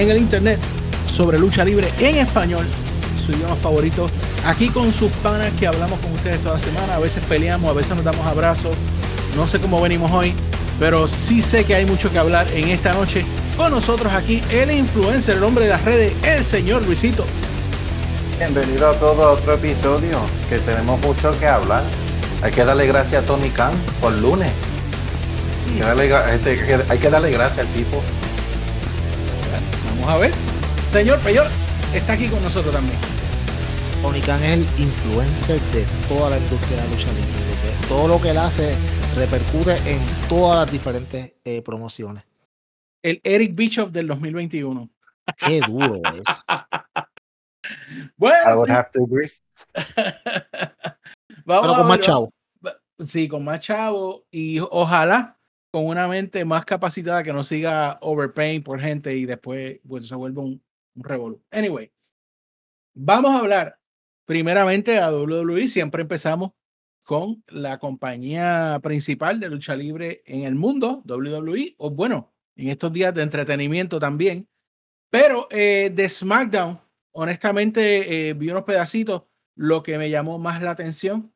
en el internet sobre lucha libre en español, su idioma favorito. Aquí con sus panas que hablamos con ustedes toda semana. A veces peleamos, a veces nos damos abrazos. No sé cómo venimos hoy, pero sí sé que hay mucho que hablar en esta noche. Con nosotros aquí el influencer, el hombre de las redes, el señor Luisito. Bienvenido a todo otro episodio, que tenemos mucho que hablar. Hay que darle gracias a Tony Khan por lunes. Hay que darle, este, hay que darle gracias al tipo. Vamos a ver. Señor Peyor está aquí con nosotros también. Tony Khan es el influencer de toda la industria de la lucha libre. Todo lo que él hace repercute en todas las diferentes eh, promociones. El Eric Bischoff del 2021. Qué duro es. bueno, I would have to agree. Vamos con más chavo. Sí, con más chavo y ojalá con una mente más capacitada que no siga overpaying por gente y después pues, se vuelva un, un Anyway, vamos a hablar primeramente a WWE. Siempre empezamos con la compañía principal de lucha libre en el mundo, WWE, o bueno, en estos días de entretenimiento también. Pero eh, de SmackDown, honestamente, eh, vi unos pedacitos lo que me llamó más la atención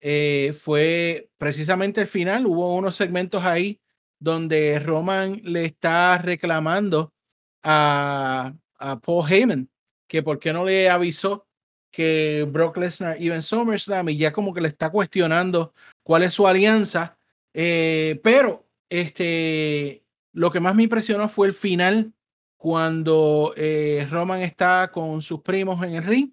eh, fue precisamente el final. Hubo unos segmentos ahí donde Roman le está reclamando a, a Paul Heyman que por qué no le avisó que Brock Lesnar iba en SummerSlam y ya como que le está cuestionando cuál es su alianza. Eh, pero este, lo que más me impresionó fue el final cuando eh, Roman está con sus primos en el ring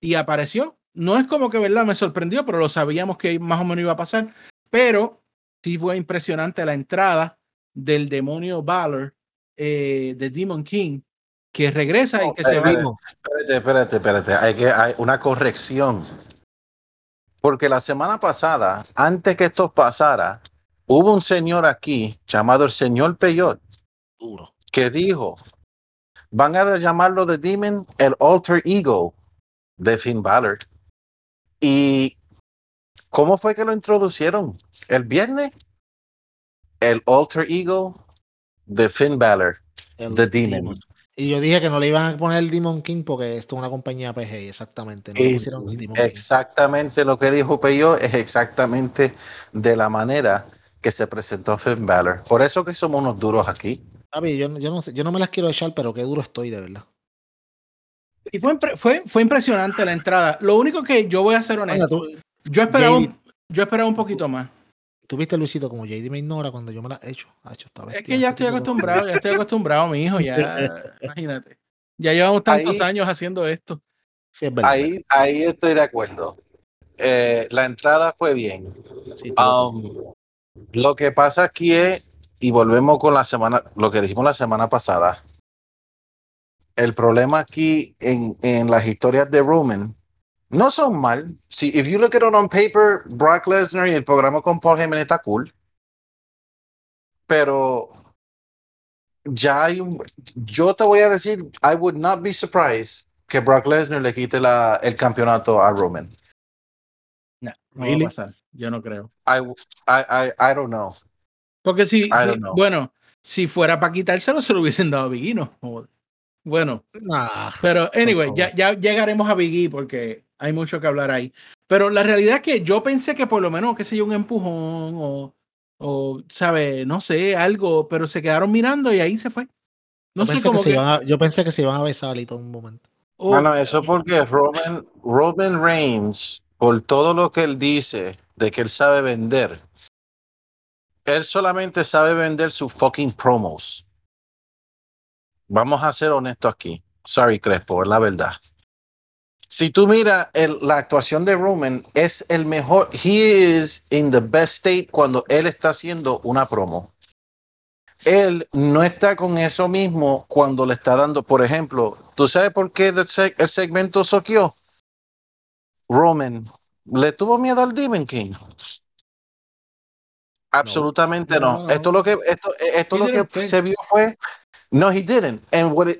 y apareció. No es como que, ¿verdad? Me sorprendió, pero lo sabíamos que más o menos iba a pasar. Pero sí fue impresionante la entrada del demonio Valor, eh, de Demon King, que regresa y que se va. Espérate, espérate, espérate. Hay, que, hay una corrección. Porque la semana pasada, antes que esto pasara, hubo un señor aquí llamado el señor Peyot, que dijo, van a llamarlo de Demon el alter ego de Finn Balor. ¿Y cómo fue que lo introducieron? ¿El viernes? El alter ego de Finn Balor, de Demon. Y yo dije que no le iban a poner el Demon King porque esto es una compañía PG, exactamente. exactamente lo que dijo Peyo es exactamente de la manera que se presentó Finn Balor. Por eso que somos unos duros aquí. yo, yo, no sé, yo no me las quiero echar, pero qué duro estoy, de verdad. Y fue, fue, fue impresionante la entrada. Lo único que yo voy a ser honesto, yo, esperaba un, yo esperaba un poquito más. Tuviste, Luisito, como JD me ignora cuando yo me la he hecho. hecho es que ya estoy acostumbrado, ya estoy acostumbrado, mi hijo, ya, imagínate. Ya llevamos tantos años haciendo esto. ahí, ahí estoy de acuerdo. Eh, la entrada fue bien. Um, lo que pasa aquí es, y volvemos con la semana, lo que dijimos la semana pasada, el problema aquí en, en las historias de Roman no son mal. Si if you look at it on paper, Brock Lesnar y el programa con Paul Heyman está cool. Pero ya hay un. Yo te voy a decir, I would not be surprised que Brock Lesnar le quite la, el campeonato a Roman. No, no va a pasar. Yo no creo. I, I, I, I don't know. Porque si, bueno, si fuera para quitárselo, se lo hubiesen dado a Biguino. Bueno, pero anyway, ya, ya llegaremos a Biggie porque hay mucho que hablar ahí. Pero la realidad es que yo pensé que por lo menos, qué sé yo, un empujón o, o sabe, no sé, algo, pero se quedaron mirando y ahí se fue. No yo sé cómo. Que yo pensé que se iban a besar y todo un momento. bueno, eso porque Roman, Roman Reigns, por todo lo que él dice de que él sabe vender, él solamente sabe vender sus fucking promos vamos a ser honestos aquí. Sorry, Crespo, es la verdad. Si tú miras la actuación de Roman, es el mejor. He is in the best state cuando él está haciendo una promo. Él no está con eso mismo cuando le está dando, por ejemplo, ¿tú sabes por qué el, segmento soqueó? Roman le tuvo miedo al Demon King. Absolutamente no. Esto lo que esto, esto lo que se vio fue no, he didn't.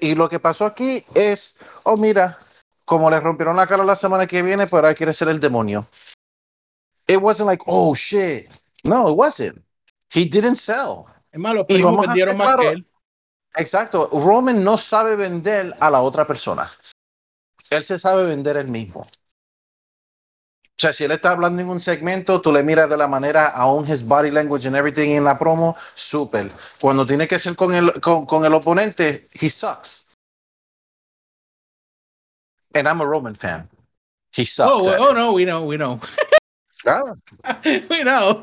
y lo que pasó aquí es, oh, mira, como le rompieron la cara la semana que viene, pero ahora quiere ser el demonio. It wasn't like, oh, shit, No, it wasn't. He didn't sell. Es vamos a vendieron más que él. Exacto. Roman no sabe vender a la otra persona. Él se sabe vender él mismo. O sea, si él está hablando en un segmento, tú le miras de la manera, aún his body language and everything en la promo, súper. Cuando tiene que ser con el, con, con el oponente, he sucks. And I'm a Roman fan. He sucks. Oh, oh it. no, we know, we know. Claro. we know.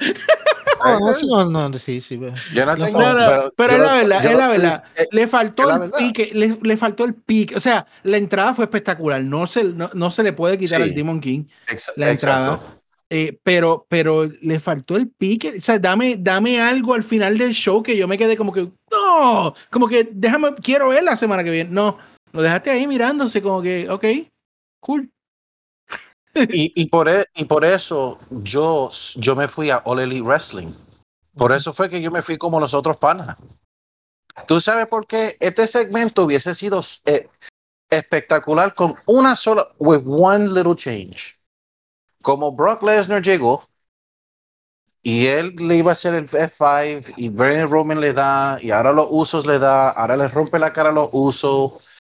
No, no, sí, no, no, sí, sí. ve. Yo no Lo tengo, No, no, pero yo es la verdad, es la verdad. Le faltó el pique, le, le faltó el pique. O sea, la entrada fue espectacular. No se, no, no se le puede quitar Sí. al Demon King. exa- la entrada. Eh, pero, pero le faltó el pique. O sea, dame, dame algo al final del show que yo me quedé como que, no, como que déjame, quiero ver la semana que viene. No, lo dejaste ahí mirándose como que, ok, cool. Y, y, por, e- y por eso yo, yo me fui a All Elite Wrestling. Por eso fue que yo me fui como los otros panas. ¿Tú sabes por qué este segmento hubiese sido eh, espectacular con una sola, with one little change? Como Brock Lesnar llegó y él le iba a hacer el F5 y Braun Roman le da y ahora los usos le da, ahora le rompe la cara a los usos.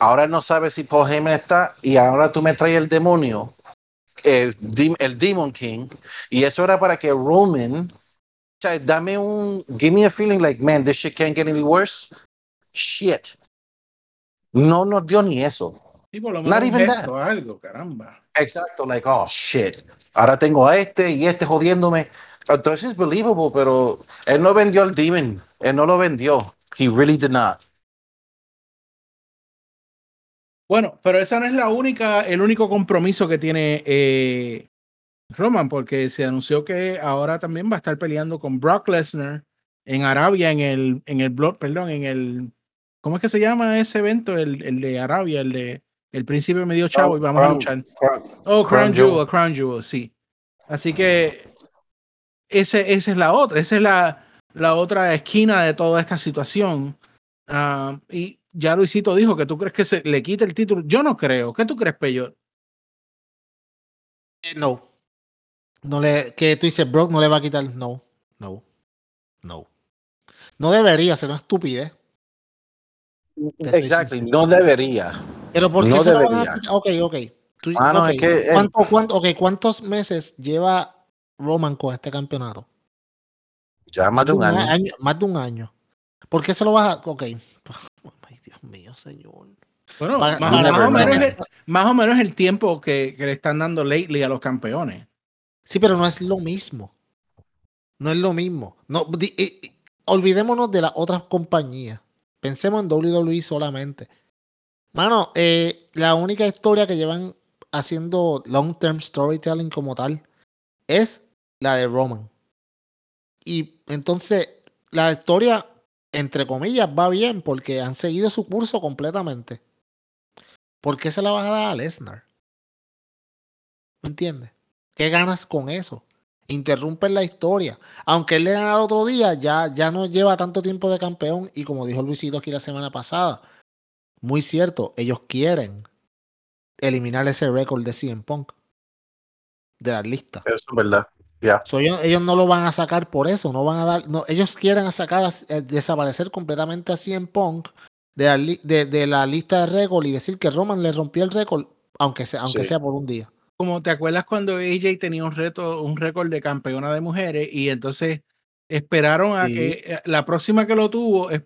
Ahora él no sabe si Paul Heyman está y ahora tú me traes el demonio el, el Demon King y eso era para que Roman o sea, dame un give me a feeling like man this shit can't get any worse. Shit. No nos dio ni eso. Sí, por lo Not menos un even gesto, algo, caramba. exacto like oh shit. Ahora tengo a este y este jodiéndome. Entonces es believable pero él no vendió al Demon. Él no lo vendió. He really did not Bueno, pero esa no es la única, el único compromiso que tiene eh, Roman, porque se anunció que ahora también va a estar peleando con Brock Lesnar en Arabia, en el, en el blog, perdón, en el, ¿cómo es que se llama ese evento? El, el de Arabia, el de el príncipe medio chavo y vamos a Crown- luchar. Crown- Oh, Crown Crown Jewel. Jewel, Crown Jewel, sí. Así que ese, esa es la otra, esa es la, la otra esquina de toda esta situación. Ah, y ya Luisito dijo que tú crees que se le quite el título. Yo no creo. ¿Qué tú crees, Peyo? Eh, No. No le, que tú dices, Brock no le va a quitar. No, no, no. No debería ser una estupidez. Sincero. no debería Pero ¿por qué No se lo van a debería. quitar? Ok, ok. Tú- Ah, no, es que él- ¿Cuánto- cuánto- ok, ¿Cuántos meses lleva Roman con este campeonato? ya más de un año Más de un año. ¿Por qué se lo vas a.? Ok. Señor. Bueno, más, o menos es, más o menos el tiempo que, que le están dando lately a los campeones. Sí, pero no es lo mismo. No es lo mismo. No, di- olvidémonos de las otras compañías. Pensemos en WWE solamente. Mano, eh, la única historia que llevan haciendo long term storytelling como tal es la de Roman. Y entonces la historia, entre comillas, va bien porque han seguido su curso completamente. ¿Por qué se la vas a dar a Lesnar? ¿Me entiendes? ¿Qué ganas con eso? Interrumpen la historia. Aunque él le gana el otro día, ya, ya no lleva tanto tiempo de campeón. Y como dijo Luisito aquí la semana pasada, muy cierto, ellos quieren eliminar ese récord de CM Punk de la lista. Eso es verdad. Ya. So, ellos, ellos no lo van a sacar por eso, no van a dar, no, ellos quieren sacar, a- eh, desaparecer completamente a CM Punk de la, li- de, de la lista de récord y decir que Roman le rompió el récord, aunque sea, aunque Sí. sea por un día. Como te acuerdas cuando AJ tenía un reto, un récord de campeona de mujeres y entonces esperaron a Sí. que eh, la próxima que lo tuvo, es-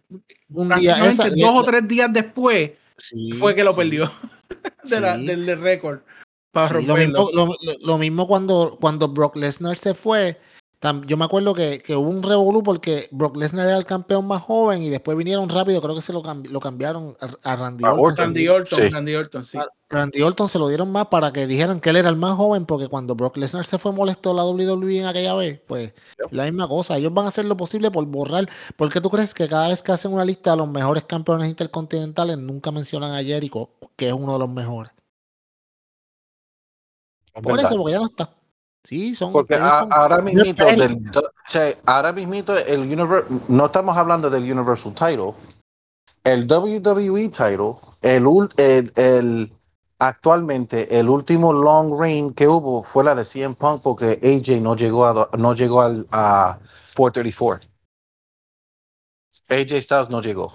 Un día, esa- dos o tres días después, sí, fue que lo sí. perdió de la- Sí. del del récord Sí, lo, mismo, lo, lo- lo mismo cuando, cuando Brock Lesnar se fue. tam- yo me acuerdo que, que hubo un revolú porque Brock Lesnar era el campeón más joven y después vinieron rápido. Creo que se lo, cambi- lo cambiaron a, a Randy A Orton. Orton. Randy Orton, Sí. Randy Orton, sí. Randy Orton se lo dieron más para que dijeran que él era el más joven porque cuando Brock Lesnar se fue molestó la WWE en aquella vez, pues la misma cosa. Ellos van a hacer lo posible por borrar. ¿Por qué tú crees que cada vez que hacen una lista de los mejores campeones intercontinentales nunca mencionan a Jericho, que es uno de los mejores? Es Por verdad. eso, porque ya no está. Sí, son. Porque ellos a- son- ahora mismo ellos- del, o sea, ahora mismito el univer- no estamos hablando del Universal Title, el WWE Title, el, ul- el, el actualmente el último long reign que hubo fue la de CM Punk porque AJ no llegó a, no llegó al, a 434. AJ Styles no llegó.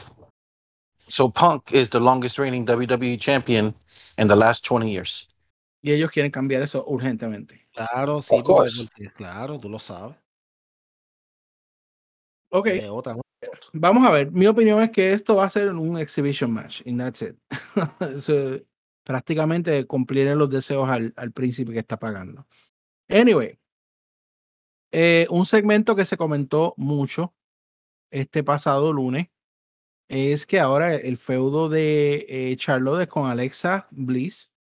So Punk is the longest reigning WWE champion in the last 20 years. Y ellos quieren cambiar eso urgentemente. Claro, sí, claro, tú lo sabes. Ok, De otra, ¿no? vamos a ver. Mi opinión es que esto va a ser un exhibition match. And that's it. Eso, prácticamente cumplir los deseos al, al príncipe que está pagando. Anyway, eh, un segmento que se comentó mucho este pasado lunes es que ahora el feudo de eh, Charlotte es con Alexa Bliss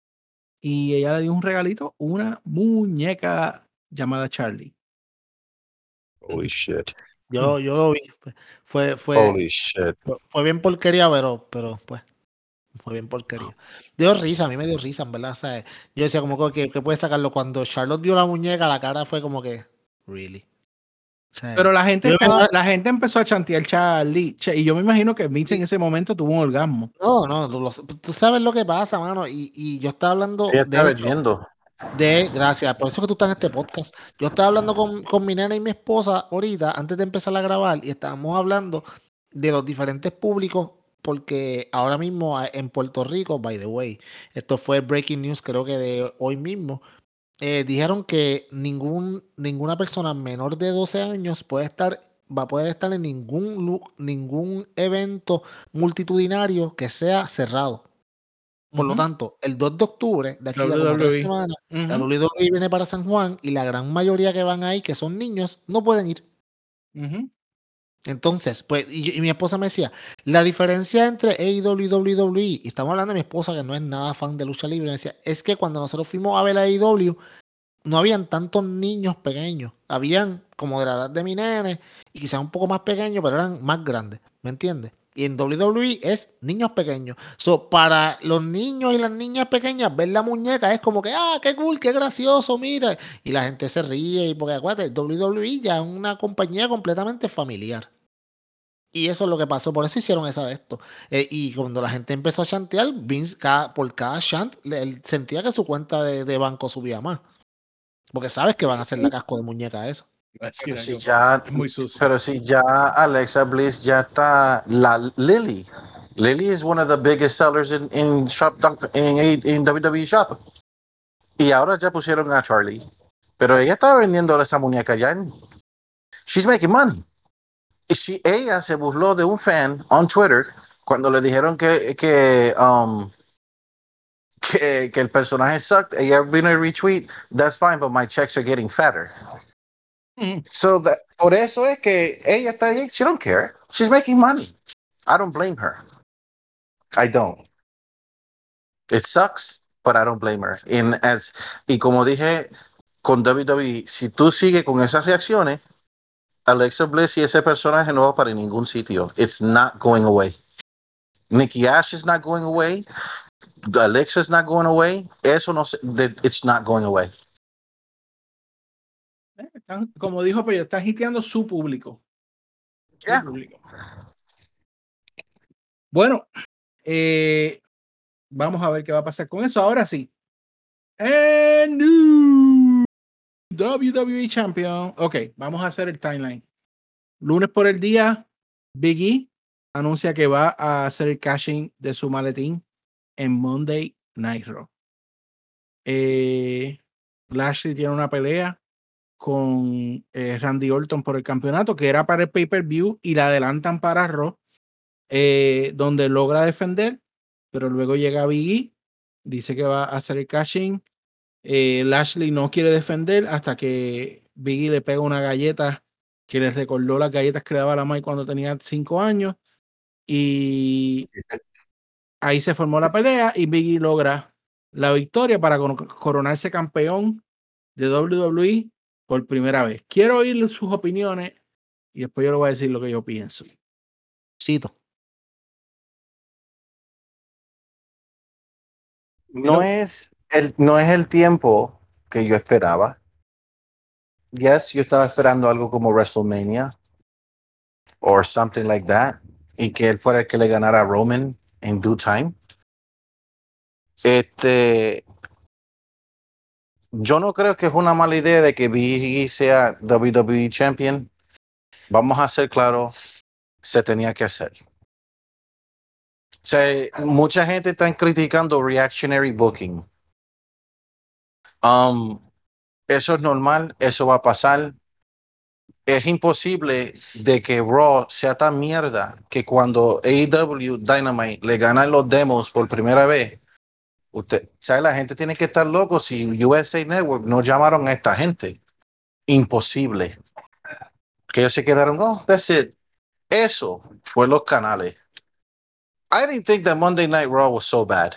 y ella le dio un regalito, una muñeca llamada Charlie. Holy shit. Yo, yo lo vi. Fue, fue, Holy shit. fue, fue bien porquería, pero, pero pues, fue bien porquería. Dio risa, a mí me dio risa, en verdad. o sea, yo decía como que, que puede sacarlo. Cuando Charlotte vio la muñeca, la cara fue como que, really. Pero la gente, estaba- la gente empezó a chantear Charlie. Cha- Y yo me imagino que Vince en ese momento tuvo un orgasmo. no, no, tú, lo- tú sabes lo que pasa, mano. Y, y yo estaba hablando Ella de está vendiendo. de, gracias, por eso que tú estás en este podcast. Yo estaba hablando con, con mi nena y mi esposa ahorita, antes de empezar a grabar, y estábamos hablando de los diferentes públicos, porque ahora mismo a- en Puerto Rico, by the way, esto fue breaking news, creo que de hoy mismo, eh, dijeron que ningún, ninguna persona menor de 12 años puede estar, va a poder estar en ningún, ningún evento multitudinario que sea cerrado. Por lo tanto, el 2 de octubre, de aquí a como tres WWE. semanas, la Ujú, WWE viene para San Juan y la gran mayoría que van ahí, que son niños, no pueden ir. ujú. Entonces, pues, y, y mi esposa me decía, la diferencia entre AEW y WWE, y estamos hablando de mi esposa que no es nada fan de lucha libre, me decía, es que cuando nosotros fuimos a ver a AEW, no habían tantos niños pequeños, habían como de la edad de mi nene, y quizás un poco más pequeños, pero eran más grandes, ¿me entiendes? Y en WWE es niños pequeños. So, para los niños y las niñas pequeñas, ver la muñeca es como que, ah, qué cool, qué gracioso, mira. Y la gente se ríe, y porque acuérdate, WWE ya es una compañía completamente familiar. Y eso es lo que pasó, por eso hicieron esa de esto. Eh, y cuando la gente empezó a chantear, Vince cada- por cada chant, le- él sentía que su cuenta de, de banco subía más. Porque sabes que van a hacer la casco de muñeca eso. Pero si ya, es muy sucio. pero si ya Alexa Bliss ya está la Lily. Lily is one of the biggest sellers in, in shop in, in WWE shop. Y ahora ya pusieron a Charlie. Pero ella estaba vendiendo esa muñeca ya. en- She's making money. Y si ella se burló de un fan on Twitter cuando le dijeron que, que, um, que, que el personaje sucked, ella vino a retweet, that's fine, but my checks are getting fatter. Ujú. So that, por eso es que ella está ahí. She don't care. She's making money. I don't blame her. I don't. It sucks, but I don't blame her. In as y como dije con WWE, si tú sigues con esas reacciones, Alexa Bliss y ese personaje no va para ningún sitio. It's not going away. Nikki Ash is not going away. Alexa is not going away. Eso no se, it's not going away. Están- como dijo, pero están hiteando su público. Su Yeah. público. Bueno, eh, vamos a ver qué va a pasar con eso. Ahora sí. El new WWE Champion. Ok, vamos a hacer el timeline. Lunes por el día, Big E anuncia que va a hacer el cashing de su maletín en Monday Night Raw. Eh, Lashley tiene una pelea con eh, Randy Orton por el campeonato, que era para el pay-per-view, y la adelantan para Raw, eh, donde logra defender, pero luego llega Biggie, dice que va a hacer el cashing. Eh, Lashley no quiere defender hasta que Biggie le pega una galleta que le recordó las galletas que le daba la Mai cuando tenía cinco años. Y ahí se formó la pelea y Biggie logra la victoria para coro- coronarse campeón de WWE por primera vez. Quiero oír sus opiniones y después yo le voy a decir lo que yo pienso. Cito. No es no es el tiempo que yo esperaba. Yes, yo estaba esperando algo como WrestleMania or something like that y que él fuera el que le ganara a Roman in due time. Este, yo no creo que es una mala idea de que Big E sea WWE Champion. Vamos a ser claros, se tenía que hacer. O sea, mucha gente está criticando reactionary booking. Um, eso es normal, eso va a pasar. Es imposible de que Raw sea tan mierda que cuando AEW Dynamite le ganan los demos por primera vez, usted, ¿sabe? La gente tiene que estar loco si USA Network no llamaron a esta gente. Imposible. Que ellos se quedaron, oh, that's it. Eso fue los canales. I didn't think that Monday Night Raw was so bad.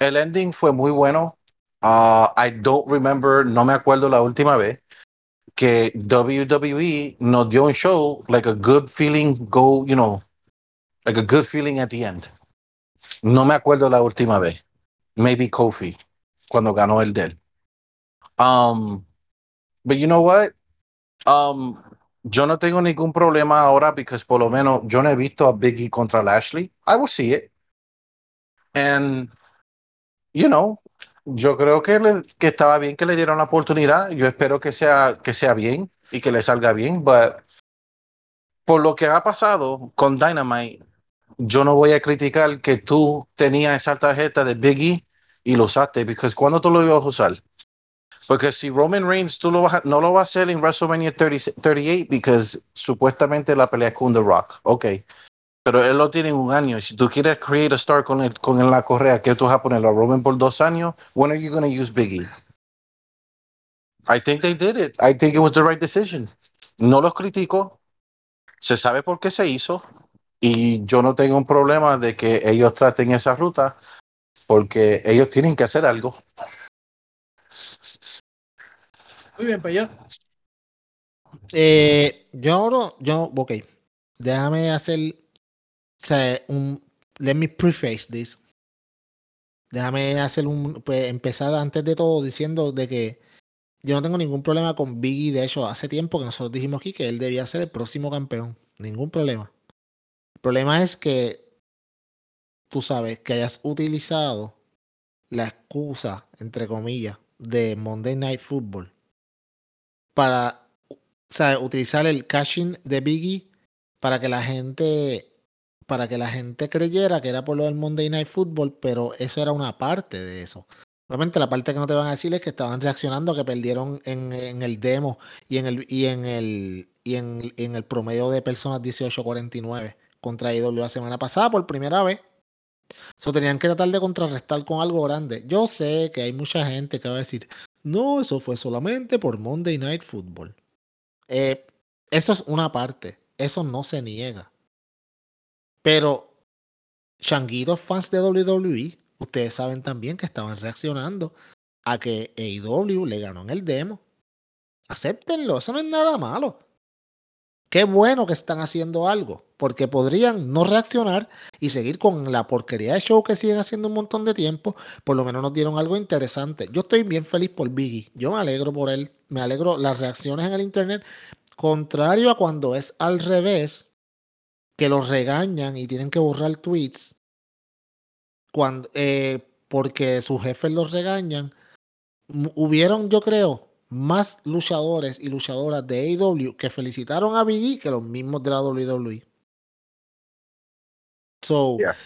El ending fue muy bueno. Uh, I don't remember, no me acuerdo la última vez que WWE nos dio un show like a good feeling go, you know, like a good feeling at the end. No me acuerdo la última vez. Maybe Kofi cuando ganó el del. Um, but you know what? Um, yo no tengo ningún problema ahora porque por lo menos yo no he visto a Biggie contra Lashley. I will see it. And, you know, yo creo que, le, que estaba bien que le dieran la oportunidad. Yo espero que sea, que sea bien y que le salga bien. Por lo que ha pasado con Dynamite, yo no voy a criticar que tú tenías esa tarjeta de Biggie y lo usaste, porque cuando tú lo ibas a usar? Porque si Roman Reigns tú lo vas a, no lo vas a hacer en WrestleMania 30, 38 porque supuestamente la pelea es con The Rock. Ok. Pero él lo tiene en un año. Si tú quieres create a star con, el, con la correa, ¿qué tú vas a ponerlo a Roman por dos años? When are you going to use Biggie? I think they did it. I think it was the right decision. No los critico. Se sabe por qué se hizo. Y yo no tengo un problema de que ellos traten esa ruta porque ellos tienen que hacer algo. Muy bien, pues yo. Eh, yo ahora, yo, ok, déjame hacer, sea, un, let me preface this. Déjame hacer un, pues empezar antes de todo diciendo de que yo no tengo ningún problema con Biggie. De hecho, hace tiempo que nosotros dijimos aquí que él debía ser el próximo campeón. Ningún problema. El problema es que tú sabes que hayas utilizado la excusa, entre comillas, de Monday Night Football para ¿sabes? utilizar el caching de Biggie para que la gente para que la gente creyera que era por lo del Monday Night Football, pero eso era una parte de eso. Obviamente la parte que no te van a decir es que estaban reaccionando, que perdieron en, el demo y en el y en el y en, el promedio de personas 18-49 contra IW la semana pasada por primera vez. Eso tenían que tratar de contrarrestar con algo grande. Yo sé que hay mucha gente que va a decir, no, eso fue solamente por Monday Night Football. Eh, eso es una parte, eso no se niega. Pero, changuitos fans de WWE, ustedes saben también que estaban reaccionando a que AEW le ganó en el demo. Acéptenlo, eso no es nada malo. Qué bueno que están haciendo algo, porque podrían no reaccionar y seguir con la porquería de show que siguen haciendo un montón de tiempo. Por lo menos nos dieron algo interesante. Yo estoy bien feliz por Biggie. Yo me alegro por él. Me alegro las reacciones en el internet. Contrario a cuando es al revés, que los regañan y tienen que borrar tweets. Cuando, eh, porque sus jefes los regañan. Hubieron, yo creo, más luchadores y luchadoras de AEW que felicitaron a Biggie que los mismos de la WWE. So, Yeah.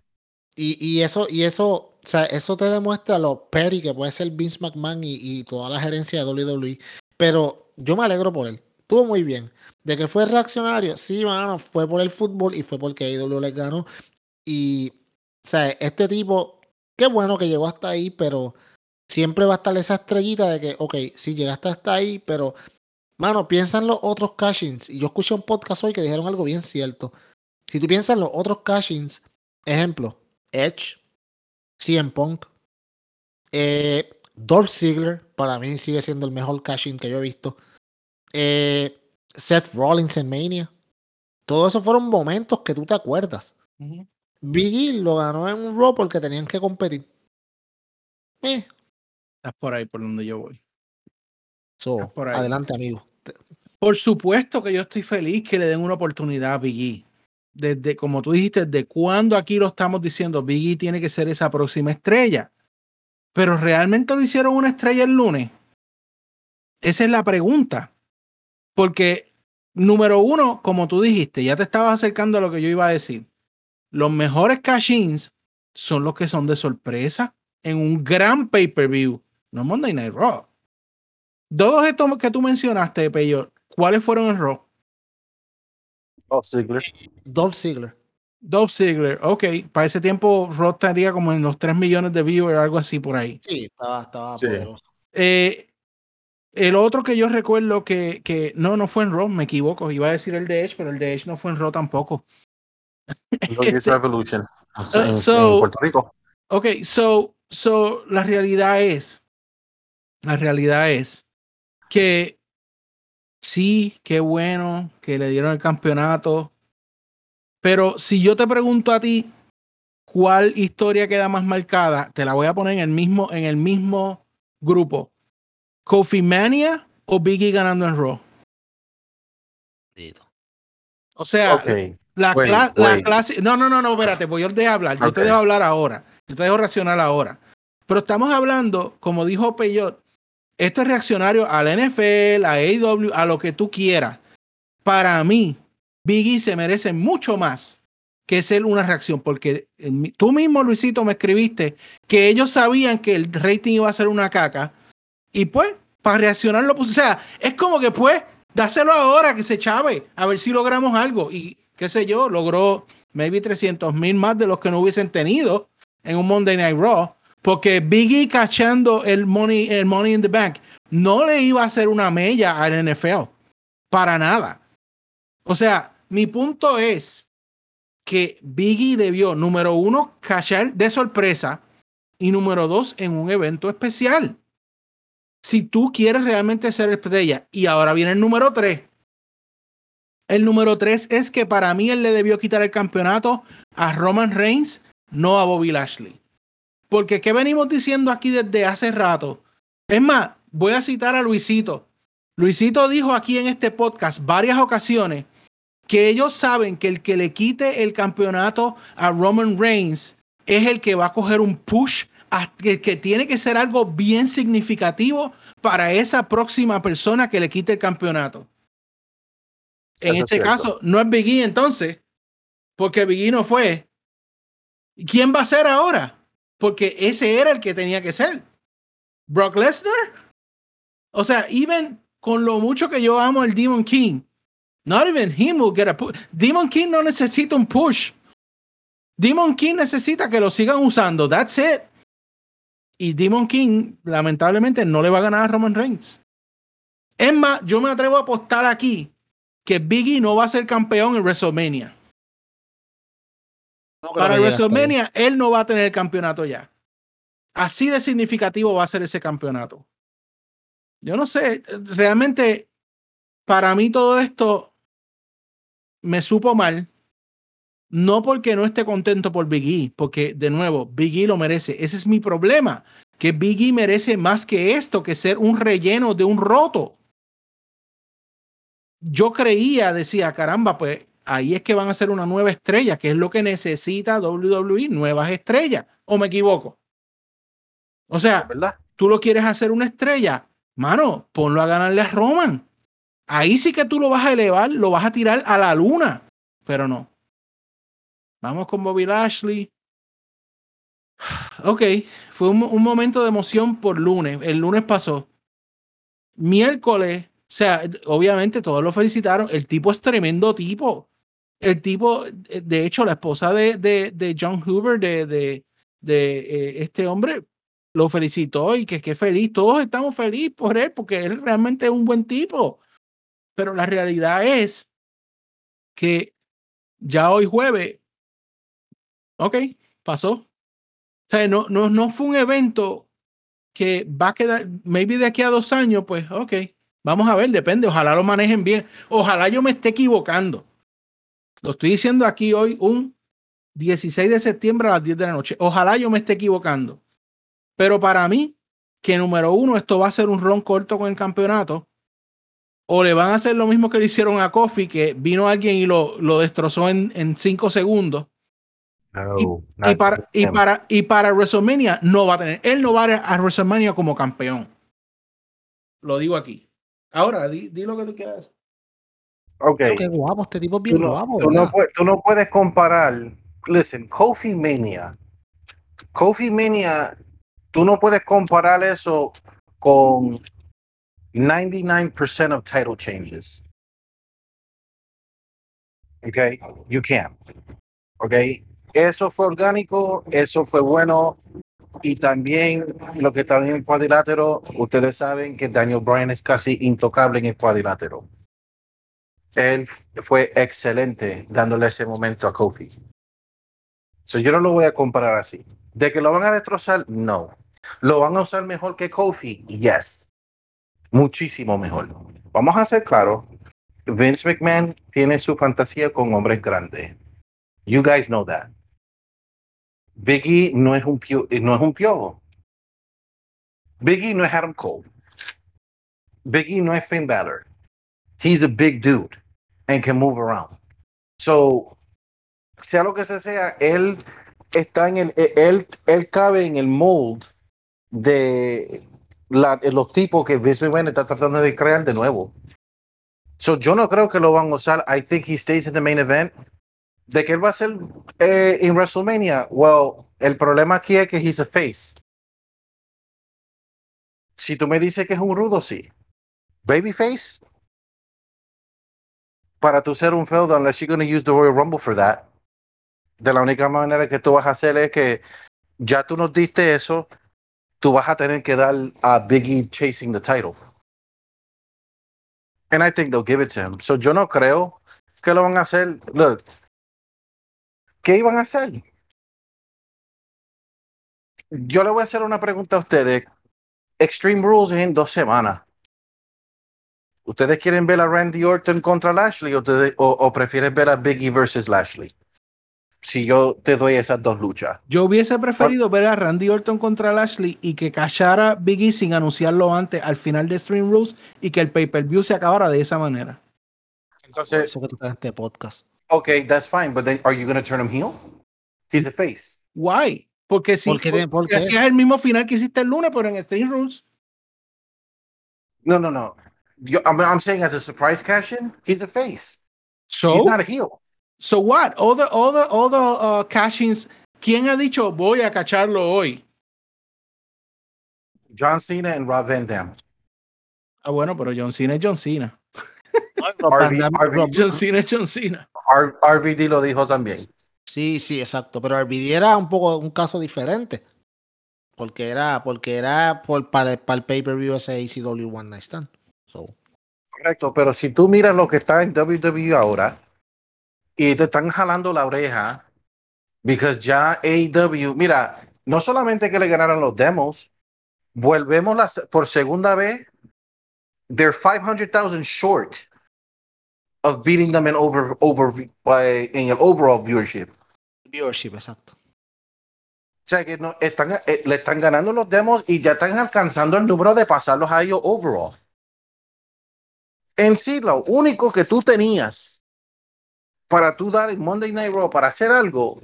y, y eso, y eso, o sea, eso te demuestra lo petty que puede ser Vince McMahon y, y toda la gerencia de WWE. Pero yo me alegro por él. Estuvo muy bien. De que fue reaccionario, sí, mano, fue por el fútbol y fue porque AEW les ganó. Y, o sea, este tipo, qué bueno que llegó hasta ahí, pero siempre va a estar esa estrellita de que, ok, sí, llegaste hasta ahí, pero, mano, piensa en los otros cashings. Y yo escuché un podcast hoy que dijeron algo bien cierto. Si tú piensas en los otros cashings, ejemplo, Edge, CM Punk, eh, Dolph Ziggler, para mí sigue siendo el mejor cashing que yo he visto. Eh, Seth Rollins en Mania. Todo eso fueron momentos que tú te acuerdas. Biggie lo ganó en un Raw porque tenían que competir. Eh, Estás por ahí por donde yo voy. so, por ahí. adelante, amigo. Por supuesto que yo estoy feliz que le den una oportunidad a Biggie. Desde, como tú dijiste, desde cuándo aquí lo estamos diciendo, Biggie tiene que ser esa próxima estrella. Pero realmente lo hicieron una estrella el lunes. Esa es la pregunta. Porque, número uno, como tú dijiste, ya te estabas acercando a lo que yo iba a decir. Los mejores cash-ins son los que son de sorpresa en un gran pay-per-view, no Monday Night Raw. Todos estos que tú mencionaste, Peyo, ¿cuáles fueron en Raw? Oh, Ziggler. Dolph Ziggler. Dolph Ziggler, ok. Para ese tiempo Raw estaría como en los 3 millones de viewers, algo así por ahí. Sí, estaba, estaba Sí. poderoso. Eh, el otro que yo recuerdo que, que no, no fue en Raw, me equivoco. Iba a decir el de Edge, pero el de Edge no fue en Raw tampoco. Este- Revolution. En, en so- Puerto Rico. Ok, so, so la realidad es, la realidad es que sí, qué bueno que le dieron el campeonato, pero si yo te pregunto a ti cuál historia queda más marcada, te la voy a poner en el mismo, en el mismo grupo. Kofi Mania o Biggie ganando en Raw. O sea, la, Wait, cla- la wait. clase. No, no, no, no, espérate, pues yo te dejo hablar. Yo te dejo hablar ahora. Yo te dejo reaccionar ahora. Pero estamos hablando, como dijo Peyot, esto es reaccionario al NFL, a AEW, a lo que tú quieras. Para mí, Biggie se merece mucho más que ser una reacción, porque eh, tú mismo, Luisito, me escribiste que ellos sabían que el rating iba a ser una caca. Y pues, para reaccionar lo puse. O sea, es como que pues, dáselo ahora que se chave, a ver si logramos algo. Y qué sé yo, logró maybe 300 mil más de los que no hubiesen tenido en un Monday Night Raw. Porque Biggie cachando el money, el money in the bank no le iba a hacer una mella al NFL. Para nada. O sea, mi punto es que Biggie debió, número uno, cachar de sorpresa y número dos, en un evento especial. Si tú quieres realmente ser estrella, y ahora viene el número tres. El número tres es que para mí él le debió quitar el campeonato a Roman Reigns, no a Bobby Lashley. Porque ¿qué venimos diciendo aquí desde hace rato? Es más, voy a citar a Luisito. Luisito dijo aquí en este podcast varias ocasiones que ellos saben que el que le quite el campeonato a Roman Reigns es el que va a coger un push que, que tiene que ser algo bien significativo para esa próxima persona que le quite el campeonato. En Eso este caso, no es Biggie entonces, porque Biggie no fue. ¿Y ¿Quién va a ser ahora? Porque ese era el que tenía que ser. Brock Lesnar. O sea, even con lo mucho que yo amo al Demon King, not even him will get a push. Demon King no necesita un push. Demon King necesita que lo sigan usando. That's it. Y Demon King, lamentablemente, no le va a ganar a Roman Reigns. Es más, yo me atrevo a apostar aquí que Biggie no va a ser campeón en WrestleMania. No Para. WrestleMania, él no va a tener el campeonato ya. Así de significativo va a ser ese campeonato. Yo no sé, realmente, para mí todo esto me supo mal. No porque no esté contento por Big E, porque de nuevo, Big E lo merece. Ese es mi problema, que Big E merece más que esto, que ser un relleno de un roto. Yo creía, decía, caramba, pues ahí es que van a ser una nueva estrella, que es lo que necesita WWE, nuevas estrellas. ¿O me equivoco? O sea, ¿Verdad? tú lo quieres hacer una estrella, mano, ponlo a ganarle a Roman. Ahí sí que tú lo vas a elevar, lo vas a tirar a la luna, pero no. Vamos con Bobby Lashley. Ok, fue un, momento de emoción por lunes. El lunes pasó. Miércoles, o sea, obviamente todos lo felicitaron. El tipo es tremendo tipo. El tipo, eh, de hecho, la esposa de, de, de John Hoover, de, de, eh, este hombre, lo felicitó y que qué feliz. Todos estamos felices por él porque él realmente es un buen tipo. Pero la realidad es que ya hoy jueves, ok, pasó. O sea, no, no, no fue un evento que va a quedar, maybe de aquí a dos años, pues, ok, vamos a ver, depende, ojalá lo manejen bien. Ojalá yo me esté equivocando. Lo estoy diciendo aquí hoy, un 16 de septiembre a las 10 de la noche. Ojalá yo me esté equivocando. Pero para mí, que número uno, esto va a ser un ron corto con el campeonato. O le van a hacer lo mismo que le hicieron a Kofi, que vino alguien y lo, lo destrozó en, en cinco segundos. No, Y para, y, para, y para WrestleMania no va a tener. Él no va a ir a WrestleMania como campeón. Lo digo aquí. Ahora, di, di lo que tú quieras. Ok. Pero qué guapo, este tipo es bien Tú no, guapo. tú no puedes, tú no puedes comparar. Listen, Kofi Mania. Kofi Mania, tú no puedes comparar eso con 99% of title changes. Okay, you can't. Okay, eso fue orgánico, eso fue bueno. Y también lo que está en el cuadrilátero, ustedes saben que Daniel Bryan es casi intocable en el cuadrilátero. Él fue excelente dándole ese momento a Kofi. So, yo no lo voy a comparar así. ¿De que lo van a destrozar? No. ¿Lo van a usar mejor que Kofi? Yes. Muchísimo mejor. Vamos a ser claros. Vince McMahon tiene su fantasía con hombres grandes. You guys know that. Biggie no es un, pio- no es un piojo. Biggie no es Adam Cole. Biggie no es Finn Balor. He's a big dude and can move around. So, sea lo que se sea, él está en el, él, él cabe en el mold de la, los tipos que Vince McMahon está tratando de crear de nuevo. So, yo no creo que lo van a usar. I think he stays in the main event. De que él va a ser eh, en WrestleMania. Well, el problema aquí es que he's a face. Si tú me dices que es un rudo, sí. Babyface. Para tú ser un feudo, unless you're going to use the Royal Rumble for that. De la única manera que tú vas a hacer es que ya tú nos diste eso, tú vas a tener que dar a Biggie chasing the title. And I think they'll give it to him. So yo no creo que lo van a hacer. Look, ¿qué iban a hacer? Yo le voy a hacer una pregunta a ustedes. Extreme Rules es en dos semanas. ¿Ustedes quieren ver a Randy Orton contra Lashley o, ustedes- o, o prefieren ver a Biggie versus Lashley? Si yo te doy esas dos luchas. Yo hubiese preferido ver a Randy Orton contra Lashley y que cachara Biggie sin anunciarlo antes al final de Stream Rules y que el pay-per-view se acabara de esa manera. Por Entonces, eso que tú estás en este podcast. Okay, that's fine, but then are you going to turn him heel? He's a face. Why? Porque si ¿Por qué de- por porque qué? hacías el mismo final que hiciste el lunes, pero en Stream Rules. No, no, no. Yo, I'm, I'm saying as a surprise cash in, he's a face. So, He's not a heel. so what? All the, all the, all the uh, cash-ins, ¿quién ha dicho voy a cacharlo hoy? John Cena and Rob Van Dam. Ah, bueno, pero John Cena es John Cena. RV John Cena John Cena. R- RVD lo dijo también. Sí, sí, exacto. Pero RVD era un poco un caso diferente. Porque era, porque era por, para, el- para el pay-per-view ese ACW One Night Stand. So, Correcto, pero si tú miras lo que está en WWE ahora y te están jalando la oreja, because ya AEW, mira, no solamente que le ganaron los demos, volvemos la por segunda vez, they're 500,000 short of beating them in over over uh, in el overall viewership. viewership, exacto. O sea que no, están, eh, le están ganando los demos y ya están alcanzando el número de pasarlos a ellos overall. En sí, lo único que tú tenías para tú dar el Monday Night Raw para hacer algo,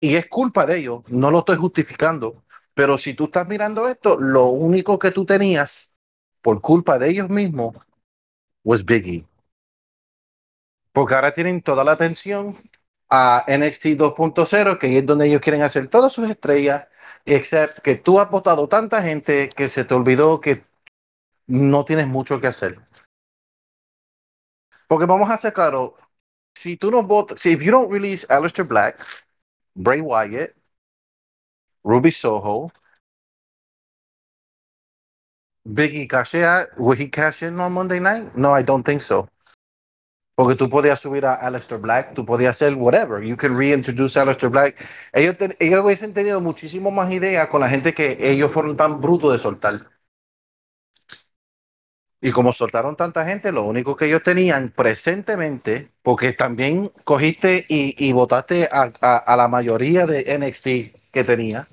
y es culpa de ellos, no lo estoy justificando, pero si tú estás mirando esto, lo único que tú tenías por culpa de ellos mismos was Biggie. Porque ahora tienen toda la atención a NXT 2.0, que es donde ellos quieren hacer todas sus estrellas, excepto que tú has votado tanta gente que se te olvidó que no tienes mucho que hacer. Porque vamos a ser claros, si tú no votas, si if you don't release Aleister Black, Bray Wyatt, Ruby Soho, Biggie Cashea, will he cash in on Monday night? No, I don't think so. Porque tú podías subir a Aleister Black, tú podías hacer whatever. You can reintroduce Aleister Black. Ellos, ten- ellos hubiesen tenido muchísimo más ideas con la gente que ellos fueron tan brutos de soltar. Y como soltaron tanta gente, lo único que ellos tenían presentemente, porque también cogiste y, y votaste a, a- a la mayoría de NXT que tenía,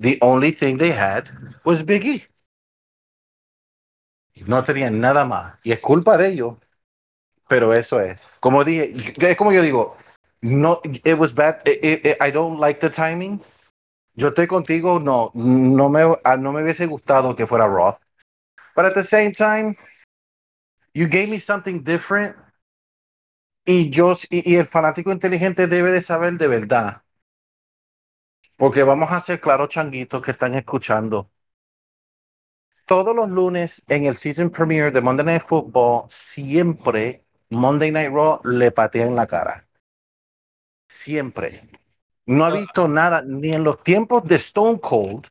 the only thing they had was Big E. No tenían nada más. Y es culpa de ellos. Pero eso es. Como dije, es como yo digo, No, it was bad. I don't like the timing. Yo estoy contigo, no, no me, ah, no me hubiese gustado que fuera Raw. But at the same time, you gave me something different. Y yo, y, y el fanático inteligente debe de saber de verdad. Porque vamos a ser claros, changuitos que están escuchando. Todos los lunes en el season premiere de Monday Night Football, siempre Monday Night Raw le patea en la cara. Siempre. No ha visto nada, ni en los tiempos de Stone Cold,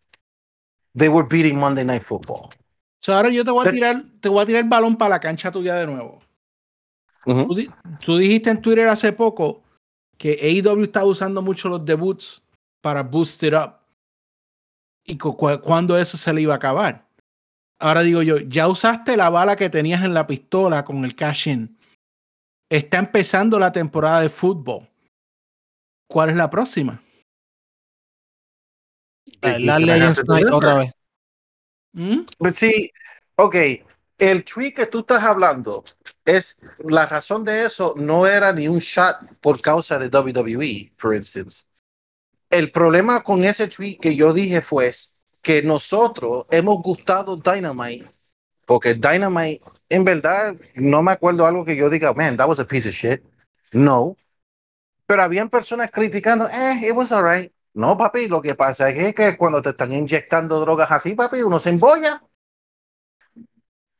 they were beating Monday Night Football. So, ahora yo te voy a That's- tirar, te voy a tirar el balón para la cancha tuya de nuevo. Tú, di- tú dijiste en Twitter hace poco que AEW está usando mucho los debuts para boost it up. Y cu cu- cuándo eso se le iba a acabar. Ahora digo yo, ya usaste la bala que tenías en la pistola con el cash in. Está empezando la temporada de fútbol. ¿Cuál es la próxima? La Legends Night otra vez. ¿Mm? But sí, ok, el tweet que tú estás hablando es la razón de eso no era ni un shot por causa de WWE, for instance. El problema con ese tweet que yo dije fue que nosotros hemos gustado Dynamite porque Dynamite, en verdad, no me acuerdo algo que yo diga, man, that was a piece of shit. No. Pero habían personas criticando, eh, it was alright. No, papi, lo que pasa es que cuando te están inyectando drogas así, papi, uno se embolla.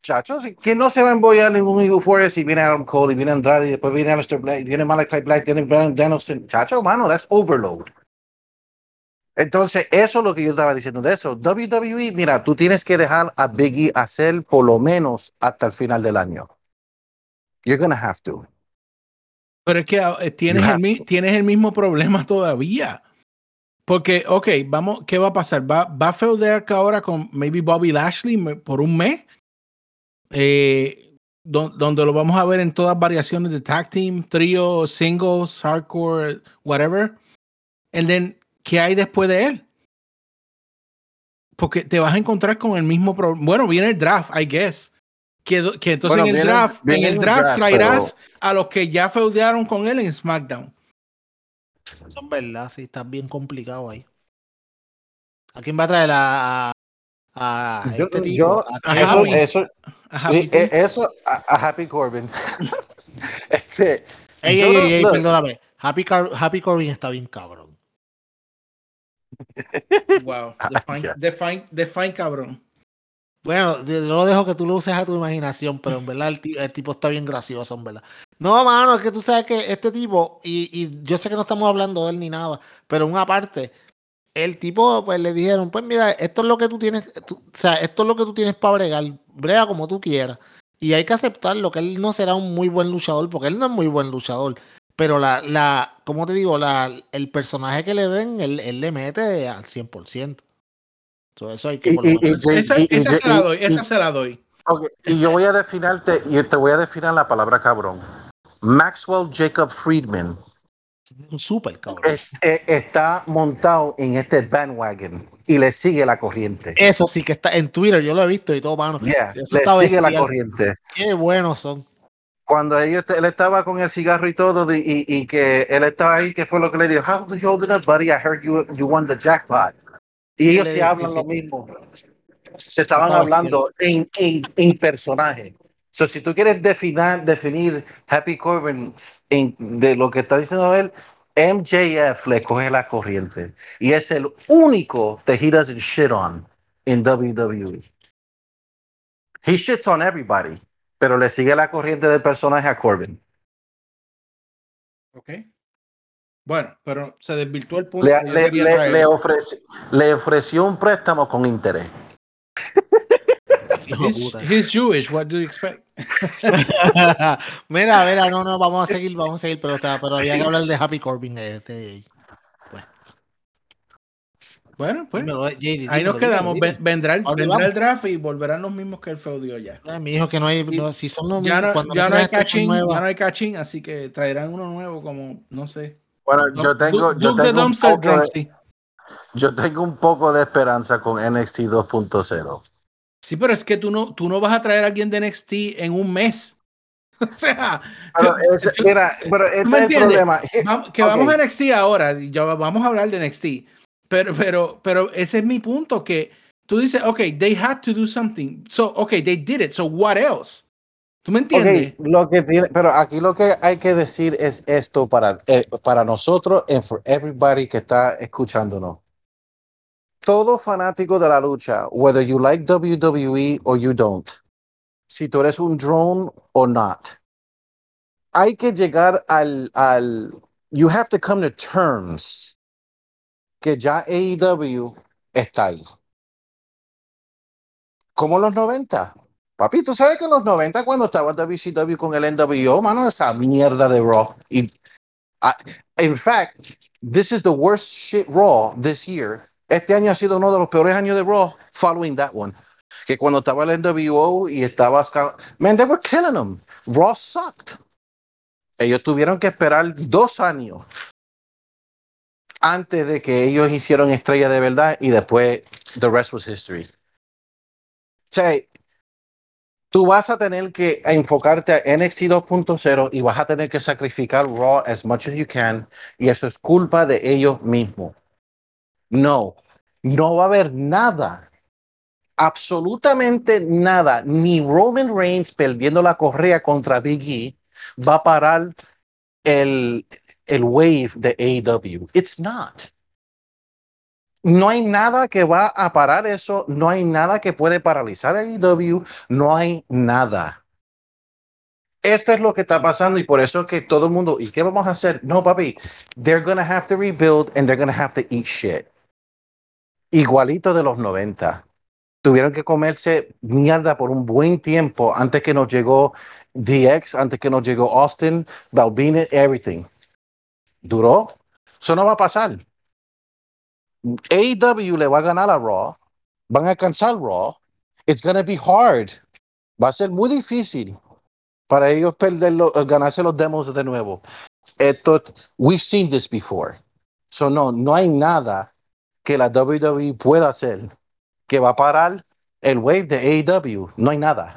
Chachos, ¿quién no se va a embollar un Euphoria si viene Adam Cole y viene Andrade y después viene Mr. Black, viene Malachi Black, viene Brian Danielson? Chacho, mano, that's overload. Entonces, eso es lo que yo estaba diciendo de eso. WWE, mira, tú tienes que dejar a Biggie hacer por lo menos hasta el final del año. You're gonna have to. Pero es que ah, eh, tienes, el, tienes mismo problema todavía. Porque, ok, vamos, ¿qué va a pasar? ¿Va, va a feudear que ahora con maybe Bobby Lashley por un mes? Eh, don- donde lo vamos a ver en todas variaciones de tag team, trío, singles, hardcore, whatever. And then, ¿qué hay después de él? Porque te vas a encontrar con el mismo problema. Bueno, viene el draft, I guess. Que, que entonces Bueno, en el viene- draft, en el draft draft, traerás a los que ya feudearon con él en SmackDown. Eso es verdad, sí, está bien complicado ahí. ¿A quién va a traer a, a, a Yo- este tipo? yo- ¿A quién? Eso, eso, Ajá, sí, eh, eso, a, a Happy Corbin. Este, Ey, ey, no- ey, perdóname. Happy, Car- Happy Corbin está bien cabrón. Wow. Ah, Define, ya. define, define cabrón. Bueno, yo lo dejo que tú lo uses a tu imaginación, pero en verdad el, el tipo está bien gracioso, en verdad. No, mano, es que tú sabes que este tipo, y, y yo sé que no estamos hablando de él ni nada, pero una parte, el tipo, pues le dijeron, pues mira, esto es lo que tú tienes, tú- o sea, esto es lo que tú tienes para bregar, brega como tú quieras. Y hay que aceptarlo, que él no será un muy buen luchador, porque él no es muy buen luchador. Pero la, la, como te digo, la, el personaje que le den, él, él le mete al 100%. So, eso hay que por y- y- Esa, se la doy, y- esa se la doy. Y yo voy a definirte, y te voy a definir la palabra cabrón. Maxwell Jacob Friedman un super cabrón. eh, eh, está montado en este bandwagon y le sigue la corriente. Eso sí que está en Twitter, yo lo he visto y todo, mano. Yeah, le sigue la corriente. Qué buenos son. Cuando ellos, él estaba con el cigarro y todo, de- y, y que él estaba ahí, que fue lo que le dijo, How you holding up, buddy? I heard you, you won the jackpot. Y ellos se hablan lo mismo. Se estaban hablando en, en, en personaje. So, si tú quieres definir, definir Happy Corbin en, de lo que está diciendo él, MJF le coge la corriente. Y es el único that he doesn't shit on in WWE. He shits on everybody, pero le sigue la corriente del personaje a Corbin. Ok. Bueno, pero se desvirtuó el punto. Le, le, le, le ofreció, le ofreció un préstamo con interés. He's, he's Jewish, what do you expect? mira, mira, no, no, vamos a seguir, vamos a seguir, pero, está- pero había que hablar de Happy Corbin. Este, Bueno, pues dímelo, JD, ahí nos quedamos. Vendrá, el, ¿Dónde vendrá el draft y volverán los mismos que el feudio ya. Ay, mi hijo, que no hay, no, si son los Ya mismos, no, ya no hay cachín, ya no hay cachín, así que traerán uno nuevo como, no sé. Bueno, No, yo tengo, Du- yo Duke the tengo un poco de, yo tengo un poco de esperanza con NXT 2.0. Sí, pero es que tú no, tú no vas a traer a alguien de NXT en un mes. O sea, Pero, ese- mira, pero este me es el problema. Va- que Ok. vamos a NXT ahora, y ya vamos a hablar de NXT. Pero, pero, pero ese es mi punto, que tú dices, ok, they had to do something. So, ok, they did it. So, what else? ¿Tú me entiendes? Ok, lo que tiene, pero aquí lo que hay que decir es esto para, eh, para nosotros and for everybody que está escuchándonos. Todo fanático de la lucha, whether you like WWE or you don't, si tú eres un drone o not, hay que llegar al, al, you have to come to terms que ya AEW está ahí. Como los 90. Papi, tú sabes que en los 90 cuando estaba WCW con el NWO, mano, esa mierda de Raw. Y, ah, in fact, this is the worst shit Raw this year. Este año ha sido uno de los peores años de Raw following that one. Que cuando estaba el NWO y estaba... Man, they were killing them. Raw sucked. Ellos tuvieron que esperar dos años antes de que ellos hicieron estrella de verdad y después the rest was history. O tú vas a tener que enfocarte a NXT 2.0 y vas a tener que sacrificar Raw as much as you can y eso es culpa de ellos mismos. No, no va a haber nada, absolutamente nada, ni Roman Reigns perdiendo la correa contra Big E va a parar el, el wave de AEW. It's not. No hay nada que va a parar eso, no hay nada que puede paralizar AEW, no hay nada. Esto es lo que está pasando y por eso es que todo el mundo, ¿y qué vamos a hacer? No, papi, they're gonna have to rebuild and they're gonna have to eat shit. Igualito de los 90. Tuvieron que comerse mierda por un buen tiempo antes que nos llegó DX, antes que nos llegó Austin, Balvin, everything. Duró. Eso no va a pasar. AEW le va a ganar a Raw, van a alcanzar Raw. It's gonna be hard. Va a ser muy difícil para ellos perderlo, eh, ganarse los demos de nuevo. Esto, we've seen this before. So no, no hay nada que la WWE pueda hacer que va a parar el wave de AEW. No hay nada.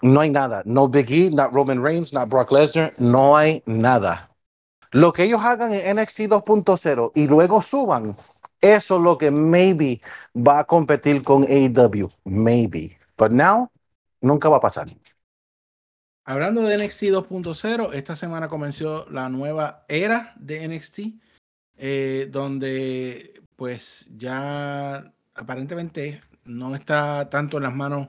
No hay nada. No Big E, not Roman Reigns, not Brock Lesnar. No hay nada. Lo que ellos hagan en NXT 2.0 y luego suban, eso es lo que maybe va a competir con AEW. Maybe. But now, nunca va a pasar. Hablando de NXT 2.0, esta semana comenzó la nueva era de NXT, eh, donde pues ya aparentemente no está tanto en las manos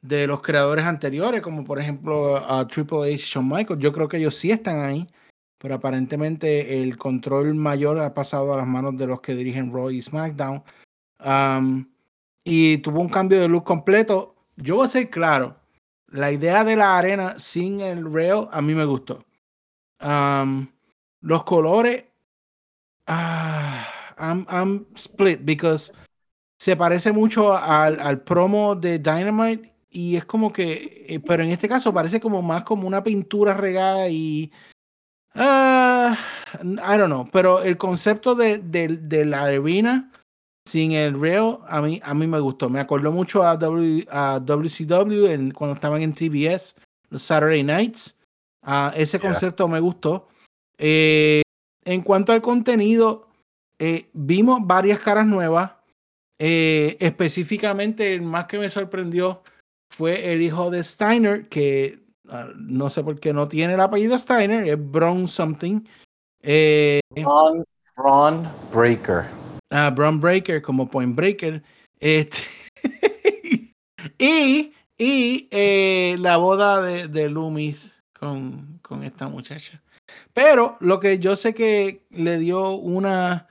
de los creadores anteriores, como por ejemplo a Triple H y Shawn Michaels. Yo creo que ellos sí están ahí, pero aparentemente el control mayor ha pasado a las manos de los que dirigen Raw y SmackDown. Y tuvo un cambio de look completo. Yo voy a ser claro, la idea de la arena sin el rail a mí me gustó. Um, los colores, ah, I'm, I'm split because se parece mucho al, al promo de Dynamite y es como que, eh, pero en este caso parece como más como una pintura regada y ah, I don't know, pero el concepto de, de, de la arena sin el rail a mí, a mí me gustó. Me acordó mucho a, w, a WCW en, cuando estaban en TBS, los Saturday Nights. Ah, ese Yeah. concepto me gustó. Eh, en cuanto al contenido, eh, vimos varias caras nuevas. Eh, específicamente, el más que me sorprendió fue el hijo de Steiner, que no sé por qué no tiene el apellido Steiner, es Bron something. Eh, Ron, Ron Breaker. a Braun Breaker como Point Breaker. Este, y y eh, la boda de, de Loomis con, con esta muchacha. Pero lo que yo sé que le dio una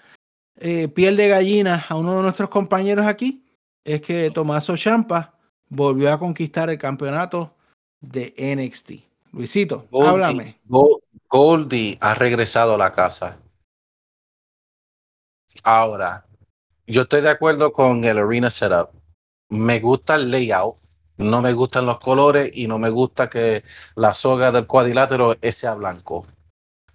eh, piel de gallina a uno de nuestros compañeros aquí es que Tomaso Champa volvió a conquistar el campeonato de NXT. Luisito, Goldie, háblame. Go- Goldie ha regresado a la casa. Ahora, yo estoy de acuerdo con el arena setup. Me gusta el layout, no me gustan los colores y no me gusta que la soga del cuadrilátero sea blanco.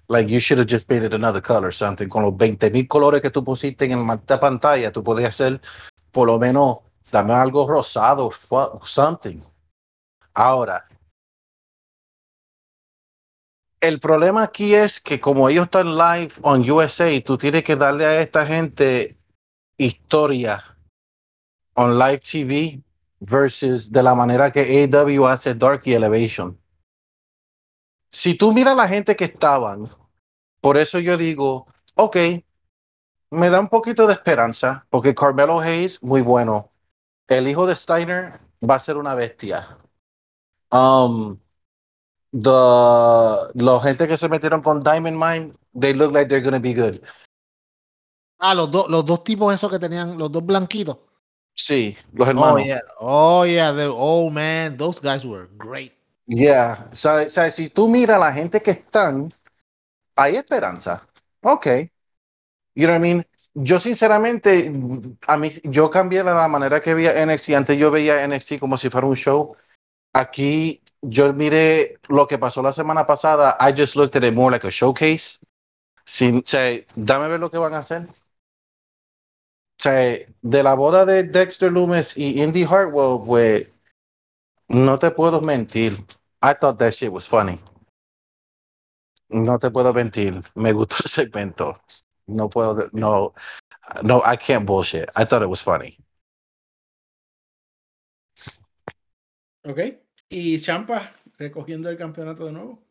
Like you should have just painted another color, something. Con los 20 mil colores que tú pusiste en la pantalla, tú podías hacer por lo menos, dame algo rosado, something. Ahora, El problema aquí es que como ellos están live on USA, tú tienes que darle a esta gente historia on live TV versus de la manera que AW hace Dark y Elevation. Si tú miras la gente que estaban, por eso yo digo, ok, me da un poquito de esperanza, porque Carmelo Hayes, muy bueno. El hijo de Steiner va a ser una bestia. Um, the, la gente que se metieron con Diamond Mine, they look like they're gonna be good. Ah, los, dos los dos tipos esos que tenían, los dos blanquitos. Sí, los hermanos. Oh, yeah. Oh, yeah. the- oh, man. Those guys were great. Yeah, o sea, si tú miras la gente que están, hay esperanza. Ok. You know what I mean? Yo sinceramente, a mí, yo cambié la manera que veía NXT. Antes yo veía NXT como si fuera un show. Aquí yo miré lo que pasó la semana pasada. I just looked at it more like a showcase. Sin, o sea, dame ver lo que van a hacer. O sea, de la boda de Dexter Loomis y Indy Hartwell, pues, no te puedo mentir. I thought that shit was funny. No te puedo mentir. Me gustó el segmento. No puedo, no, no, I can't bullshit. I thought it was funny. Ok. Y Champa recogiendo el campeonato de nuevo.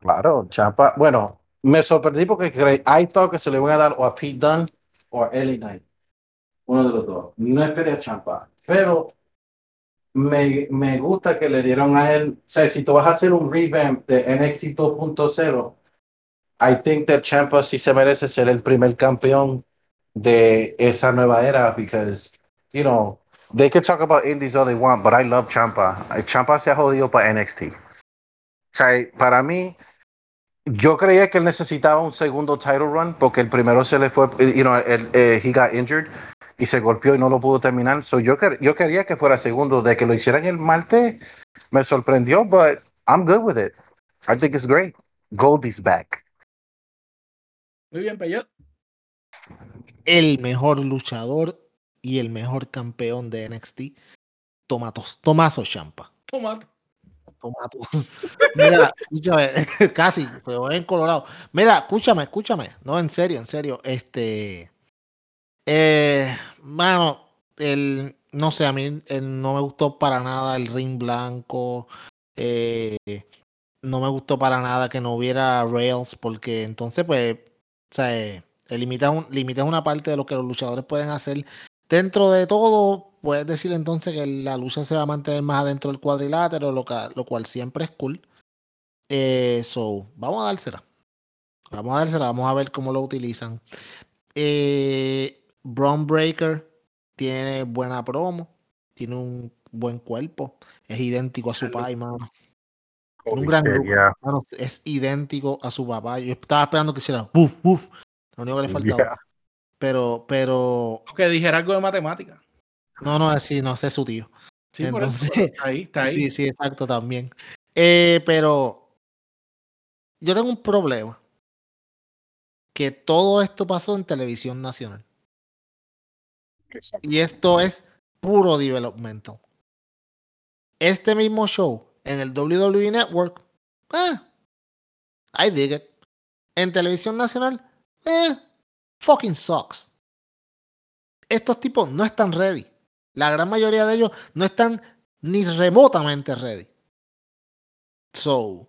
Claro, Champa. Bueno, me sorprendí porque creí, I thought que se le iban a dar o a Pete Dunne o a Ellie Knight. Uno de los dos. No esperé a Champa. Pero me, me gusta que le dieron a él. O sea, si tú vas a hacer un revamp de NXT 2.0, I think that Champa sí se merece ser el primer campeón de esa nueva era because, you know, they can talk about indies all they want, but I love Champa. Champa se ha jodido para NXT. O sea, para mí, yo creía que él necesitaba un segundo title run porque el primero se le fue, you know, el, eh, he got injured y se golpeó y no lo pudo terminar. So yo, yo quería que fuera segundo. De que lo hicieran el martes, me sorprendió, but I'm good with it. I think it's great. Goldie's back. Muy bien, Peyot. El mejor luchador y el mejor campeón de NXT, Tomatos, Tomaso Champa. Tomate. Tomato. Mira, escúchame, casi, pero en Colorado. Mira, escúchame, escúchame. No, en serio, en serio. Este. Eh, mano, el, no sé, a mí el- no me gustó para nada el ring blanco. eh, no me gustó para nada que no hubiera rails, porque entonces, pues, o sea, eh, limitas un, limitas una parte de lo que los luchadores pueden hacer. Dentro de todo, puedes decir entonces que la lucha se va a mantener más adentro del cuadrilátero, lo, ca- lo cual siempre es cool. Eh, so, vamos a dársela. Vamos a dársela, vamos a ver cómo lo utilizan. Eh, Braun Breaker tiene buena promo, tiene un buen cuerpo, es idéntico a su pai, mano. Tiene un gran. Mano, es idéntico a su papá. Yo estaba esperando que hiciera uf, uf. Lo único que le faltaba. Pero, pero, Que dijera algo de matemática. no, no, sí, no, ese es su tío. Sí, por eso. Entonces- pero Está ahí, está ahí. Sí, sí, exacto, también. Eh, pero yo tengo un problema. Que todo esto pasó en televisión nacional. Y esto es puro developmental. Este mismo show en el WWE Network, eh, I dig it. En televisión nacional, eh, fucking sucks. Estos tipos no están ready. La gran mayoría de ellos no están ni remotamente ready. So,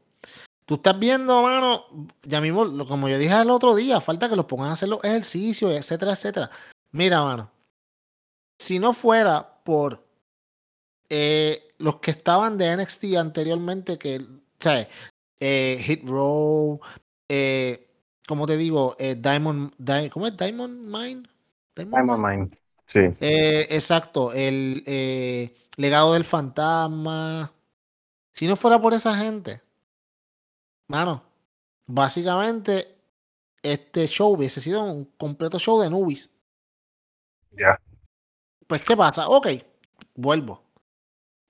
tú estás viendo, mano, ya mismo, como yo dije el otro día, falta que los pongan a hacer los ejercicios, etcétera, etcétera. Mira, mano, si no fuera por eh, los que estaban de NXT anteriormente, que, ¿sabes? Eh, Hit Row, eh, como te digo, eh, Diamond, Di- ¿cómo es? Diamond Mine. Diamond Mine. Sí. Eh, exacto, el eh, legado del fantasma. Si no fuera por esa gente, mano, básicamente este show hubiese sido un completo show de nubis. Ya. Pues, ¿qué pasa? Ok, vuelvo.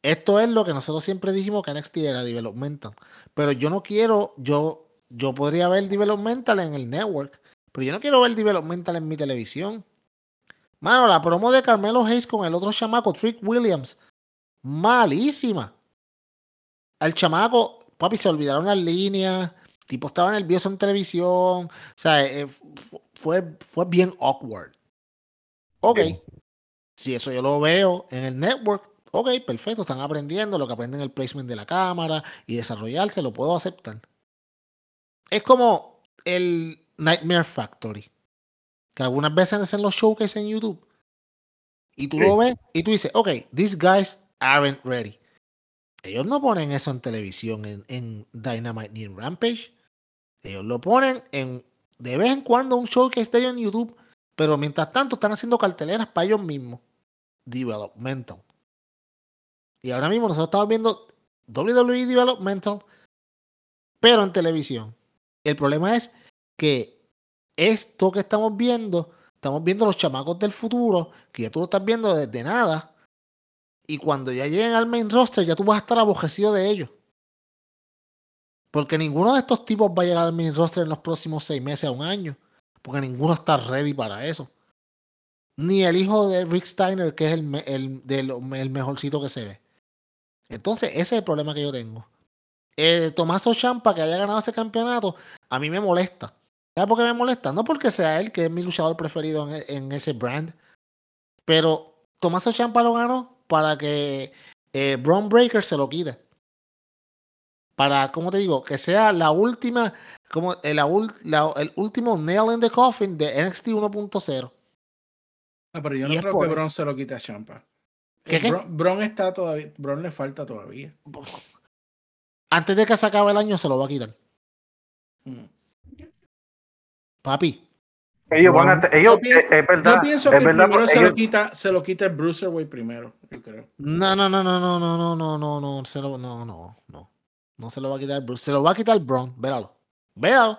Esto es lo que nosotros siempre dijimos que NXT era developmental. Pero yo no quiero, yo, yo podría ver developmental en el network, pero yo no quiero ver developmental en mi televisión. Mano, la promo de Carmelo Hayes con el otro chamaco, Trick Williams, malísima. Al chamaco, papi, se olvidaron las líneas. tipo estaba nervioso en televisión. O sea, eh, fu- fue, fue bien awkward. Ok. Sí. Si eso yo lo veo en el network, ok, perfecto. Están aprendiendo lo que aprenden el placement de la cámara y desarrollarse, lo puedo aceptar. Es como el Nightmare Factory. Que algunas veces hacen los showcases en YouTube. Y tú Sí. lo ves y tú dices, ok, these guys aren't ready. Ellos no ponen eso en televisión, en, en Dynamite ni en Rampage. Ellos lo ponen en de vez en cuando un showcase de ellos en YouTube. Pero mientras tanto están haciendo carteleras para ellos mismos. Developmental. Y ahora mismo nosotros estamos viendo WWE Developmental, pero en televisión. El problema es que esto que estamos viendo, estamos viendo los chamacos del futuro, que ya tú lo estás viendo desde nada. Y cuando ya lleguen al main roster, ya tú vas a estar abojecido de ellos. Porque ninguno de estos tipos va a llegar al main roster en los próximos seis meses a un año. Porque ninguno está ready para eso. Ni el hijo de Rick Steiner, que es el, el, del- el mejorcito que se ve. Entonces, ese es el problema que yo tengo. Eh, Tomaso Champa, que haya ganado ese campeonato, a mí me molesta. ¿Sabes por qué me molesta? No porque sea él, que es mi luchador preferido en, en ese brand. Pero Tomaso Champa lo ganó para que eh, Braun Breaker se lo quite. Para, ¿cómo te digo? Que sea la última, como el, la ul- la- el último nail in the coffin de NXT 1.0. Ah, pero yo no creo que. Bron se lo quite a Champa. ¿Qué, Eh, qué? Está todavía. Bron le falta todavía. Antes de que se acabe el año se lo va a quitar. Mm. Papi, Ellos van a. Bron- te- Ellos, Yo pienso- eh, es verdad. Yo pienso es que verdad, primero se lo quita, se lo quita el Bruiserweight primero, yo creo. No, no, no, no, no, no, no, no, no, no, se lo, no, no, no. No se lo va a quitar Bruce. Se lo va a quitar Braun. Véralo. Véralo.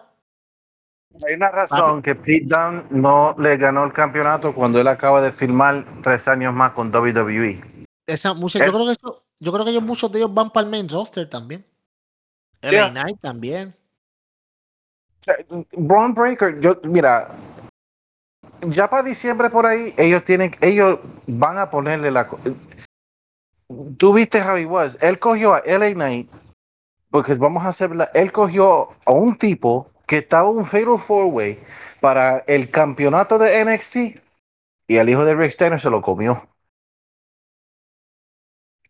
Hay una razón que Pete Dunne no le ganó el campeonato cuando él acaba de firmar tres años más con. WWE. Esa, mucha- yo, creo que eso- yo creo que ellos, muchos de ellos van para el main roster también. LA Yeah. Knight también. Braun Breaker, yo, mira, ya para diciembre por ahí, ellos tienen, ellos van a ponerle la. Tú viste how he was. Él cogió a LA Knight, porque vamos a hacerla. Él cogió a un tipo que estaba un Fatal Four Way para el campeonato de NXT y el hijo de Rick Steiner se lo comió.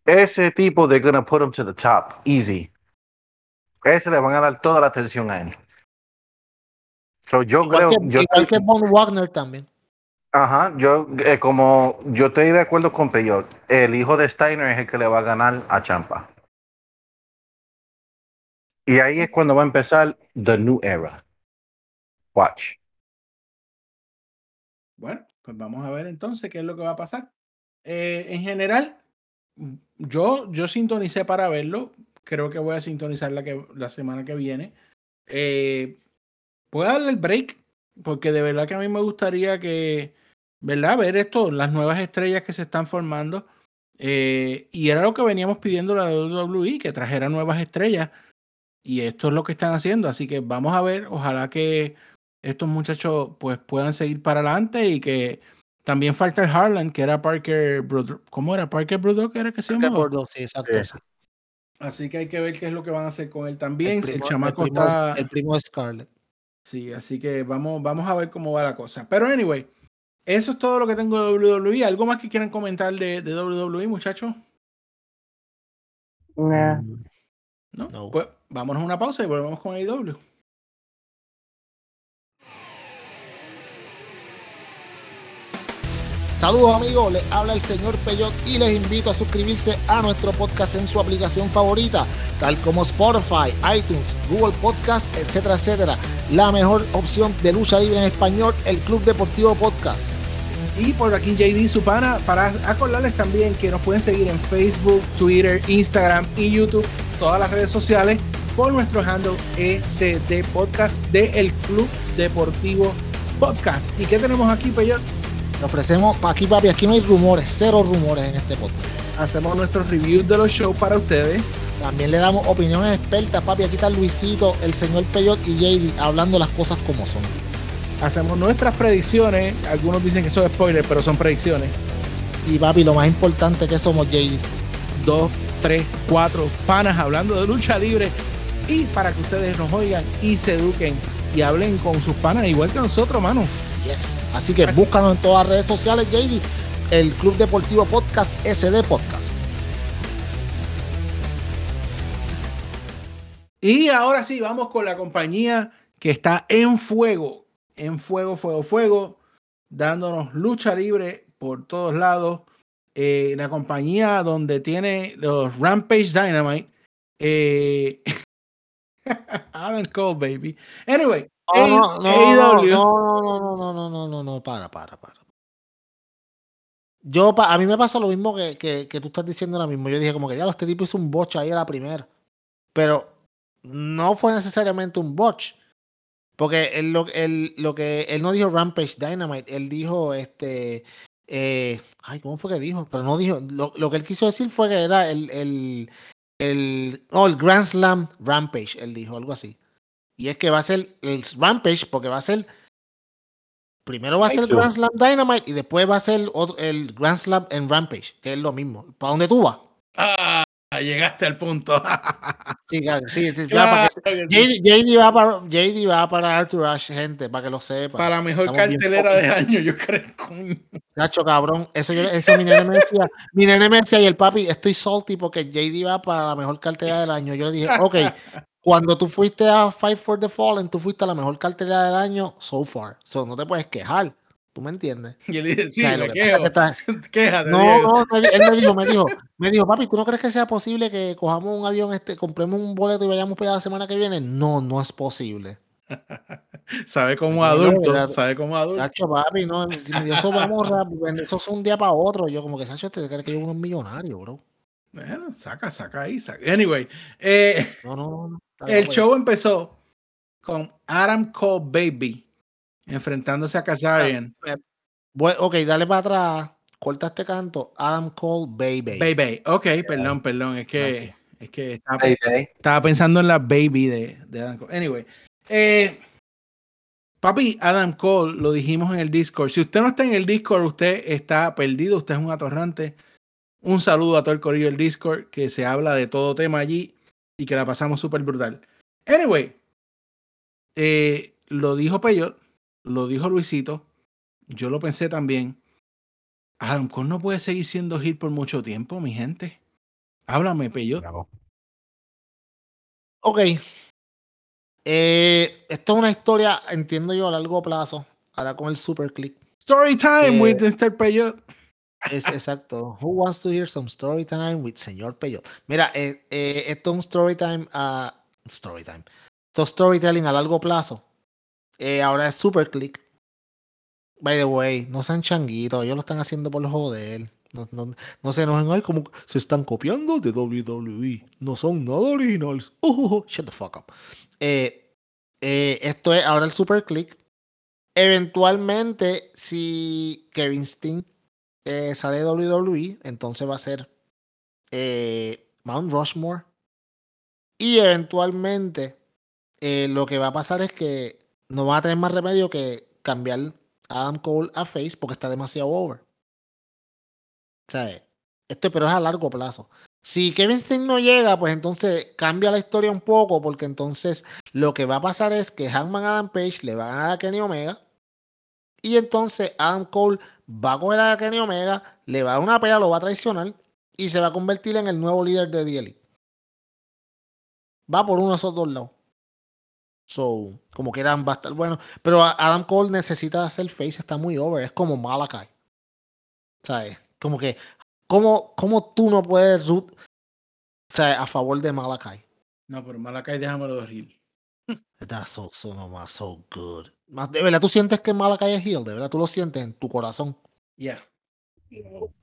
Ese tipo, they're gonna put him to the top, easy. Ese le van a dar toda la atención a él. So, yo Igual, creo, que, yo igual que Von Wagner también. Ajá, yo eh, como yo estoy de acuerdo con Peyot, el hijo de Steiner es el que le va a ganar a Champa. Y ahí es cuando va a empezar the new era. Watch. Bueno, pues vamos a ver entonces qué es lo que va a pasar. Eh, en general, yo, yo sintonicé para verlo. Creo que voy a sintonizar la, que, la semana que viene. Eh, voy a darle el break, porque de verdad que a mí me gustaría que, ¿verdad? Ver esto, las nuevas estrellas que se están formando. Eh, y era lo que veníamos pidiendo la WWE, que trajera nuevas estrellas. Y esto es lo que están haciendo. Así que vamos a ver, ojalá que estos muchachos pues puedan seguir para adelante y que también falta el Harlan, que era Parker Brood- ¿Cómo era? Parker Brudok era que se Parker llamaba. Bordeaux, sí, exacto. Sí. Sí. Así que hay que ver qué es lo que van a hacer con él también. si el primo- chamaco primo, está. el primo de Scarlett. Sí, así que vamos, vamos a ver cómo va la cosa. Pero anyway, eso es todo lo que tengo de WWE. ¿Algo más que quieran comentar de, de WWE, muchachos? ¿No? No. Pues vámonos a una pausa y volvemos con E AEW. Saludos amigos, les habla el señor Peyot y les invito a suscribirse a nuestro podcast en su aplicación favorita, tal como Spotify, iTunes, Google Podcast, etcétera, etcétera. La mejor opción de lucha libre en español, el Club Deportivo Podcast. Y por aquí JD Supana, para acordarles también que nos pueden seguir en Facebook, Twitter, Instagram y YouTube, todas las redes sociales, por nuestro handle ECD Podcast de El Club Deportivo Podcast. ¿Y qué tenemos aquí, Peyot? Le ofrecemos, aquí papi, aquí no hay rumores, cero rumores en este podcast. Hacemos nuestros reviews de los shows para ustedes. También le damos opiniones expertas, papi. Aquí está Luisito, el señor Peyot y JD hablando las cosas como son. Hacemos nuestras predicciones. Algunos dicen que son spoilers, pero son predicciones. Y papi, lo más importante que somos JD. Dos, tres, cuatro panas hablando de lucha libre y para que ustedes nos oigan y se eduquen y hablen con sus panas, igual que nosotros, mano. Yes. Así que Así- búscanos en todas las redes sociales, JD. El Club Deportivo Podcast, SD Podcast. Y ahora sí, vamos con la compañía que está en fuego, en fuego, fuego, fuego, dándonos lucha libre por todos lados. Eh, la compañía donde tiene los Rampage Dynamite. Eh, Adam Cole, baby. Anyway, No, no, no, no, no, no, no, no, no, para, para, para. Yo, pa- a mí me pasa lo mismo que, que, que tú estás diciendo ahora mismo. Yo dije como que ya este tipo hizo un botch ahí a la primera. Pero no fue necesariamente un botch. Porque él, lo, él, lo que él no dijo Rampage Dynamite, él dijo este. eh, ay, ¿cómo fue que dijo? Pero no dijo. Lo, lo que él quiso decir fue que era el. el, el oh, el Grand Slam Rampage, él dijo, algo así. Y es que va a ser el Rampage, porque va a ser. Primero va a ser el. Grand Slam Dynamite y después va a ser otro- el Grand Slam en Rampage, que es lo mismo. ¿Para dónde tú vas? Ah, llegaste al punto. Sí, claro, sí, sí, ya, para que- Claro que sí. JD, JD va para, JD va para Arthur Ashe, gente, para que lo sepa. Para mejor Estamos cartelera de año, yo creo. Nacho, cabrón. Eso, yo, eso mi nene me decía. Mi nene me decía y el papi, estoy salty porque JD va para la mejor cartera del año. Yo le dije, ok, cuando tú fuiste a Fight for the Fallen, tú fuiste a la mejor cartera del año so far. So, no te puedes quejar. ¿Tú me entiendes? Y él dice, sí, O sea, me que quejo. está- Quéjate, No, Diego. no, él me dijo, me dijo, me dijo, papi, ¿tú no crees que sea posible que cojamos un avión, este, compremos un boleto y vayamos para la semana que viene? No, no es posible. Sabe como adulto, sabe como adulto. Sacho, papi, no, si me dio eso vamos rápido, eso es un día para otro. Yo como que, Sacho, te crees que yo uno es millonario, bro. Bueno, saca, saca ahí, saca. Anyway, eh, No, no, no, el loco, show empezó con Adam Cole Baby enfrentándose a Kazarian. Bueno, ok, dale para atrás. Corta este canto. Adam Cole, baby. Baby. Ok, perdón, perdón. Es que, Gracias. es que estaba, pensando en la baby de, de Adam Cole. Anyway, eh, papi, Adam Cole, lo dijimos en el Discord. Si usted no está en el Discord, usted está perdido, usted es un atorrante. Un saludo a todo el corillo del Discord, que se habla de todo tema allí y que la pasamos súper brutal. Anyway, eh, lo dijo Peyot, lo dijo Luisito, yo lo pensé también. Adam Cole no puede seguir siendo hit por mucho tiempo, mi gente. Háblame, Peyot. Ok. Eh, esto es una historia, entiendo yo, a largo plazo. Ahora con el super click. Story time with Mr. Peyot. Es exacto. Who wants to hear some story time with señor Peyot? Mira, eh, eh, esto es un story time. ah, story time. Esto es storytelling a largo plazo. Eh, ahora es super click. By the way, no sean changuitos. Ellos lo están haciendo por los joder. No, no, no se enojen. Ay, como se están copiando de WWE. No son nada originales. Uh, shut the fuck up. Eh, esto es ahora el super click. Eventualmente, si Kevin Steen eh, sale WWE, entonces va a ser eh, Mount Rushmore. Y eventualmente eh, lo que va a pasar es que no va a tener más remedio que cambiar Adam Cole a Face porque está demasiado over. O sea, esto pero es a largo plazo. Si Kevin Steen no llega, pues entonces cambia la historia un poco porque entonces lo que va a pasar es que Hangman Adam Page le va a ganar a Kenny Omega y entonces Adam Cole va a coger a Kenny Omega, le va a dar una pelea, lo va a traicionar y se va a convertir en el nuevo líder de Elite. Va por uno de esos dos lados. So, como quieran, va a estar bueno. Pero Adam Cole necesita hacer face, está muy over. Es como Malakai. ¿Sabes? Como que, ¿cómo, cómo tú no puedes root ¿sabes? a favor de Malakai? No, pero Malakai, déjamelo dormir. That's so, so, no más, so good. Más, de verdad, tú sientes que Malakai es heel, de verdad, tú lo sientes en tu corazón. Ya.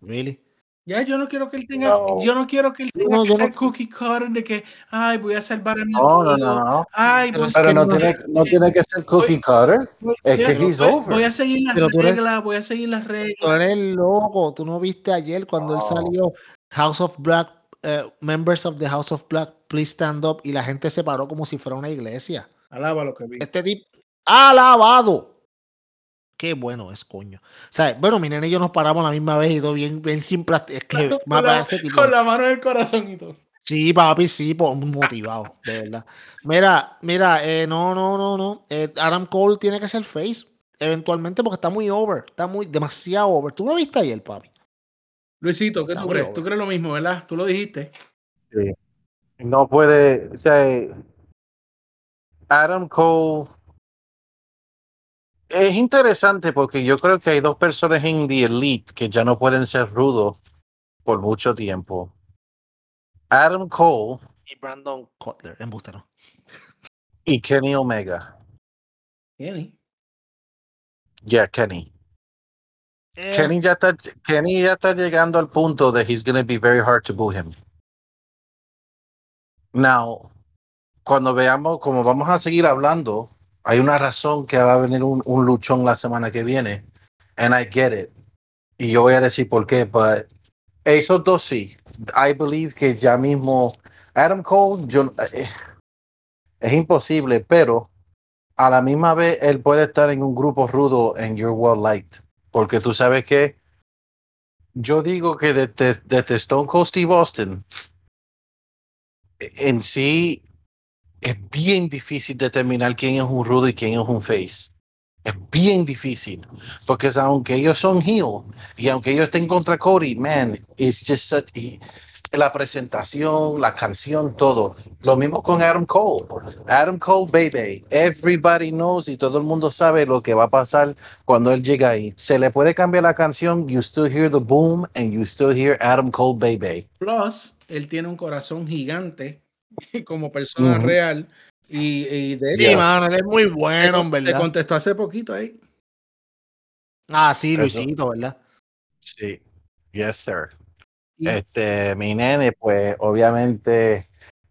Really? Ya, yo no quiero que él tenga, No. yo no quiero que él tenga No, que ser no- cookie cutter de que, ay, voy a salvar a mi No, no, amigo. no, no. Ay, Pero voy, es Pero que no no- tiene, no tiene que ser cookie cutter. voy- es que he's voy- over. voy a seguir las Pero tú eres- reglas, voy a seguir las reglas. Tú eres loco, tú no viste ayer cuando él No. salió House of Black, eh, members of the House of Black, please stand up, y la gente se paró como si fuera una iglesia. Alaba lo que vi. Este tipo, alabado. Qué bueno es, coño. O sea, bueno, mi nene y yo nos paramos a la misma vez y todo bien, bien sin práctica. Es que con, más la, tipo. con la mano en el corazón y todo. Sí, papi, sí, motivado, de verdad. Mira, mira, eh, no, no, no, no. eh, Adam Cole tiene que ser face, eventualmente, porque está muy over, está muy demasiado over. ¿Tú no viste ayer, papi? Luisito, ¿qué Está tú crees? over. Tú crees lo mismo, ¿verdad? Tú lo dijiste. Sí. No puede, o sea, eh, Adam Cole es interesante porque yo creo que hay dos personas en The Elite que ya no pueden ser rudos por mucho tiempo. Adam Cole Y Brandon Cutler, embuste, ¿no? y Kenny Omega. Kenny. Yeah, Kenny. Eh, Kenny ya está, Kenny ya está llegando al punto de he's gonna be very hard to boo him. Now, cuando veamos, como vamos a seguir hablando, hay una razón que va a venir un, luchón la semana que viene. And I get it. Y yo voy a decir por qué, but esos dos sí. I believe que ya mismo Adam Cole, yo, eh, es imposible, pero a la misma vez él puede estar en un grupo rudo en Your World Light. Porque tú sabes que yo digo que desde, desde Stone Cold Steve Austin, en sí es bien difícil determinar quién es un rudo y quién es un face. Es bien difícil. Porque aunque ellos son heel y aunque ellos estén contra Cody, man, it's just such, y la presentación, la canción, todo. Lo mismo con Adam Cole. Adam Cole, baby. Everybody knows y todo el mundo sabe lo que va a pasar cuando él llega ahí. Se le puede cambiar la canción, you still hear the boom and you still hear Adam Cole, baby. Plus, él tiene un corazón gigante como persona real. Y, y de Sí, hecho, mano, él es muy bueno, en te verdad. contestó hace poquito ahí. Ah, sí, Eso. Luisito, ¿verdad? Sí. Yes, sir. Este, mi nene, pues obviamente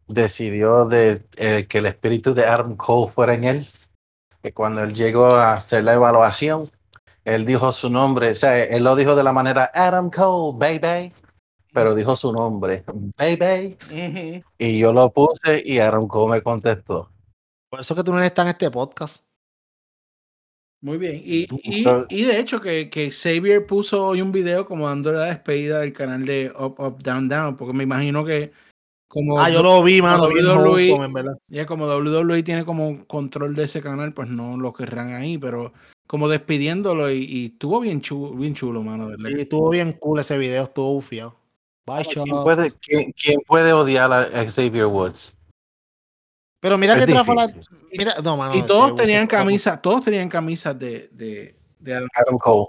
decidió de, eh, que el espíritu de Adam Cole fuera en él. Que cuando él llegó a hacer la evaluación, él dijo su nombre, o sea, él lo dijo de la manera Adam Cole, baby, pero dijo su nombre, baby, Ujú. y yo lo puse y Adam Cole me contestó. Por eso que tú no estás en este podcast. Muy bien. Y, y, de hecho que, que Xavier puso hoy un video como dando la despedida del canal de Up, Up, Down, Down, porque me imagino que como, Ah, yo lo vi, mano, WWE wholesome, en verdad. ya como WWE tiene como control de ese canal, pues no lo querrán ahí, pero como despidiéndolo y, y estuvo bien chulo, bien chulo, mano. ¿verdad? Sí, estuvo bien cool ese video, estuvo bufiado. Bye, ¿Quién puede, quién- quién puede odiar a Xavier Woods? Pero mira Es que trafa la. Mira, no, mano, y todos tenían camisas, todos tenían camisas de, de, de Adam- Adam Cole.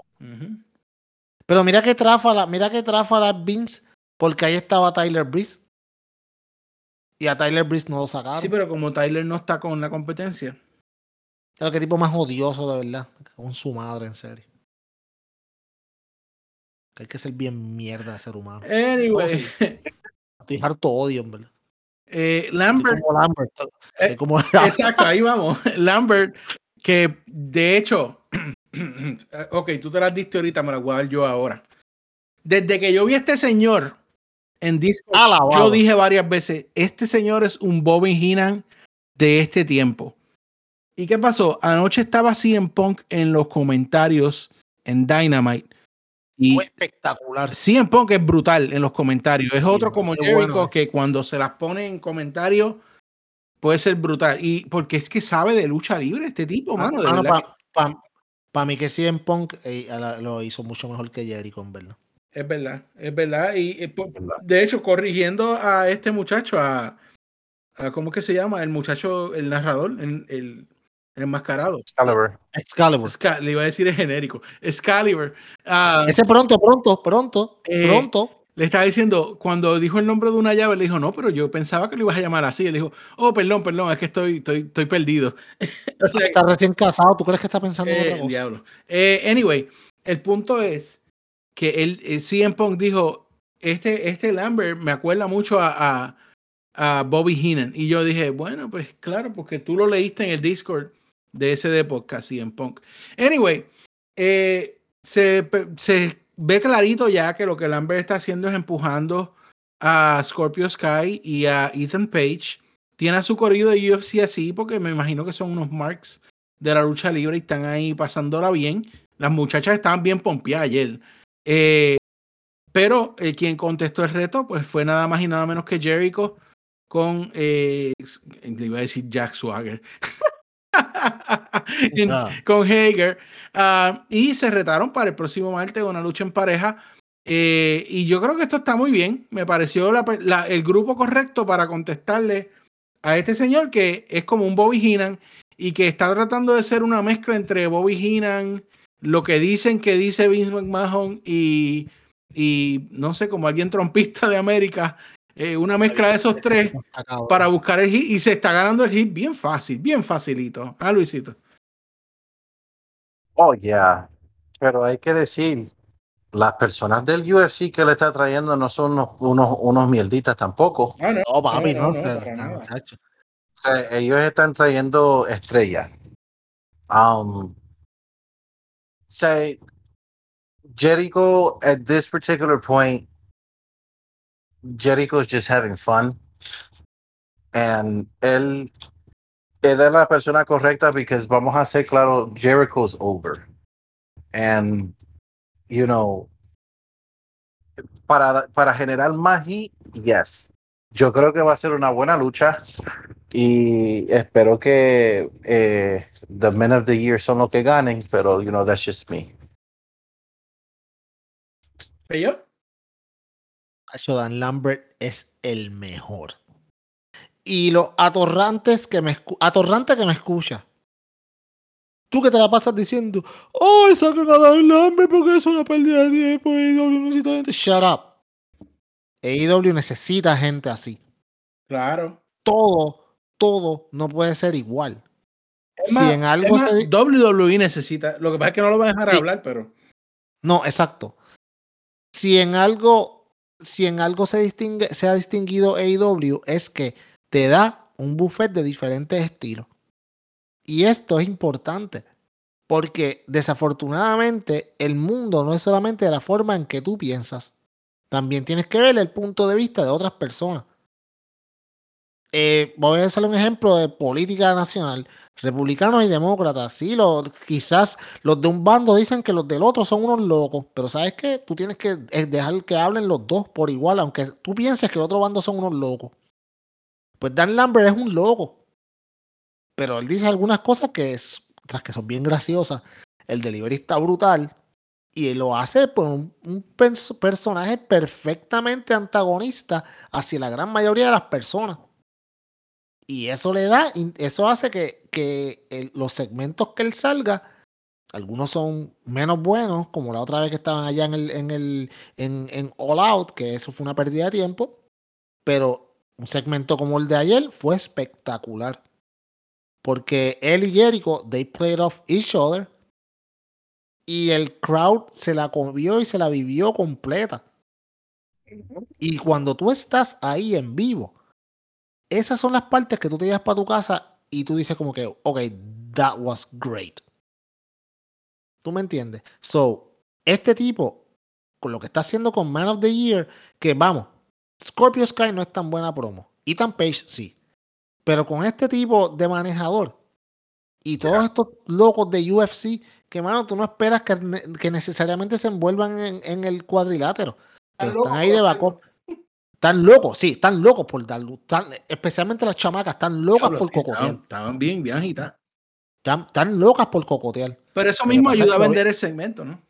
Pero mira que trafa la, mira que trafa la Vince, porque ahí estaba Tyler Breeze. Y a Tyler Breeze no lo sacaron. Sí, pero como Tyler no está con la competencia. Pero qué tipo más odioso, de verdad. Con su madre, en serio. Que hay que ser bien mierda de ser humano. Anyway, Estoy harto odio, verdad. eh, Estoy Lambert, como Lambert. Estoy Eh, como exacto, ahí vamos. Lambert, que de hecho, ok, tú te las diste ahorita, me las voy a dar yo ahora. Desde que yo vi a este señor en Discord, Alabado. yo dije varias veces, este señor es un Bobby Heenan de este tiempo. ¿Y qué pasó? Anoche estaba CM Punk en los comentarios en Dynamite. Y Fue espectacular. CM Punk es brutal en los comentarios. Es Sí, otro como Jericho bueno, que cuando se las pone en comentarios puede ser brutal. Y porque es que sabe de lucha libre este tipo, mano. de verdad para mí que CM Punk eh, la- lo hizo mucho mejor que Jericho, en verdad. es verdad, es verdad. Y eh, por- de hecho, corrigiendo a este muchacho, a, a ¿cómo que se llama? El muchacho, el narrador, el enmascarado. Excalibur. Excalibur. Le iba a decir el genérico. Excalibur. Ah, Ese pronto, pronto, pronto, Eh, pronto. le estaba diciendo, cuando dijo el nombre de una llave, le dijo, no, pero yo pensaba que lo ibas a llamar así. Él dijo, oh, perdón, perdón, es que estoy, estoy, estoy perdido. o sea, Está recién casado. ¿Tú crees que está pensando en otra el cosa? diablo. Eh, anyway, el punto es que él, eh, CM Punk dijo, este, este Lambert me acuerda mucho a, a, a Bobby Heenan. Y yo dije, bueno, pues claro, porque tú lo leíste en el Discord de ese de podcast, CM Punk. Anyway, eh, se, se ve clarito ya que lo que Lambert está haciendo es empujando a Scorpio Sky y a Ethan Page. Tiene a su corrido de UFC así, porque me imagino que son unos marks de la lucha libre y están ahí pasándola bien. Las muchachas estaban bien pompeadas ayer. Eh, pero eh, quien contestó el reto pues fue nada más y nada menos que Jericho con, eh, iba a decir Jack Swagger, en- Ah. con Hager, ah, y se retaron para el próximo martes una lucha en pareja. eh, y yo creo que esto está muy bien. Me pareció la per- la- el grupo correcto para contestarle a este señor que es como un Bobby Heenan y que está tratando de ser una mezcla entre Bobby Heenan, lo que dicen que dice Vince McMahon y, y no sé, como alguien trompista de América, eh, una mezcla de esos tres para buscar el hit y se está ganando el hit bien fácil, bien facilito. Ah, Luisito. Oh, yeah. Pero hay que decir, las personas del UFC que le está trayendo no son unos, unos, unos mierditas tampoco. Ah, no, No, papi, no, no. ellos están trayendo estrellas. Um, say Jericho at this particular point, Jericho is just having fun, and él, él es la persona correcta because vamos a ser claro, Jericho's over, and you know, para para generar más yes, yo creo que va a ser una buena lucha y espero que eh, the men of the year son los que ganen, pero you know that's just me. ¿Y yo? Dan Lambert es el mejor. Y los atorrantes que me atorrante que me escucha. Tú que te la pasas diciendo, ¡Ay, saquen a Dan Lambert porque es una pérdida de tiempo! AEW necesita gente. Shut up. AEW necesita gente así. Claro. Todo, todo no puede ser igual. Es Si en algo es más, se WWE necesita. Lo que pasa es que no lo van a dejar Sí. hablar, pero. No, exacto. Si en algo, si en algo se distingue, se ha distinguido AEW es que te da un buffet de diferentes estilos. Y esto es importante. Porque desafortunadamente el mundo no es solamente de la forma en que tú piensas. También tienes que ver el punto de vista de otras personas. Eh, voy a hacer un ejemplo de política nacional. Republicanos y demócratas. Sí, lo- quizás los de un bando dicen que los del otro son unos locos, pero ¿sabes qué? Tú tienes que eh, dejar que hablen los dos por igual, aunque tú pienses que el otro bando son unos locos. Pues Dan Lambert es un loco, pero él dice algunas cosas que, tras que son bien graciosas. El delivery está brutal y lo hace por un, un perso- personaje perfectamente antagonista hacia la gran mayoría de las personas. Y eso le da, eso hace que, que el- los segmentos que él salga, algunos son menos buenos, como la otra vez que estaban allá en el, en el, en, en All Out, que eso fue una pérdida de tiempo. Pero un segmento como el de ayer fue espectacular. Porque él y Jericho, they played off each other. Y el crowd se la comió y se la vivió completa. Y cuando tú estás ahí en vivo, esas son las partes que tú te llevas para tu casa y tú dices como que, ok, that was great. ¿Tú me entiendes? So, este tipo, con lo que está haciendo con Man of the Year, que vamos, Scorpio Sky no es tan buena promo. Ethan Page sí. Pero con este tipo de manejador y todos estos locos de UFC, que mano, tú no esperas que, que necesariamente se envuelvan en, en el cuadrilátero. Pero Están ahí de backup. Están locos, sí, están locos por dar luz. Están- especialmente las chamacas, están locas por sí, cocotear. estaban, bien, bien agitadas. Están, están locas por cocotear. Pero eso mismo ayuda a hoy- vender el segmento, ¿no?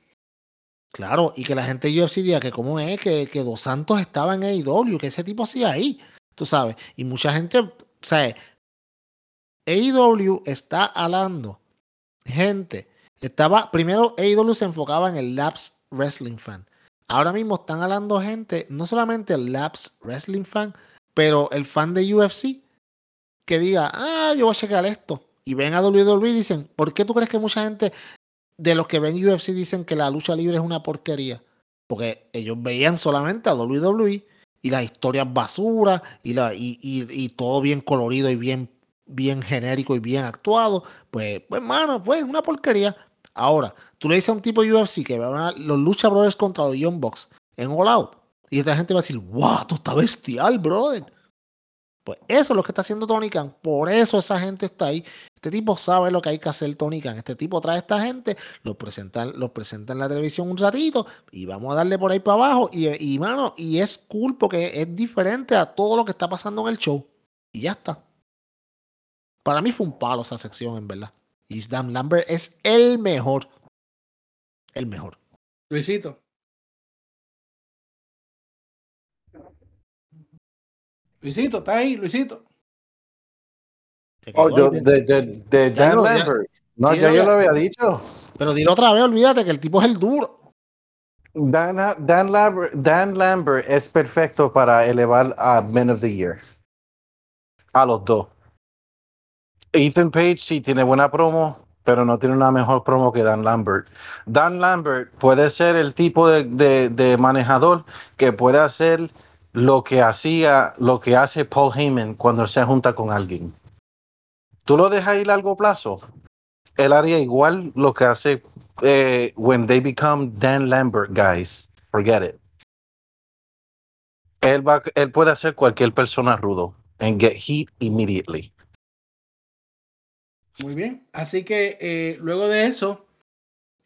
Claro, y que la gente de UFC diga que cómo es que, que Dos Santos estaba en AEW, que ese tipo hacía ahí, tú sabes. Y mucha gente, o sea, AEW está hablando, gente, estaba, primero AEW se enfocaba en el Labs Wrestling Fan. Ahora mismo están hablando gente, no solamente el Labs Wrestling Fan, pero el fan de UFC que diga, ah, yo voy a checar esto. Y ven a WWE y dicen, ¿por qué tú crees que mucha gente de los que ven UFC dicen que la lucha libre es una porquería? Porque ellos veían solamente a WWE y las historias basura y, la, y, y- y todo bien colorido y bien, bien genérico y bien actuado. Pues, pues, mano, pues una porquería. Ahora, tú le dices a un tipo de UFC que los Lucha Brothers contra los Young Bucks en All Out y esta gente va a decir, wow, tú está bestial, brother. Pues eso es lo que está haciendo Tony Khan. Por eso esa gente está ahí. Este tipo sabe lo que hay que hacer Tony Khan. Este tipo trae a esta gente, los presenta, los presenta en la televisión un ratito y vamos a darle por ahí para abajo. Y, y, mano, y es cool porque es diferente a todo lo que está pasando en el show. Y ya está. Para mí fue un palo esa sección, en verdad. Y Dan Lambert es el mejor. El mejor. Luisito. Luisito, ¿está ahí, Luisito? Oh, yo, de, de, de Dan no, Lambert. ya- no, sí, ya yo ya. lo había dicho. Pero dilo otra vez, olvídate que el tipo es el duro. Dan, Dan, Lambert, Dan Lambert es perfecto para elevar a Men of the Year. A los dos. Ethan Page sí tiene buena promo, pero no tiene una mejor promo que Dan Lambert. Dan Lambert puede ser el tipo de, de- manejador que puede hacer lo que hacía, lo que hace Paul Heyman cuando se junta con alguien. Tú lo dejas ir a largo plazo. Él haría igual lo que hace eh, when they become Dan Lambert guys. Forget it. Él, va, él puede hacer cualquier persona rudo and get heat immediately. Muy bien. Así que eh, luego de eso,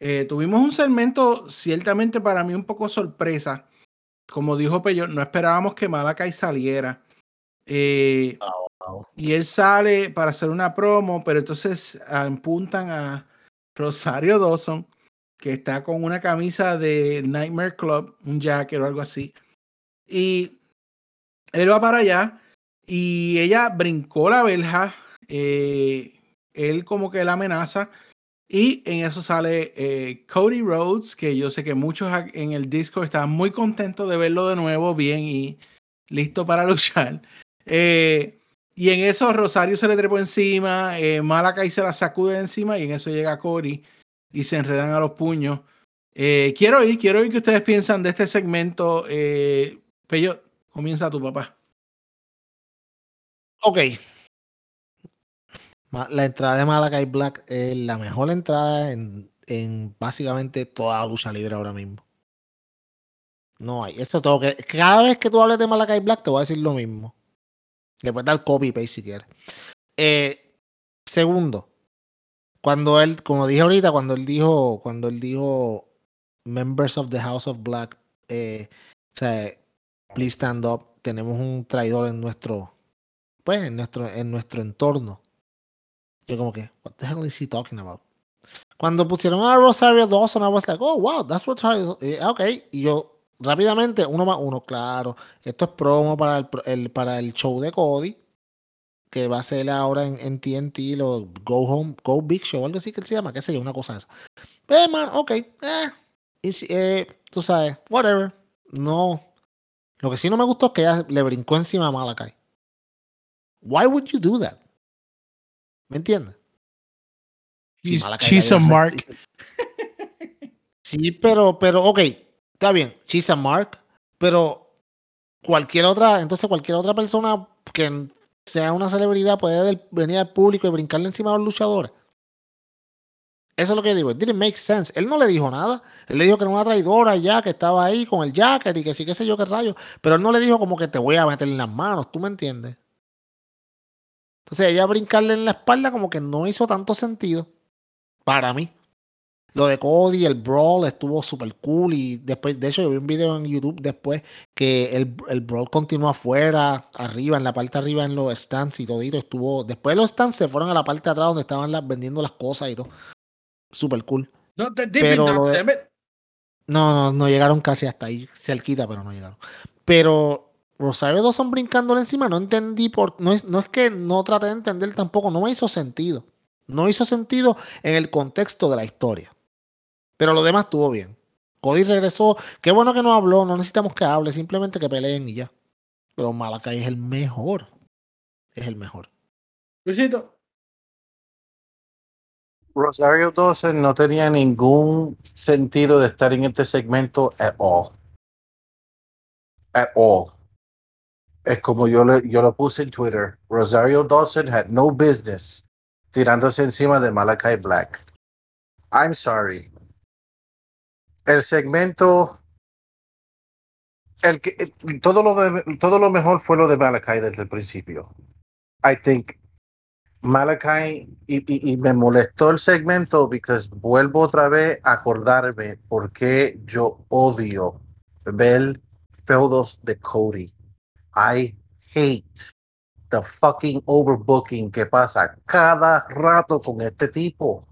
eh, tuvimos un segmento ciertamente para mí un poco sorpresa. Como dijo Peyo, no esperábamos que Malakai saliera. Eh, y él sale para hacer una promo, pero entonces apuntan a Rosario Dawson, que está con una camisa de Nightmare Club, un jacket o algo así. Y él va para allá y ella brincó la verja. eh, él como que la amenaza. Y en eso sale eh, Cody Rhodes, que yo sé que muchos en el Discord estaban muy contentos de verlo de nuevo, bien y listo para luchar. Eh, y en eso Rosario se le trepó encima, eh, Malakai se la sacude de encima y en eso llega Cody y se enredan a los puños. Eh, quiero oír, quiero oír que ustedes piensan de este segmento. Eh, Pello, comienza tu papá. Ok. La entrada de Malakai Black es la mejor entrada en, en básicamente toda lucha libre ahora mismo. No hay. Eso tengo que. Cada vez que tú hables de Malakai Black, te voy a decir lo mismo. Le puedes dar copy paste si quieres. Eh, segundo, cuando él, como dije ahorita, cuando él dijo, cuando él dijo Members of the House of Black, eh, o sea, please stand up. Tenemos un traidor en nuestro, pues, en nuestro, en nuestro entorno. Yo como que, what the hell is he talking about? Cuando pusieron a Rosario Dawson, I was like, oh, wow, that's Rosario eh, Ok, y yo rápidamente, uno más uno, claro, esto es promo para el, para el show de Cody, que va a ser ahora en, en TNT, lo Go Home, Go Big Show, algo así que se llama, qué sé una cosa esa. Pues, man, ok, eh, si- eh, tú sabes, whatever, no. Lo que sí no me gustó es que ella le brincó encima a Malakai. Why would you do that? ¿Me entiendes? She's, a en- mark. Sí, pero, pero, ok, está bien, she's a mark, pero cualquier otra, entonces cualquier otra persona que sea una celebridad puede del- venir al público y brincarle encima a los luchadores. Eso es lo que digo, it didn't make sense. Él no le dijo nada, él le dijo que era una traidora ya, que estaba ahí con el jacket y que sí, qué sé yo, qué rayo, pero él no le dijo como que te voy a meter en las manos, ¿tú me entiendes? Entonces ella brincarle en la espalda como que no hizo tanto sentido para mí. Lo de Cody, el brawl estuvo súper cool y después, de hecho, yo vi un video en YouTube después que el, el brawl continuó afuera, arriba, en la parte de arriba en los stands y todito estuvo. Después los stands se fueron a la parte de atrás donde estaban las, vendiendo las cosas y todo. Súper cool. No te Pero de- it. No, no, no llegaron casi hasta ahí, cerquita, pero no llegaron. Pero Rosario Dawson brincándole encima, no entendí por. No es, no es que no traté de entender tampoco, no me hizo sentido. No hizo sentido en el contexto de la historia. Pero lo demás estuvo bien. Cody regresó. Qué bueno que no habló, no necesitamos que hable, simplemente que peleen y ya. Pero Malakai es el mejor. Es el mejor. Luisito. Rosario Dawson no tenía ningún sentido de estar en este segmento at all. At all. Es como yo, le, yo lo puse en Twitter. Rosario Dawson had no business tirándose encima de Malachi Black. I'm sorry. El segmento el que, eh, todo, lo todo lo mejor fue lo de Malakai desde el principio. I think Malakai, y, y- y me molestó el segmento because vuelvo otra vez a acordarme por qué yo odio ver feudos de Cody. I hate the fucking overbooking que pasa cada rato con este tipo.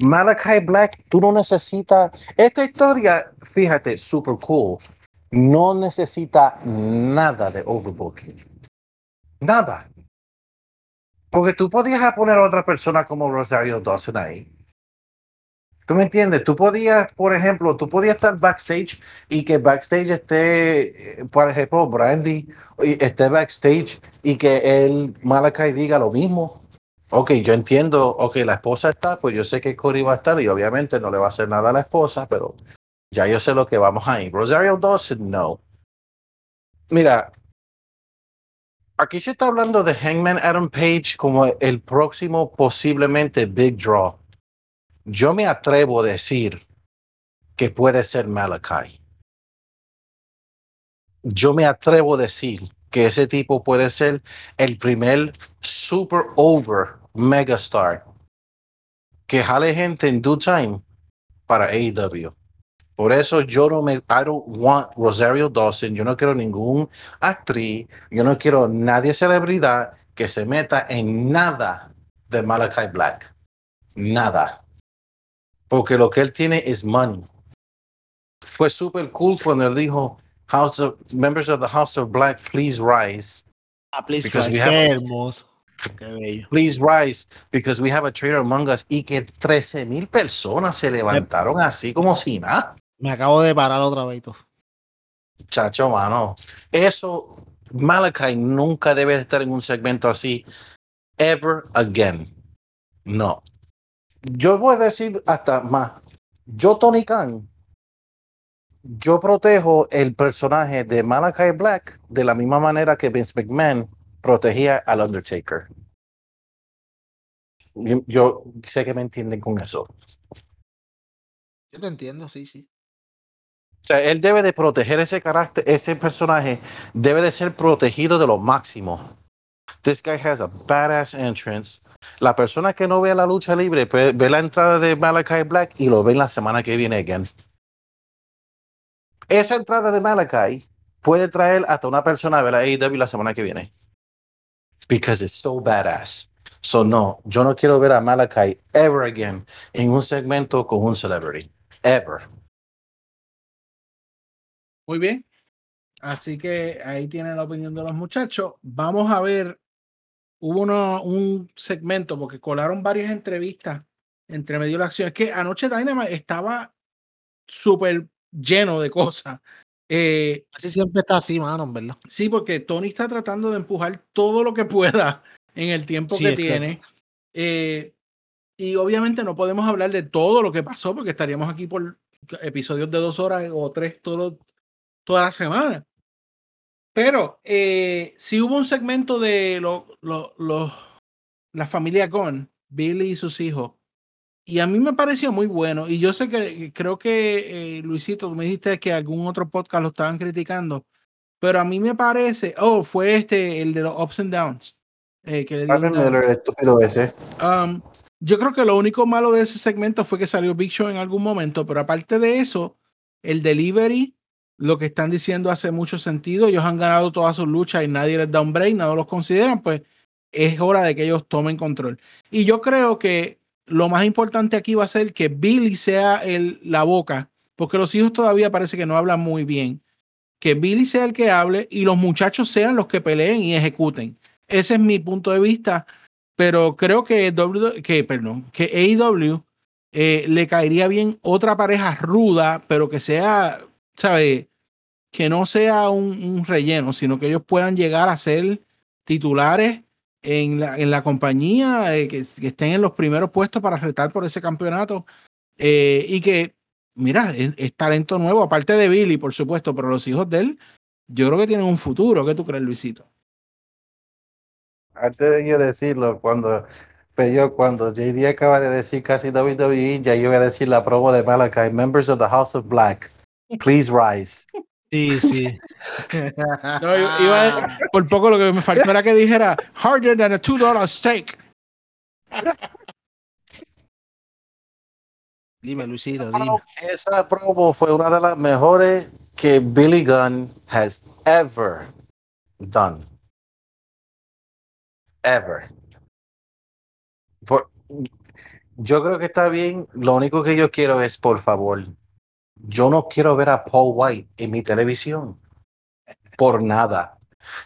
Malachi Black, tú no necesitas. Esta historia, fíjate, super cool. No necesita nada de overbooking. Nada. Porque tú podías poner a otra persona como Rosario Dawson ahí. ¿Tú me entiendes? Tú podías, por ejemplo, tú podías estar backstage y que backstage esté, eh, por ejemplo, Brandy esté backstage y que el Malachi diga lo mismo. Ok, yo entiendo, ok, la esposa está, pues yo sé que Cody va a estar y obviamente no le va a hacer nada a la esposa, pero ya yo sé lo que vamos a ir. Rosario Dawson, no. Mira, aquí se está hablando de Hangman Adam Page como el próximo posiblemente Big Draw. Yo me atrevo a decir que puede ser Malachi. Yo me atrevo a decir que ese tipo puede ser el primer super over megastar que jale gente en due time para AEW. Por eso yo no me, I don't want Rosario Dawson, yo no quiero ningún actriz, yo no quiero nadie celebridad que se meta en nada de Malachi Black. Nada. Porque lo que él tiene es money. Fue super cool cuando él dijo, House of, members of the House of Black, please rise. Ah, please, Because have- qué hermoso. Qué bello. please rise because we have a traitor among us y que 13 mil personas se levantaron así como si nada. Me acabo de parar otra vez. Chacho, mano. Eso, Malachi nunca debe de estar en un segmento así ever again. No. Yo voy a decir hasta más. Yo, Tony Khan, yo protejo el personaje de Malachi Black de la misma manera que Vince McMahon protegía al Undertaker. Yo, yo sé que me entienden con eso. Yo te entiendo, sí, sí. O sea, él debe de proteger ese carácter, ese personaje debe de ser protegido de lo máximo. This guy has a badass entrance. La persona que no vea la lucha libre pues, ve la entrada de Malachi Black y lo ve la semana que viene again. Esa entrada de Malachi puede traer hasta una persona a ver la AEW la semana que viene. Because it's so badass. So no, yo no quiero ver a Malachi ever again en un segmento con un celebrity. Ever. Muy bien. Así que ahí tienen la opinión de los muchachos. Vamos a ver. Hubo uno- un segmento porque colaron varias entrevistas entre medio de la acción. Es que anoche Dynamite estaba súper lleno de cosas. Eh, Así siempre está así, mano, verdad. sí, porque Tony está tratando de empujar todo lo que pueda en el tiempo Sí, que es que- tiene. Eh, y obviamente no podemos hablar de todo lo que pasó porque estaríamos aquí por episodios de dos horas o tres todo, toda la semana. Pero eh, sí hubo un segmento de lo, lo- lo- la familia con Billy y sus hijos. Y a mí me pareció muy bueno. Y yo sé que creo que eh, Luisito, tú me dijiste que algún otro podcast lo estaban criticando. Pero a mí me parece, oh, fue este, el de los ups and downs. eh, que le el estúpido ese. Um, yo creo que lo único malo de ese segmento fue que salió Big Show en algún momento, pero aparte de eso, el delivery, lo que están diciendo hace mucho sentido. Ellos han ganado todas sus luchas y nadie les da un break, nadie los consideran, pues es hora de que ellos tomen control. Y yo creo que lo más importante aquí va a ser que Billy sea el, la boca, porque los hijos todavía parece que no hablan muy bien. Que Billy sea el que hable y los muchachos sean los que peleen y ejecuten. Ese es mi punto de vista pero creo que, W, que, perdón, que AEW eh, le caería bien otra pareja ruda, pero que sea, ¿sabe? Que no sea un, relleno, sino que ellos puedan llegar a ser titulares en la, en la compañía, eh, que, estén en los primeros puestos para retar por ese campeonato eh, y que, mira, es, talento nuevo, aparte de Billy, por supuesto, pero los hijos de él, yo creo que tienen un futuro. ¿Qué tú crees, Luisito? Antes de yo decirlo, cuando, pero yo, cuando JD acaba de decir casi WWE, ya yo voy a decir la promo de Malachi, members of the House of Black, please rise. Sí, sí. No, iba a- por poco lo que me faltó era que dijera harder than a $2 steak. Dime, Luisito, Esa dime. promo- Esa promo fue una de las mejores que Billy Gunn has ever done. Ever. Por- yo creo que está bien. Lo único que yo quiero es, por favor, yo no quiero ver a Paul White en mi televisión. Por nada.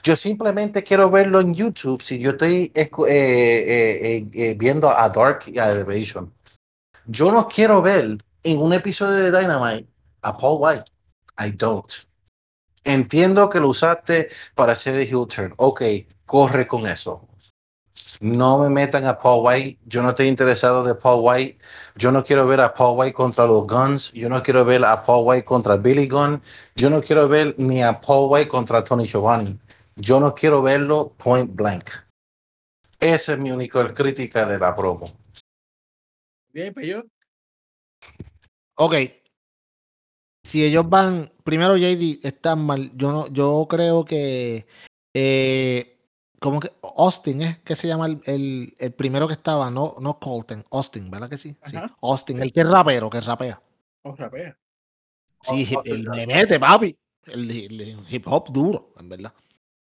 Yo simplemente quiero verlo en YouTube si yo estoy eh, eh, eh, eh, viendo a Dark y a Elevation. Yo no quiero ver en un episodio de Dynamite a Paul White. I don't. Entiendo que lo usaste para hacer el heel turn. Ok, corre con eso. No me metan a Paul White. Yo no estoy interesado de Paul White. Yo no quiero ver a Paul White contra los Guns. Yo no quiero ver a Paul White contra Billy Gunn. Yo no quiero ver ni a Paul White contra Tony Giovanni. Yo no quiero verlo point blank. Esa es mi única crítica de la promo. Bien, pues yo. Ok. Si ellos van, primero JD están mal. Yo no, yo creo que eh, como que Austin es que se llama el, el, el primero que estaba, no, no Colton, Austin, ¿verdad que sí? Sí. Austin, el que es rapero, que rapea. Oh, rapea. Sí, Austin el me mete, papi. El, hip hop duro, en verdad.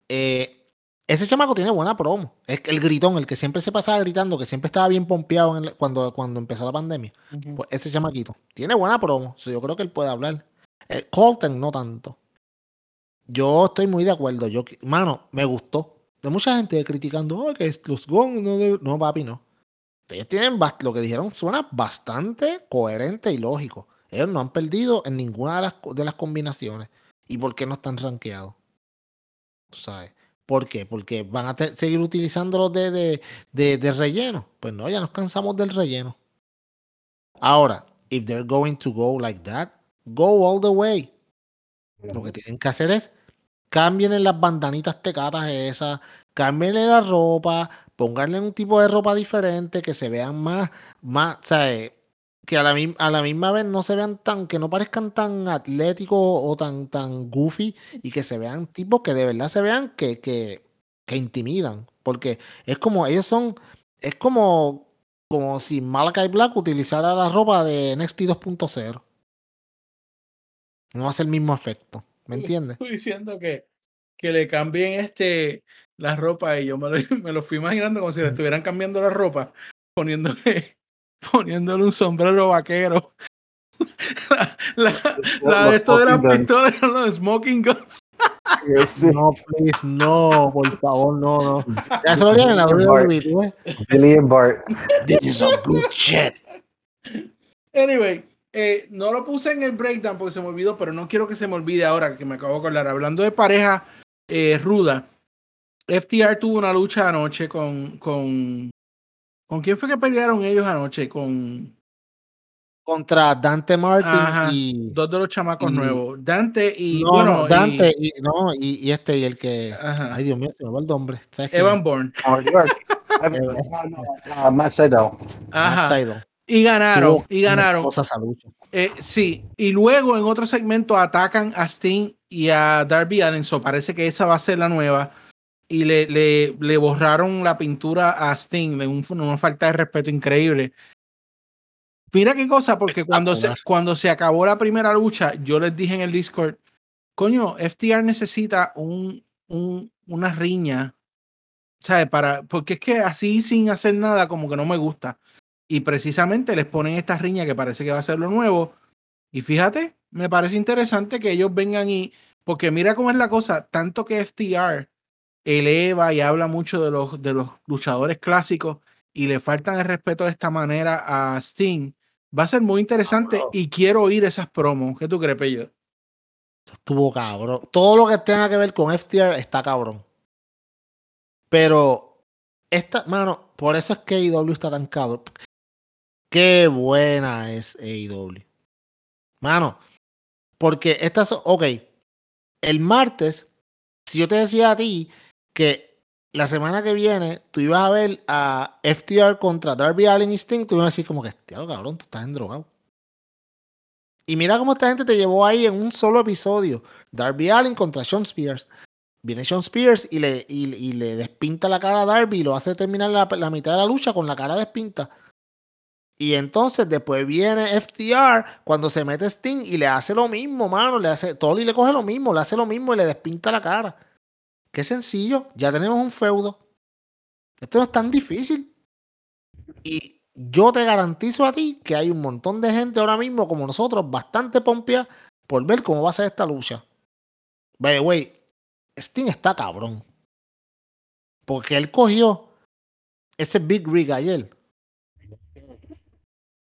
Eh, ese chamaco tiene buena promo. Es el gritón, el que siempre se pasaba gritando, que siempre estaba bien pompeado en cuando, cuando empezó la pandemia. Pues ese chamaquito tiene buena promo. so yo creo que él puede hablar. Eh, Colton no tanto. Yo estoy muy de acuerdo. Yo, mano, me gustó. De mucha gente criticando, "Oh, que los Gong no debe-". No, papi, no. Ellos tienen lo que dijeron suena bastante coherente y lógico. Ellos no han perdido en ninguna de las, combinaciones. ¿Y por qué no están rankeados? Tú sabes. ¿Por qué? Porque van a seguir utilizándolos de, de, de, de relleno. Pues no, ya nos cansamos del relleno. Ahora, if they're going to go like that, go all the way. Lo que tienen que hacer es cámbienle las bandanitas tecatas esas, cámbienle la ropa, pónganle un tipo de ropa diferente, que se vean más, más, ¿sabes? Que a la, misma vez no se vean tan, que no parezcan tan atléticos o tan, tan goofy y que se vean tipos que de verdad se vean que, que, que intimidan. Porque es como, ellos son, es como, como si Malachi Black utilizara la ropa de NXT 2.0. No hace el mismo efecto. ¿Me entiendes? Estoy diciendo que, que le cambien este la ropa y yo me lo, me lo fui imaginando como si le estuvieran cambiando la ropa, poniéndole, poniéndole un sombrero vaquero. La, la, la de esto de las pistolas, los smoking guns. No, please, no, por favor, no, no. Ya se lo en la WWE, ves. Billy and Bart. This is some good shit. Anyway, eh, no lo puse en el breakdown porque se me olvidó, pero no quiero que se me olvide ahora que me acabo de acordar. Hablando de pareja eh, ruda, FTR tuvo una lucha anoche con, con. ¿Con quién fue que pelearon ellos anoche? Con Contra Dante Martin Ajá, y. dos de los chamacos y- nuevos. Dante y. no, bueno, no, Dante y, no, y, y este y el que. ajá, Ay, Dios mío, se me va el nombre. ¿Sabes quién Evan? Bourne. Uh, Matt Sydal. Matt Ajá. Y ganaron, Tuvo y ganaron. una cosa esa lucha. Eh, sí, y luego en otro segmento atacan a Sting y a Darby Allin. So parece que esa va a ser la nueva. Y le, le, le borraron la pintura a Sting, de un- una falta de respeto increíble. Mira qué cosa, porque cuando se, cuando se acabó la primera lucha, yo les dije en el Discord, coño, FTR necesita un, un, una riña, ¿sabes? Para, porque es que así sin hacer nada como que no me gusta. Y precisamente les ponen esta riña que parece que va a ser lo nuevo. Y fíjate, me parece interesante que ellos vengan y, porque mira cómo es la cosa, tanto que FTR eleva y habla mucho de los, de los luchadores clásicos y le faltan el respeto de esta manera a Sting, va a ser muy interesante y quiero oír esas promos. ¿Qué tú crees, Pello? Estuvo cabrón. Todo lo que tenga que ver con FTR está cabrón. Pero, esta, mano, por eso es que AEW está tan cabrón. Qué buena es AEW. Mano, porque estas ok, el martes, si yo te decía a ti que la semana que viene tú ibas a ver a FTR contra Darby Allin y Sting, tú ibas a decir como que, tío, cabrón, tú estás endrogado. Y mira cómo esta gente te llevó ahí en un solo episodio. Darby Allen contra Sean Spears. Viene Sean Spears y le, y, le despinta la cara a Darby y lo hace terminar la, mitad de la lucha con la cara despinta. Y entonces después viene FTR cuando se mete Sting y le hace lo mismo, mano. Le hace, Tolly le coge lo mismo, le hace lo mismo y le despinta la cara. Qué sencillo, ya tenemos un feudo. Esto no es tan difícil. Y yo te garantizo a ti que hay un montón de gente ahora mismo como nosotros, bastante pompia por ver cómo va a ser esta lucha. By the way, Sting está cabrón. Porque él cogió ese Big Rig ayer.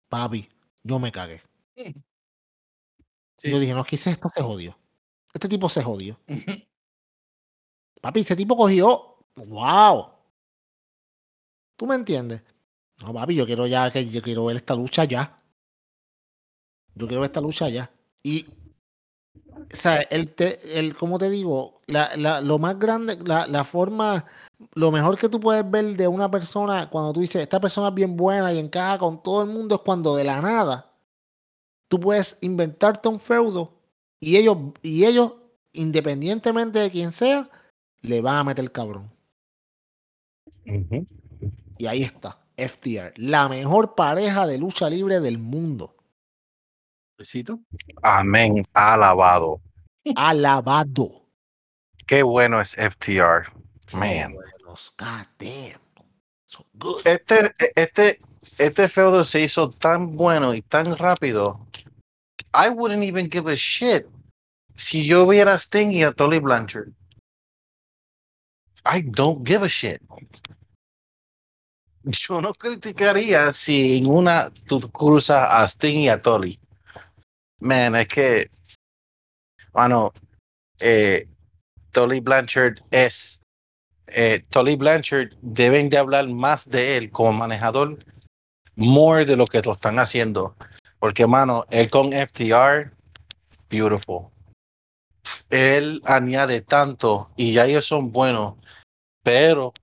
Papi, yo me cagué. Sí. Yo dije, no, que esto se jodió. Este tipo se jodió. Papi, ese tipo cogió. ¡Wow! ¿Tú me entiendes? No, papi, yo quiero ya que yo quiero ver esta lucha ya. Yo quiero ver esta lucha ya. Y, o sea, el, te, el ¿cómo te digo? La, la, lo más grande, la, la forma, lo mejor que tú puedes ver de una persona cuando tú dices, esta persona es bien buena y encaja con todo el mundo, es cuando de la nada tú puedes inventarte un feudo y ellos, y ellos, independientemente de quién sea, le van a meter el cabrón. Uh -huh. Y ahí está, FTR, la mejor pareja de lucha libre del mundo. Besito. Amén, alabado. Alabado. Qué bueno es FTR. Man. God damn. So good. Este, este, este feudo se hizo tan bueno y tan rápido. I wouldn't even give a shit si yo viera a Sting y a Tolly Blanchard. I don't give a shit. Yo no criticaría si en una tú cruzas a Sting y a Tolly. Man, es que, bueno, eh, Tolly Blanchard es, eh, Tolly Blanchard deben de hablar más de él como manejador, more de lo que lo están haciendo. Porque, mano, él con FTR, beautiful. Él añade tanto y ya ellos son buenos, pero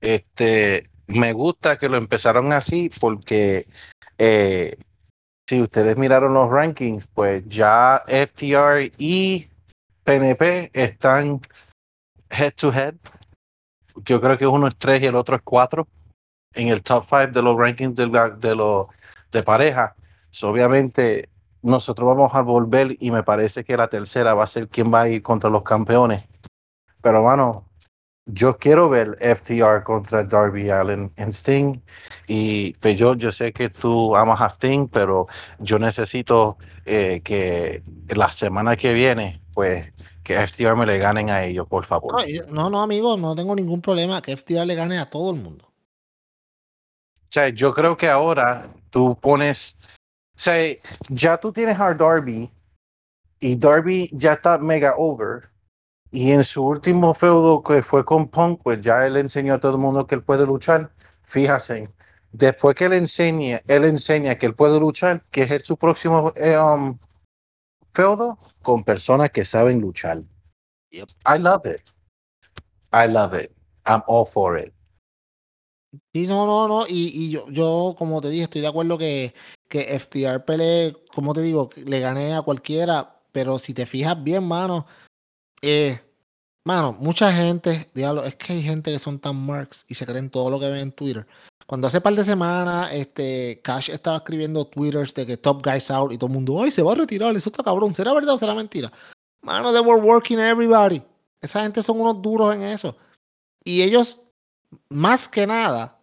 este me gusta que lo empezaron así porque eh, si ustedes miraron los rankings, pues ya FTR y PNP están head to head. Yo creo que uno es 3 y el otro es 4 en el top 5 de los rankings de, la, de, pareja. Obviamente nosotros vamos a volver y me parece que la tercera va a ser quien va a ir contra los campeones. Pero mano, yo quiero ver FTR contra Darby Allen en Sting y pues yo, yo sé que tú amas a Sting, pero yo necesito eh, que la semana que viene, pues que FTR me le ganen a ellos, por favor. No, no, amigo, no tengo ningún problema que FTR le gane a todo el mundo. O sea, yo creo que ahora tú pones, o sea, ya tú tienes a Darby y Darby ya está mega over. Y en su último feudo que fue con Punk, pues ya él enseñó a todo el mundo que él puede luchar. Fíjate, después que él enseña, él enseña que él puede luchar, que es su próximo eh, um, feudo con personas que saben luchar. Yep. I love it. I love it. I'm all for it. Sí, no, no, no. Y, y yo, yo, como te dije, estoy de acuerdo que, que FTR pelee, como te digo, le gané a cualquiera. Pero si te fijas bien, mano, eh, mano, mucha gente, diablo, es que hay gente que son tan marks y se creen todo lo que ven en Twitter. Cuando hace par de semanas, este, Cash estaba escribiendo twitters de que Top Guys Out y todo el mundo, ay, se va a retirar, eso está cabrón, ¿será verdad o será mentira? Mano, they were working everybody. Esa gente son unos duros en eso. Y ellos, más que nada,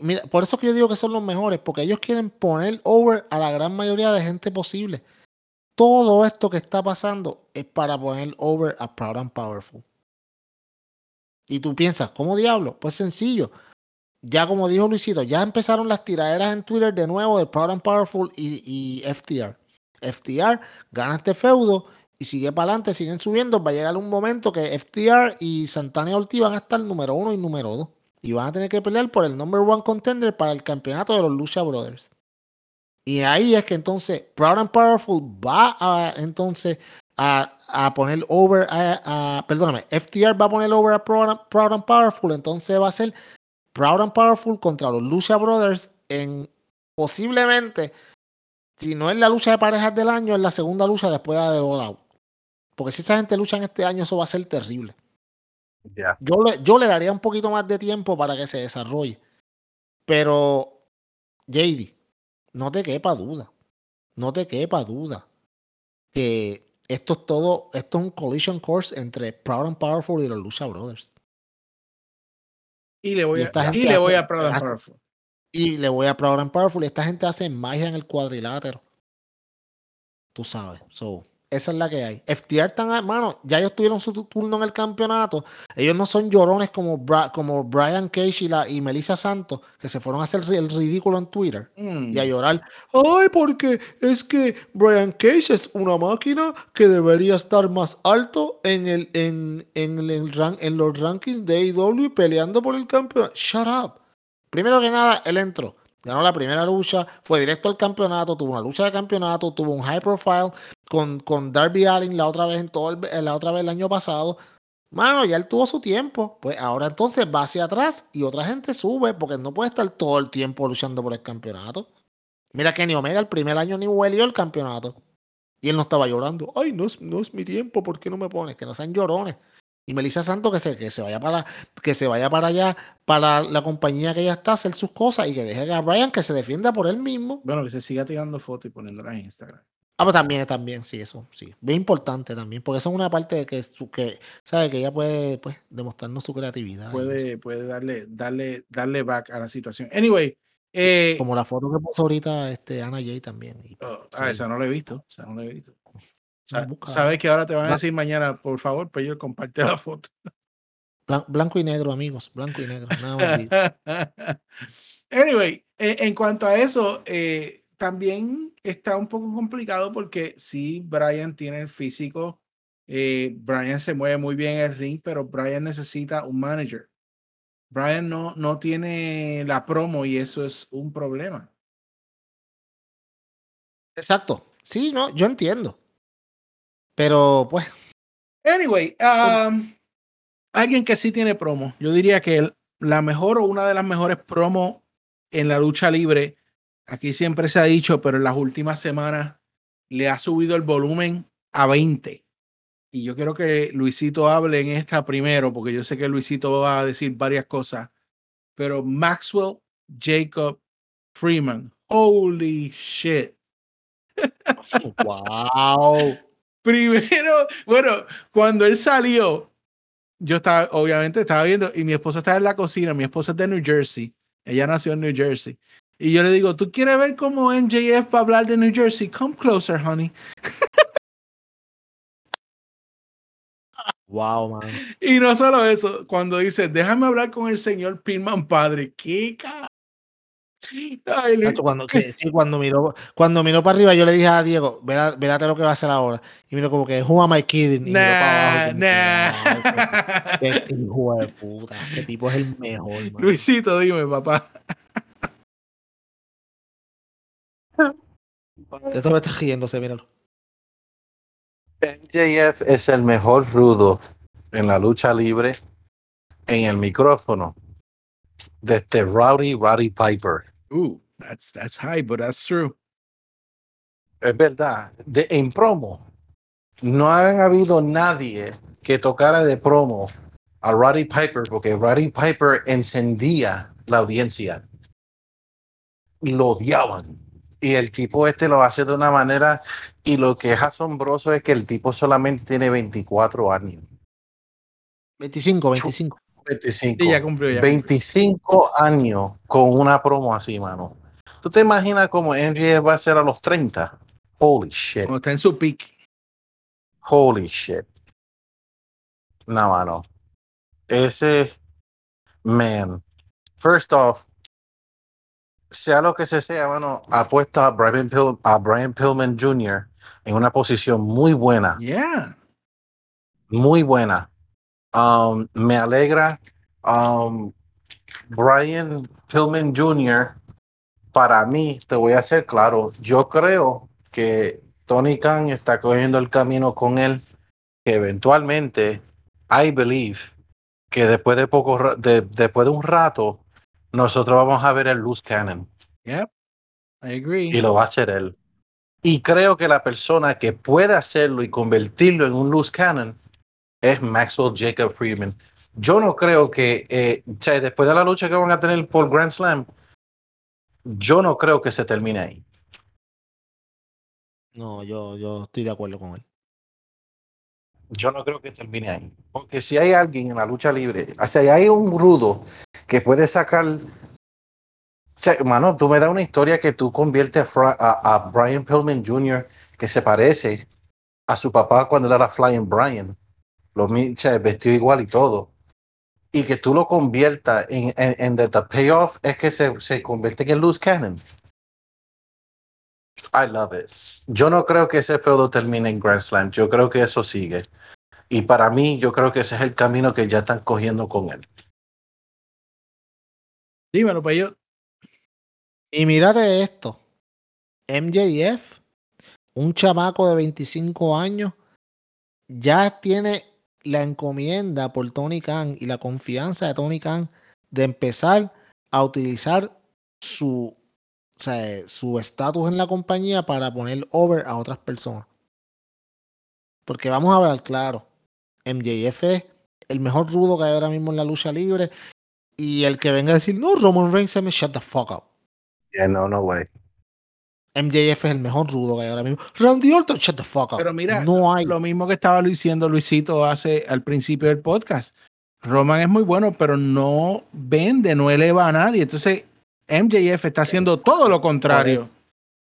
mira, por eso que yo digo que son los mejores, porque ellos quieren poner over a la gran mayoría de gente posible todo esto que está pasando es para poner over a Proud and Powerful. Y tú piensas, ¿cómo diablo? Pues sencillo. Ya como dijo Luisito, ya empezaron las tiraderas en Twitter de nuevo de Proud and Powerful y, FTR. FTR gana este feudo y sigue para adelante, siguen subiendo. Va a llegar un momento que FTR y Santana Ortiz van a estar número uno y número dos. Y van a tener que pelear por el number one contender para el campeonato de los Lucha Brothers. Y ahí es que entonces Proud and Powerful va a entonces a, a poner over a, a, perdóname, FTR va a poner over a Proud and, Proud and, Powerful, entonces va a ser Proud and Powerful contra los Lucha Brothers en posiblemente si no es la lucha de parejas del año, es la segunda lucha después de All Out. Porque si esa gente lucha en este año, eso va a ser terrible. Ya. Yo le, yo le daría un poquito más de tiempo para que se desarrolle. Pero, JD, no te quepa duda. No te quepa duda. Que esto es todo, esto es un collision course entre Proud and Powerful y los Lucha Brothers. Y le voy Y a, y le voy a Proud and Powerful. Y le voy a Proud and Powerful. Y esta gente hace magia en el cuadrilátero. Tú sabes. So, esa es la que hay. FTR están, hermano, ya ellos tuvieron su tu- turno en el campeonato. Ellos no son llorones como, Bra- como Brian Cage y, la, y Melissa Santos, que se fueron a hacer el ridículo en Twitter Mm. y a llorar. Ay, porque es que Brian Cage es una máquina que debería estar más alto en, el, en, en, el ran- en los rankings de AEW peleando por el campeonato. Shut up. Primero que nada, él entró. Ganó la primera lucha, fue directo al campeonato, tuvo una lucha de campeonato, tuvo un high profile con, con Darby Allin la otra vez en todo el, la otra vez el año pasado. Mano, ya él tuvo su tiempo. Pues ahora entonces va hacia atrás y otra gente sube porque no puede estar todo el tiempo luchando por el campeonato. Mira Kenny Omega el primer año ni huelió el campeonato. Y él no estaba llorando. Ay, no es, no es mi tiempo, ¿por qué no me pones? Que no sean llorones. Y Melissa Santos que se, que se vaya para que se vaya para allá, para la compañía que ella está, hacer sus cosas y que deje a Brian que se defienda por él mismo. Bueno, que se siga tirando fotos y poniéndolas en Instagram. Ah, pues también, también, sí, eso, sí. Bien importante también, porque eso es una parte de que, su- que sabe que ella puede, pues, demostrarnos su creatividad. Puede, puede darle, darle, darle back a la situación. Anyway, eh, Como la foto que puso ahorita este, Ana Jay también. y, oh, ah, esa no la he visto. Esa no la he visto. Sa-. Sabes que ahora te van a decir mañana, por favor, pues yo comparte la foto. blan- blanco y negro, amigos, blanco y negro. Nada más digo. anyway, eh, en cuanto a eso, eh, también está un poco complicado porque sí, Brian tiene el físico, eh, Brian se mueve muy bien en el ring, pero Brian necesita un manager. Brian no, no tiene la promo y eso es un problema. Exacto. Sí, no, yo entiendo. Pero, pues, Anyway, um, alguien que sí tiene promo, yo diría que el- la mejor o una de las mejores promos en la lucha libre, aquí siempre se ha dicho, pero en las últimas semanas le ha subido el volumen a 20. Y yo quiero que Luisito hable en esta primero, porque yo sé que Luisito va a decir varias cosas, pero Maxwell Jacob Freeman, holy shit. wow. Primero, bueno, cuando él salió, yo estaba, obviamente estaba viendo, y mi esposa estaba en la cocina, mi esposa es de New Jersey, ella nació en New Jersey. Y yo le digo, ¿tú quieres ver cómo MJF va a hablar de New Jersey? Come closer, honey. Wow, man. Y no solo eso, cuando dice, déjame hablar con el señor Pilman padre, ¿qué. Ay, Lu- Nacho, Cuando, que- sí, cuando miró, cuando miró para arriba, yo le dije a Diego, "Verá- verate lo que va a hacer ahora. Y miró como que, who am I kidding? Y para Nah, abajo. que, nah. "Ay, qué hijo de puta, ese tipo es el mejor, man. Luisito, dime, papá. De todo está riéndose, míralo. MJF es el mejor rudo en la lucha libre en el micrófono desde Rowdy Roddy Piper. Ooh, that's, that's high, but that's true. Es verdad, de, en promo no han habido nadie que tocara de promo a Roddy Piper porque Roddy Piper encendía la audiencia. Lo odiaban. Y el tipo este lo hace de una manera y lo que es asombroso es que el tipo solamente tiene 24 años. 25, 25. 25. Sí, ya cumplió, ya 25 años con una promo así, mano. ¿Tú te imaginas cómo MJF va a ser a los 30? Holy shit. Cuando está en su peak. Holy shit. No, mano. Ese man. First off, sea lo que se sea, mano, apuesta a Brian, Pil- a Brian Pillman Jr. en una posición muy buena. Yeah. muy buena. Um, me alegra. Um, Brian Pillman Jr. Para mí, te voy a ser claro, yo creo que Tony Khan está cogiendo el camino con él, que eventualmente, I believe, que después de poco, de, después de un rato, nosotros vamos a ver el Loose Cannon Yep. I agree. y lo va a hacer él. Y creo que la persona que puede hacerlo y convertirlo en un loose cannon es Maxwell Jacob Friedman. Yo no creo que, eh, o sea, después de la lucha que van a tener por Grand Slam, yo no creo que se termine ahí. No, yo, yo estoy de acuerdo con él. Yo no creo que termine ahí. Porque si hay alguien en la lucha libre, o sea, si hay un rudo que puede sacar. O sea, mano, tú me das una historia que tú conviertes a, a- a Brian Pillman Jr., que se parece a su papá cuando él era Flying Brian. Lo, mi- o sea, vestido igual y todo. Y que tú lo conviertas en, en, en the, the payoff es que se, se convierte en loose cannon. I love it. Yo no creo que ese feudo termine en Grand Slam. Yo creo que eso sigue. Y para mí, yo creo que ese es el camino que ya están cogiendo con él. Dímelo, pues yo. Y mírate esto. MJF, un chamaco de 25 años, ya tiene la encomienda por Tony Khan y la confianza de Tony Khan de empezar a utilizar su o sea, su estatus en la compañía para poner over a otras personas. Porque vamos a hablar claro, MJF es el mejor rudo que hay ahora mismo en la lucha libre y el que venga a decir, no, Roman Reigns se me shut the fuck up. Yeah, no, no. MJF es el mejor rudo que hay ahora mismo. Randy Orton, shut the fuck up. Pero mira, no hay. Lo mismo que estaba diciendo Luisito hace al principio del podcast. Roman es muy bueno, pero no vende, no eleva a nadie. Entonces, MJF está haciendo todo lo contrario.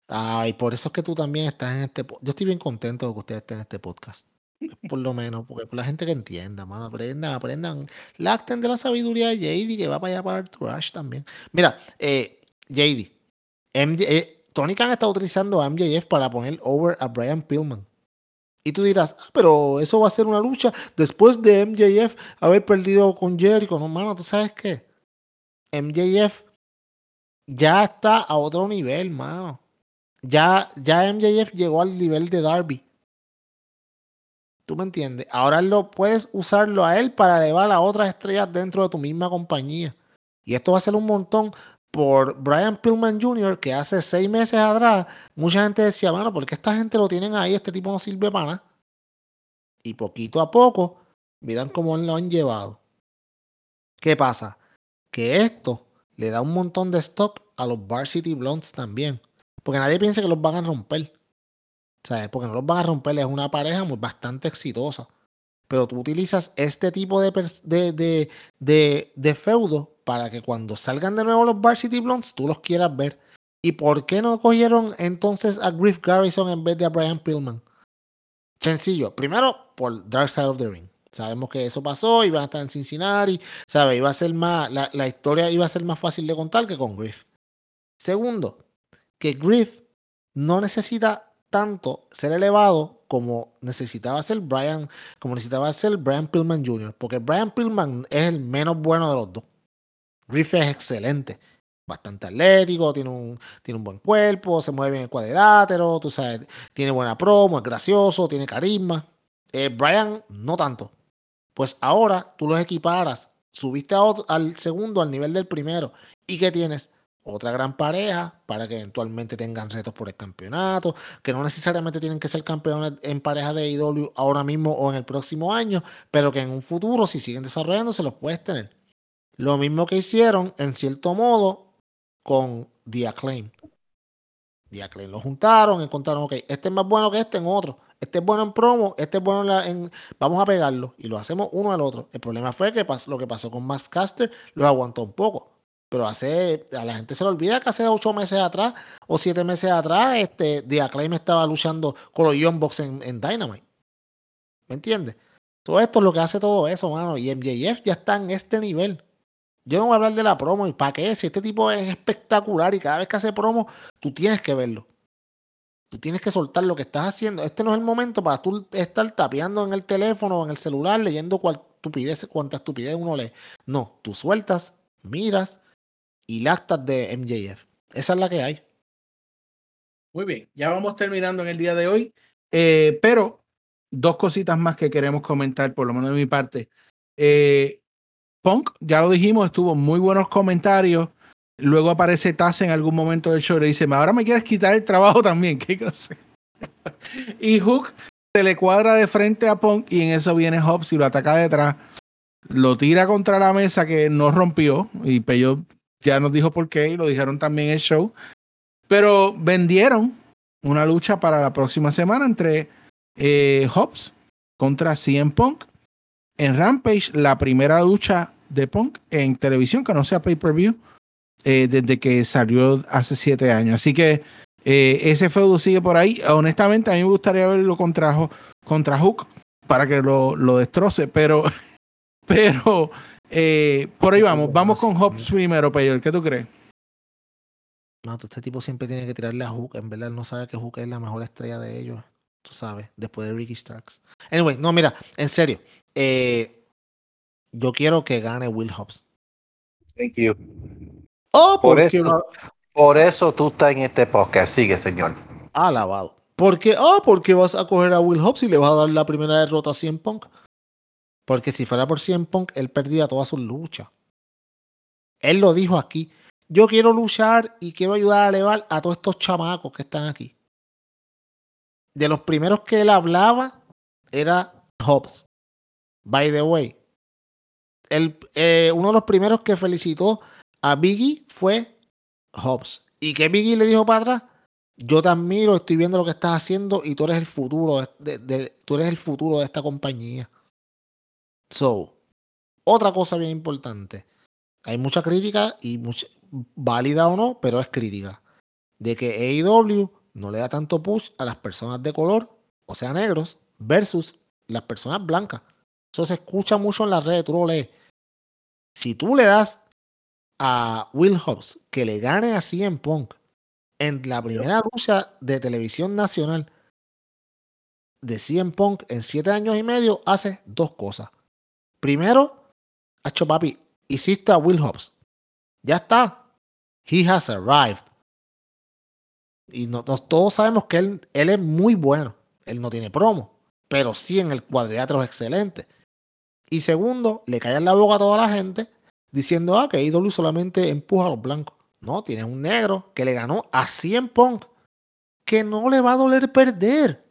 Ay, por eso es que tú también estás en este podcast. Yo estoy bien contento de que ustedes estén en este podcast. Por lo menos, porque por la gente que entienda, mano, aprendan, aprendan. Lacten de la sabiduría de JD, que va para allá para el trash también. Mira, eh, JD, MJ, eh, Tony Khan está utilizando a MJF para poner over a Brian Pillman. Y tú dirás, ah, pero eso va a ser una lucha después de MJF haber perdido con Jericho. No, mano, ¿tú sabes qué? MJF ya está a otro nivel, mano. Ya, ya MJF llegó al nivel de Darby. ¿Tú me entiendes? Ahora lo puedes usarlo a él para elevar a otras estrellas dentro de tu misma compañía. Y esto va a ser un montón por Brian Pillman Jr., que hace seis meses atrás, mucha gente decía, mano, ¿por qué esta gente lo tienen ahí? Este tipo no sirve para nada. Y poquito a poco, miran cómo lo han llevado. ¿Qué pasa? Que esto le da un montón de stock a los Varsity Blondes también. Porque nadie piensa que los van a romper. ¿Sabes? Porque no los van a romper. Es una pareja muy, bastante exitosa. Pero tú utilizas este tipo de, de, de, de, de feudo para que cuando salgan de nuevo los Varsity Blondes, tú los quieras ver. ¿Y por qué no cogieron entonces a Griff Garrison en vez de a Brian Pillman? Sencillo. Primero, por Dark Side of the Ring. Sabemos que eso pasó, iban a estar en Cincinnati, ¿sabes? Iba a ser más, la, la, historia iba a ser más fácil de contar que con Griff. Segundo, que Griff no necesita tanto ser elevado como necesitaba ser Brian, como necesitaba ser Brian Pillman Jr., porque Brian Pillman es el menos bueno de los dos. Griff es excelente, bastante atlético, tiene un, tiene un buen cuerpo, se mueve bien el cuadrilátero, tú sabes, tiene buena promo, es gracioso, tiene carisma. Eh, Brian no tanto. Pues ahora tú los equiparas, subiste al segundo al nivel del primero. ¿Y qué tienes? Otra gran pareja para que eventualmente tengan retos por el campeonato, que no necesariamente tienen que ser campeones en pareja de IW ahora mismo o en el próximo año, pero que en un futuro, si siguen desarrollándose, los puedes tener. Lo mismo que hicieron, en cierto modo, con The Acclaim. The Acclaim lo juntaron, encontraron, ok, este es más bueno que este en otro. Este es bueno en promo, este es bueno en, la, Vamos a pegarlo y lo hacemos uno al otro. El problema fue que lo que pasó con Max Caster lo aguantó un poco. Pero hace. A la gente se le olvida que hace ocho meses atrás o siete meses atrás, este, The Acclaim estaba luchando con los Young Bucks en, en Dynamite. ¿Me entiendes? Todo esto es lo que hace todo eso, mano. Y MJF ya está en este nivel. Yo no voy a hablar de la promo. ¿Y para qué? Si este tipo es espectacular y cada vez que hace promo, tú tienes que verlo. Tú tienes que soltar lo que estás haciendo. Este no es el momento para tú estar tapeando en el teléfono o en el celular leyendo cual estupidez, cuánta estupidez uno lee. No, tú sueltas, miras y lactas de MJF. Esa es la que hay. Muy bien, ya vamos terminando en el día de hoy. Eh, pero dos cositas más que queremos comentar, por lo menos de mi parte. Eh, Punk, ya lo dijimos, estuvo muy buenos comentarios. Luego aparece Taz en algún momento del show y le dice, ahora me quieres quitar el trabajo también, ¿qué cosa? y Hook se le cuadra de frente a Punk y en eso viene Hobbs y lo ataca detrás. Lo tira contra la mesa que no rompió y Peyo ya nos dijo por qué y lo dijeron también en el show. Pero vendieron una lucha para la próxima semana entre eh, Hobbs contra CM Punk en Rampage, la primera lucha de Punk en televisión que no sea pay-per-view eh, desde que salió hace siete años. Así que eh, ese feudo sigue por ahí. Honestamente, a mí me gustaría verlo contra, contra Hook para que lo, lo destroce, pero, pero eh, por ahí vamos. Vamos con Hobbs primero, Peyor. ¿Qué tú crees? No, este tipo siempre tiene que tirarle a Hook. En verdad, no sabe que Hook es la mejor estrella de ellos. Tú sabes, después de Ricky Starks. Anyway, no, mira, en serio. Yo quiero que gane Will Hobbs. Thank you. Oh, Por porque eso, por eso tú estás en este podcast. Sigue, señor. alabado. Porque, oh, porque vas a coger a Will Hobbs y le vas a dar la primera derrota a CM Punk. Porque si fuera por CM Punk, él perdía todas sus luchas. Él lo dijo aquí. Yo quiero luchar y quiero ayudar a elevar a todos estos chamacos que están aquí. De los primeros que él hablaba era Hobbs. By the way, el, eh, uno de los primeros que felicitó a Biggie fue Hobbs. ¿Y que Biggie le dijo para atrás? Yo te admiro, estoy viendo lo que estás haciendo y tú eres el futuro de, tú eres el futuro de esta compañía. So, otra cosa bien importante. Hay mucha crítica y mucha, válida o no, pero es crítica. De que AEW no le da tanto push a las personas de color, o sea, negros, versus las personas blancas. Eso se escucha mucho en las redes, tú lo lees. Si tú le das a Will Hobbs que le gane a CM Punk en la primera lucha de televisión nacional de CM Punk en siete años y medio, hace dos cosas. Primero, Hacho Papi, hiciste a Will Hobbs. Ya está. He has arrived. Y no- todos sabemos que él, él es muy bueno. Él no tiene promo, pero sí en el cuadrilátero es excelente. Y segundo, le callan la boca a toda la gente diciendo ah, que IW solamente empuja a los blancos. No, tiene un negro que le ganó a 100 Punk, que no le va a doler perder.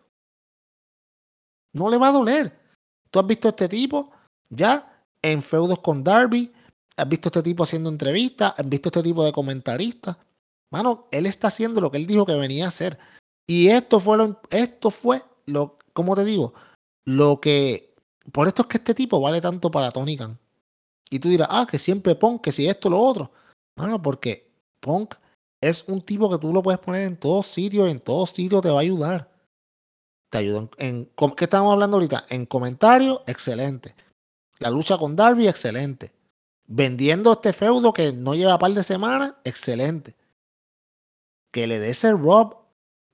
No le va a doler. Tú has visto a este tipo ya en feudos con Darby, has visto a este tipo haciendo entrevistas, has visto a este tipo de comentarista. Mano, él está haciendo lo que él dijo que venía a hacer. Y esto fue lo, esto fue lo, ¿cómo te digo? Lo que, por esto es que este tipo vale tanto para Tony Khan. Y tú dirás, ah, que siempre Punk, que si esto, lo otro. Mano, porque Punk es un tipo que tú lo puedes poner en todos sitios, en todos sitios te va a ayudar. Te ayuda en, en ¿qué estamos hablando ahorita? En comentarios, excelente. La lucha con Darby, excelente. Vendiendo este feudo que no lleva par de semanas, excelente. Que le dé ese Rob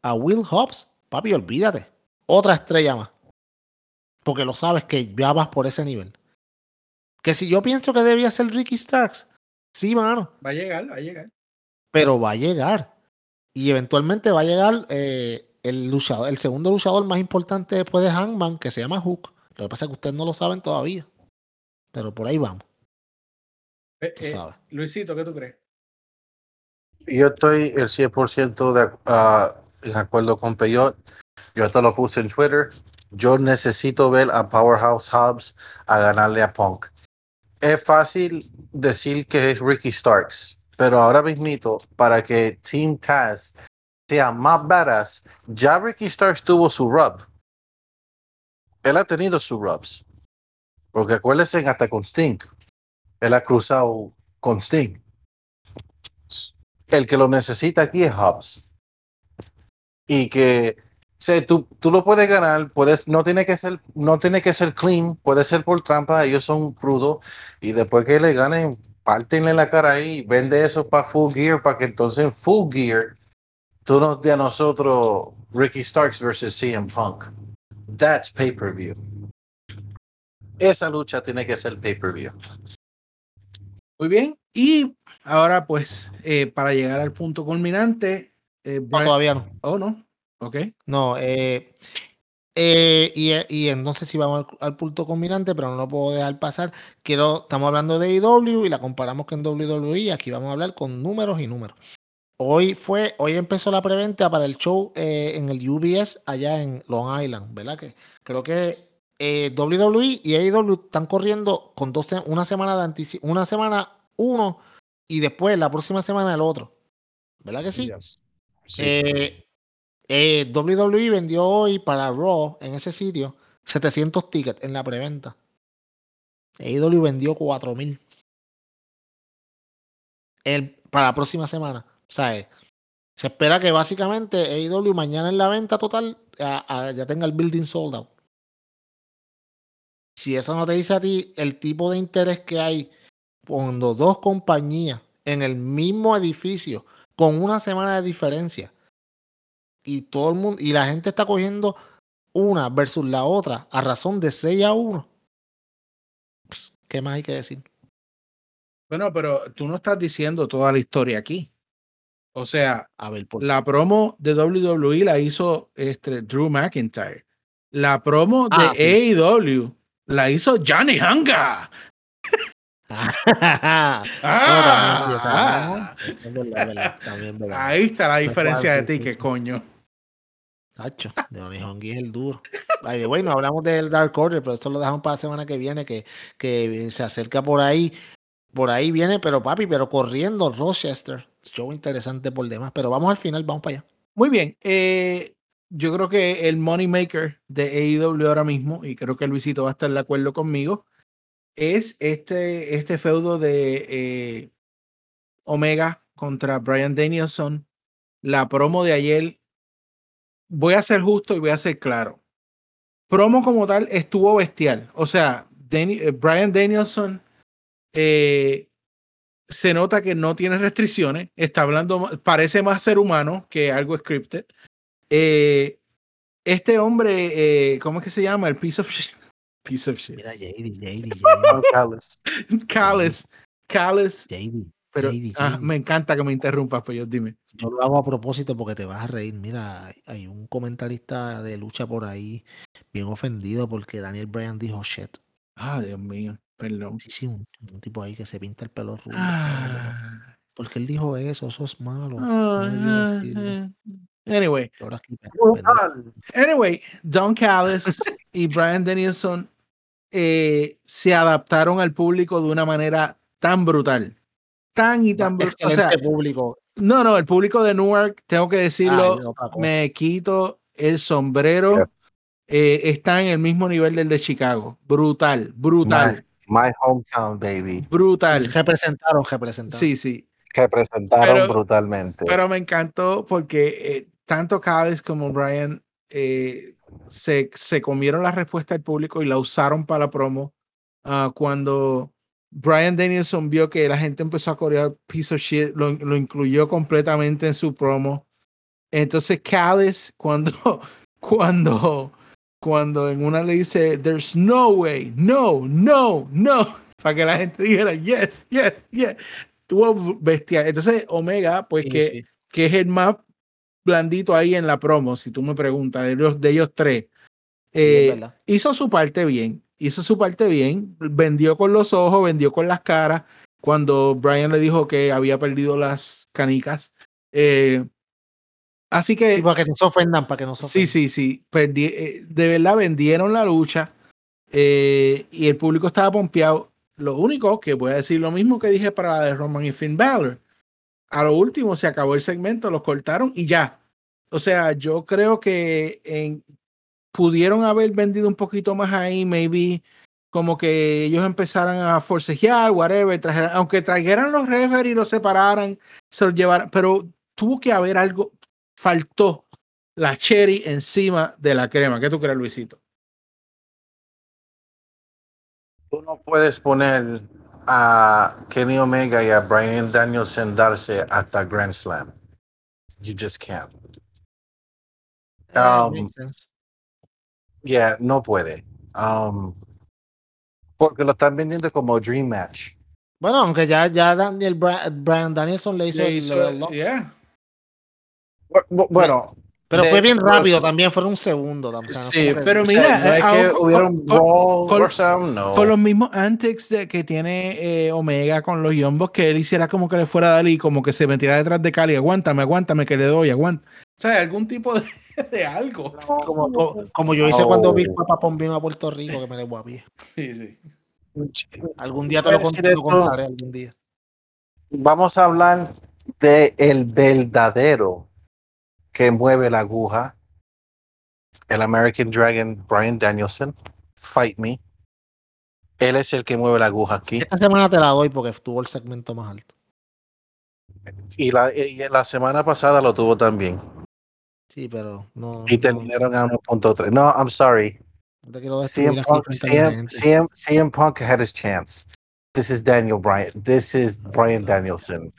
a Will Hobbs, papi, olvídate. Otra estrella más. Porque lo sabes que ya vas por ese nivel. Que si yo pienso que debía ser Ricky Starks, sí, mano Va a llegar, va a llegar. pero va a llegar. Y eventualmente va a llegar eh, el luchador, el segundo luchador más importante después de Hangman, que se llama Hook. Lo que pasa es que ustedes no lo saben todavía. Pero por ahí vamos, Eh, tú eh, sabes. Luisito, ¿qué tú crees? Yo estoy el 100% de, ah, en acuerdo con Peyot. Yo hasta lo puse en Twitter. Yo necesito ver a Powerhouse Hobbs a ganarle a Punk. Es fácil decir que es Ricky Starks, pero ahora mismito, para que Team Taz sea más badass, ya Ricky Starks tuvo su rub. Él ha tenido sus rubs. Porque acuérdense hasta con Sting. Él ha cruzado con Sting el que lo necesita aquí es Hobbs. Y que sé, tú, tú lo puedes ganar, puedes, no tiene que ser, no tiene que ser clean, puede ser por trampa, ellos son crudos, y después que le ganen, pártenle la cara ahí, vende eso para full gear, para que entonces en full gear tú nos de a nosotros Ricky Starks versus CM Punk. That's pay-per-view. Esa lucha tiene que ser pay-per-view. Muy bien. Y ahora, pues, eh, para llegar al punto culminante. eh, No, todavía no. Oh, no. Ok. No, eh, Eh, y, y entonces si vamos al, al punto combinante, pero no lo puedo dejar pasar. Quiero, estamos hablando de IW y la comparamos con WWE. Aquí vamos a hablar con números y números. Hoy fue, hoy empezó la preventa para el show eh, en el UBS allá en Long Island, ¿verdad? Que creo que eh, WWE y AEW están corriendo con dos, una semana de anticipo, una semana uno y después la próxima semana el otro. ¿Verdad que sí? Yes. Sí. Eh, WWE vendió hoy para Raw en ese sitio 700 tickets en la preventa. AEW vendió 4000 el, para la próxima semana. O sea, eh, se espera que básicamente AEW mañana en la venta total ya tenga el building sold out. Si eso no te dice a ti el tipo de interés que hay cuando dos compañías en el mismo edificio con una semana de diferencia y todo el mundo y la gente está cogiendo una versus la otra a razón de 6 a 1. ¿Qué más hay que decir? Bueno, pero tú no estás diciendo toda la historia aquí. O sea, A ver, por la promo de WWE la hizo este, Drew McIntyre. La promo de Ah, sí. AEW la hizo Johnny Hanga. Ah, verdad. ahí está la diferencia de ti, que coño. Tacho, de Oni Hongi es el duro. Ay, de bueno, hablamos del Dark Order, pero eso lo dejamos para la semana que viene, que, que se acerca por ahí. Por ahí viene, pero papi, pero corriendo Rochester. Show interesante por demás. Pero vamos al final, vamos para allá. Muy bien. eh, yo creo que el money maker de AEW ahora mismo, y creo que Luisito va a estar de acuerdo conmigo, es este, este feudo de eh, Omega contra Brian Danielson. La promo de ayer, voy a ser justo y voy a ser claro. Promo como tal estuvo bestial. O sea, eh, Brian Danielson eh, se nota que no tiene restricciones, está hablando, parece más ser humano que algo scripted. Eh, este hombre, eh, ¿cómo es que se llama? El piece of shit. Piece of shit. Mira, JD, JD, Don Callis. Callus. Callus. JD. Pero JD, ah, JD. me encanta que me interrumpas, pues yo dime. Yo lo hago a propósito porque te vas a reír. Mira, hay- un comentarista de lucha por ahí bien ofendido porque Daniel Bryan dijo shit. Ah, Dios mío, perdón. Sí, sí, un, un tipo ahí que se pinta el pelo rubio. Ah, Porque él dijo eso, eso es malo. ah, decirlo. ah, Anyway. Anyway, Don Callis y Brian Danielson eh, se adaptaron al público de una manera tan brutal. Tan y tan brutal. O sea, público. no, no, el público de Newark, tengo que decirlo, Ay, me quito el sombrero. Yeah. eh, está en el mismo nivel del de Chicago. Brutal, brutal, My hometown, baby. brutal. Representaron, representaron. Sí, sí. Que presentaron Pero- brutalmente. Pero me encantó porque eh, tanto Callis como Brian eh, se, se comieron la respuesta del público y la usaron para la promo. Ah, cuando Brian Danielson vio que la gente empezó a corear piece of shit, lo, lo incluyó completamente en su promo. Entonces Callis, cuando, cuando, cuando en una le dice, there's no way, no, no, no, para que la gente dijera, yes, yes, yes, tuvo bestial. Entonces Omega, pues Sí, que, sí. que es el más blandito ahí en la promo, si tú me preguntas, de, los, de ellos tres, Sí, eh, hizo su parte bien, hizo su parte bien, vendió con los ojos, vendió con las caras, cuando Brian le dijo que había perdido las canicas. Eh, así que... Sí, para que no se ofendan, para que no se Sí, ofendan. sí, sí. Perdi- eh, de verdad vendieron la lucha eh, y el público estaba pompeado. Lo único que voy a decir lo mismo que dije para la de Roman y Finn Balor. A lo último se acabó el segmento, los cortaron y ya. O sea, yo creo que en- pudieron haber vendido un poquito más ahí, maybe como que ellos empezaran a forcejear, whatever, trajeran- aunque trajeran los referees y los separaran, se los llevaran, pero tuvo que haber algo, faltó la cherry encima de la crema. ¿Qué tú crees, Luisito? Tú no puedes poner a Kenny Omega y a Brian Danielson darse hasta Grand Slam. You just can't. Um. Yeah, no puede. Um, porque lo están vendiendo como Dream Match. Bueno, aunque ya, ya Daniel Brian Danielson le hizo, Le el hizo- up. yeah. Bu- bu- Bueno, Pero De- fue bien pero- rápido también, fueron un segundo. tam- o sea, no Sí, pero o sea, mira, no es que hubiera con- un con- brawl con- or something, no. Con los mismos antics de, que tiene eh, Omega con los yombos, que él hiciera como que le fuera a dar y como que se metiera detrás de Cali, aguántame, aguántame, que le doy, aguanta. O sea, algún tipo de, de algo. como, como, como yo hice cuando Oh. Big Papapón vino a Puerto Rico, que me le guapié. Sí, sí. Algún día te lo, cont- lo contaré, algún día. Vamos a hablar de el verdadero que mueve la aguja. El American Dragon, Brian Danielson. Fight me. Él es el que mueve la aguja aquí. Esta semana te la doy porque tuvo el segmento más alto. Y la, y la semana pasada lo tuvo también. Sí, pero no, Y no, terminaron a 1.3. No, I'm sorry. no CM Punk, CM. CM, CM Punk had his chance. This is Daniel Bryan. This is Danielson.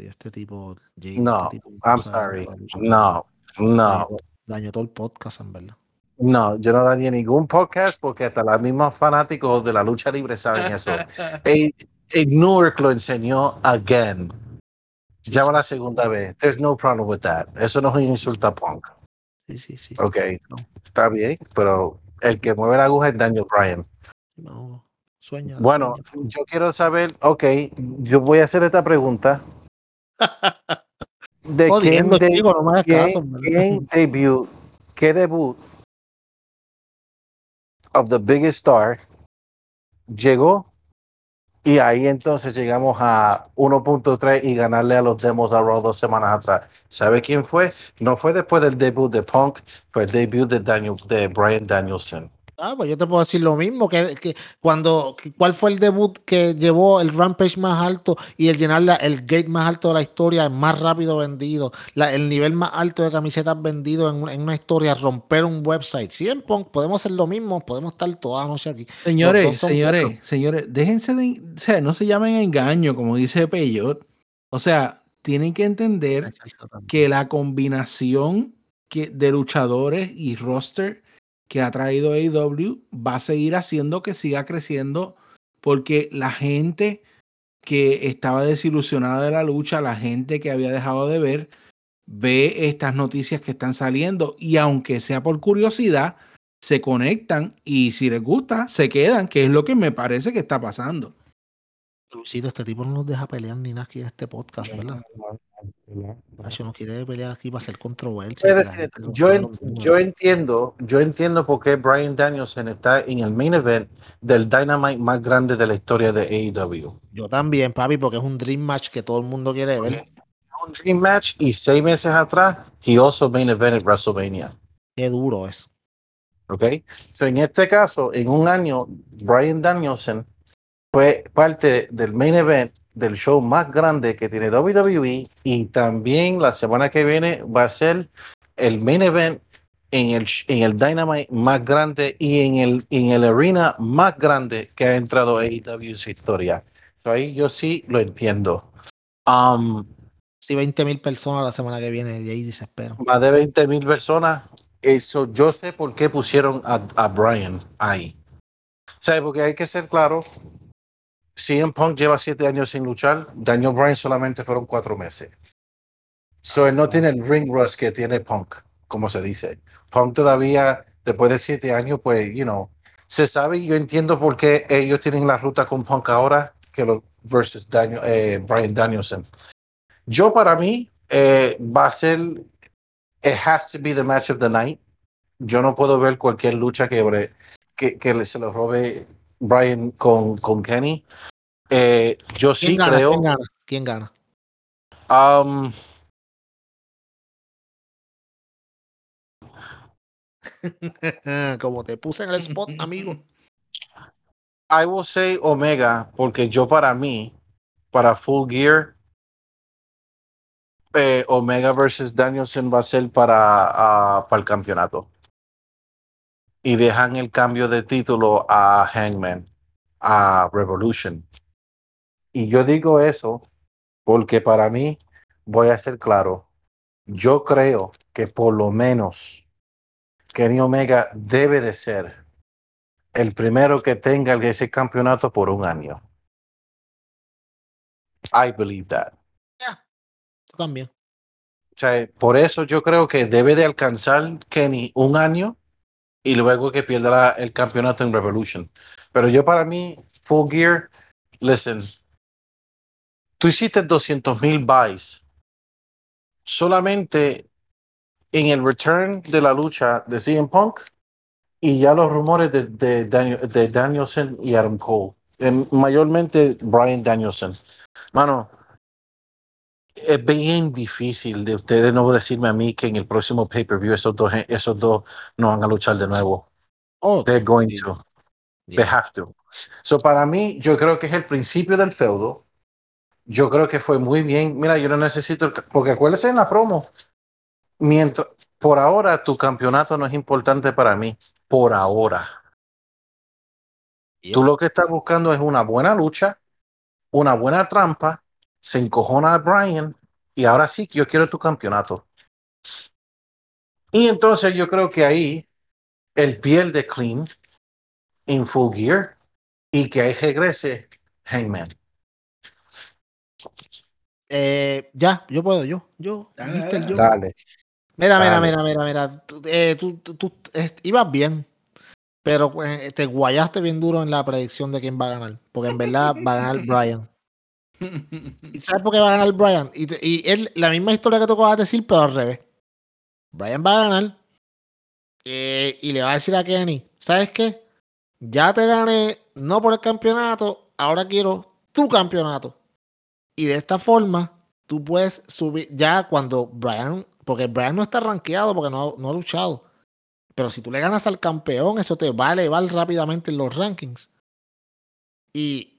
Este tipo. Jay, No, este tipo, I'm sorry. No, no, Dañó, dañó todo el podcast, en verdad. no. Yo no daría ningún podcast porque hasta los mismos fanáticos de la lucha libre saben eso. E- Ignore lo enseñó again. Ya va la segunda vez. There's no problem with that. Eso no es un insulto a Punk. Sí, sí, sí. Ok, No. está bien, pero el que mueve la aguja es Daniel Bryan. No, sueña. Bueno, sueña. yo quiero saber, ok, yo voy a hacer esta pregunta. ¿De quién, Jodiendo, de- chico, no quién- caso, quién debut, qué debut of the biggest star llegó? Y ahí entonces llegamos a 1.3 y ganarle a los demos a Raw dos semanas atrás. ¿Sabe quién fue? No fue después del debut de Punk, fue el debut de, Daniel, de Brian Danielson. Ah, pues yo te puedo decir lo mismo que, que cuando cuál fue el debut que llevó el Rampage más alto y el llenar la- el gate más alto de la historia, el más rápido vendido, la- el nivel más alto de camisetas vendido en, una- en una historia, romper un website. Punk podemos hacer lo mismo, podemos estar toda la noche aquí. Señores, señores, buenos. señores, déjense de, o sea, no se llamen engaño, como dice Peyot. O sea, tienen que entender que la combinación que, de luchadores y roster que ha traído AEW va a seguir haciendo que siga creciendo porque la gente que estaba desilusionada de la lucha, la gente que había dejado de ver, ve estas noticias que están saliendo y aunque sea por curiosidad, se conectan y si les gusta, se quedan, que es lo que me parece que está pasando. Luisito, este tipo no nos deja pelear ni nada aquí en este podcast, ¿verdad? Nacho no quiere pelear aquí para hacer controversia. Lo yo, en- yo entiendo, yo entiendo por qué Brian Danielson está en el main event del Dynamite más grande de la historia de AEW. Yo también, papi, porque es un dream match que todo el mundo quiere ver. Un dream match y seis meses atrás, he also main evented WrestleMania. Qué duro es. ¿Ok? So, en este caso, en un año, Brian Danielson fue parte del main event del show más grande que tiene WWE y también la semana que viene va a ser el main event en el, en el Dynamite más grande y en el, en el arena más grande que ha entrado AEW en su historia. So, ahí yo sí lo entiendo. Um, Si 20 mil personas la semana que viene, y ahí se esperan. más de 20 mil personas. Eso, yo sé por qué pusieron a, a Brian ahí. ¿Sabes? Porque hay que ser claro. CM Punk lleva siete años sin luchar. Daniel Bryan solamente fueron cuatro meses. So, él no tiene el ring rust que tiene Punk, como se dice. Punk todavía, después de siete años, pues, you know, se sabe y yo entiendo por qué ellos tienen la ruta con Punk ahora que los versus Daniel, eh, Brian Danielson. Yo, para mí, eh, va a ser it has to be the match of the night. Yo no puedo ver cualquier lucha que, que, se lo robe Brian con, con Kenny. Eh, yo ¿Quién sí gana? creo. ¿Quién gana? ¿Quién gana? um, Como te puse en el spot, amigo. I will say Omega, porque yo para mí, para Full Gear, eh, Omega versus Danielson va a ser para, ah, para el campeonato. Y dejan el cambio de título a Hangman, a Revolution. Y yo digo eso porque para mí, voy a ser claro, yo creo que por lo menos Kenny Omega debe de ser el primero que tenga ese campeonato por un año. I believe that. Tú también. O sea, por eso yo creo que debe de alcanzar Kenny un año y luego que pierda el campeonato en Revolution. Pero yo para mí, Full Gear, listen, tú hiciste 200 mil buys solamente en el return de la lucha de CM Punk y ya los rumores de, Daniel- de Danielson y Adam Cole, mayormente Brian Danielson. Mano, es bien difícil de ustedes no decirme a mí que en el próximo pay-per-view esos dos, esos dos no van a luchar de nuevo. Oh, They're going to. They have to. So para mí, yo creo que es el principio del feudo. Yo creo que fue muy bien. Mira, yo no necesito, porque acuérdese en la promo, mientras, por ahora tu campeonato no es importante para mí. Por ahora. Tú lo que estás buscando es una buena lucha, una buena trampa, se encojona a Brian y ahora sí que yo quiero tu campeonato. Y entonces yo creo que ahí el piel de Clean en Full Gear y que ahí regrese Hangman. Eh, ya, yo puedo, yo, yo, Dale, ¿viste el dale, yo? Dale. Mira, mira, mira, mira, mira. Tú, eh, tú- tú- tú, eh, ibas bien, pero eh, te guayaste bien duro en la predicción de quién va a ganar. Porque en verdad va a ganar Brian. ¿Y sabes por qué va a ganar Brian? Y, te- él, la misma historia que tú acabas de decir, pero al revés. Brian va a ganar eh, y le va a decir a Kenny, ¿sabes qué? Ya te gané, no por el campeonato, ahora quiero tu campeonato. Y de esta forma, tú puedes subir, ya cuando Brian, porque Brian no está rankeado porque no, no ha luchado. Pero si tú le ganas al campeón, eso te va a elevar rápidamente en los rankings. Y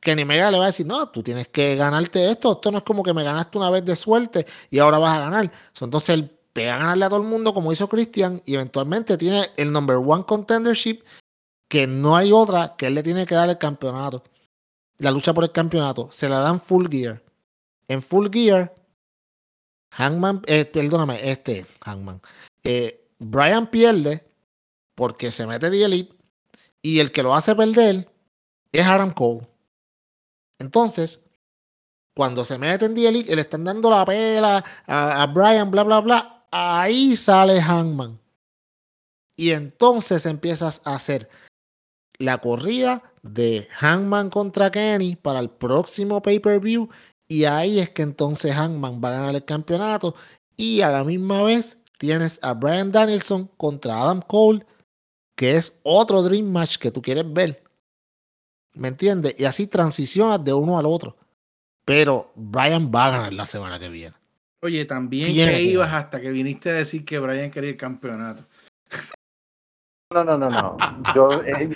Kenny Mega le va a decir, no, tú tienes que ganarte esto. Esto no es como que me ganaste una vez de suerte y ahora vas a ganar. Entonces él pega a ganarle a todo el mundo como hizo Christian y eventualmente tiene el number one contendership que no hay otra que él le tiene que dar el campeonato. La lucha por el campeonato. Se la dan full gear. En full gear, Hangman, eh, perdóname, este, Hangman. eh, Brian pierde porque se mete de Elite y el que lo hace perder es Adam Cole. Entonces, cuando se mete en The Elite le están dando la pela a, a Brian, bla, bla, bla, ahí sale Hangman. Y entonces empiezas a hacer la corrida de Hangman contra Kenny para el próximo pay-per-view. Y ahí es que entonces Hangman va a ganar el campeonato. Y a la misma vez tienes a Brian Danielson contra Adam Cole, que es otro Dream Match que tú quieres ver. ¿Me entiendes? Y así transicionas de uno al otro. Pero Brian va a ganar la semana que viene. Oye, también Tiene que ibas hasta que viniste a decir que Brian quería el campeonato. No, no, no, no. Yo, eh,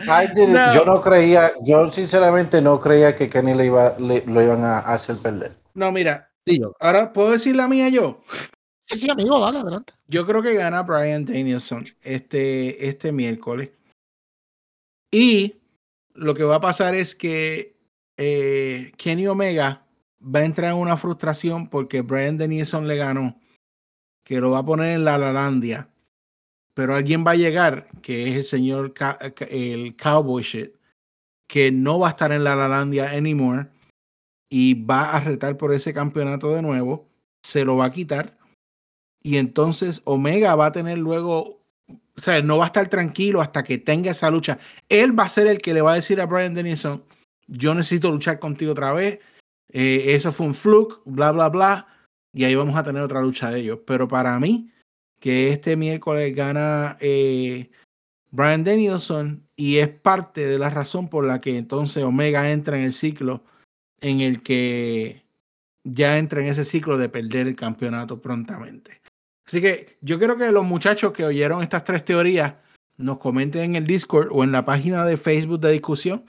No. yo no creía, yo sinceramente no creía que Kenny le iba, le- lo iban a hacer perder. No, mira, Sí, yo. ahora puedo decir la mía yo. Sí, sí, amigo, dale, adelante. Yo creo que gana Brian Danielson este, este miércoles. Y lo que va a pasar es que eh, Kenny Omega va a entrar en una frustración porque Brian Danielson le ganó, que lo va a poner en la Lalandia. Pero alguien va a llegar, que es el señor el Cowboy que no va a estar en la Lalandia anymore y va a retar por ese campeonato de nuevo. Se lo va a quitar y entonces Omega va a tener luego, o sea, no va a estar tranquilo hasta que tenga esa lucha. Él va a ser el que le va a decir a Brian Dennison, yo necesito luchar contigo otra vez, eh, eso fue un fluke, bla, bla, bla, y ahí vamos a tener otra lucha de ellos. Pero para mí, que este miércoles gana eh, Brian Danielson y es parte de la razón por la que entonces Omega entra en el ciclo en el que ya entra en ese ciclo de perder el campeonato prontamente. Así que yo quiero que los muchachos que oyeron estas tres teorías nos comenten en el Discord o en la página de Facebook de discusión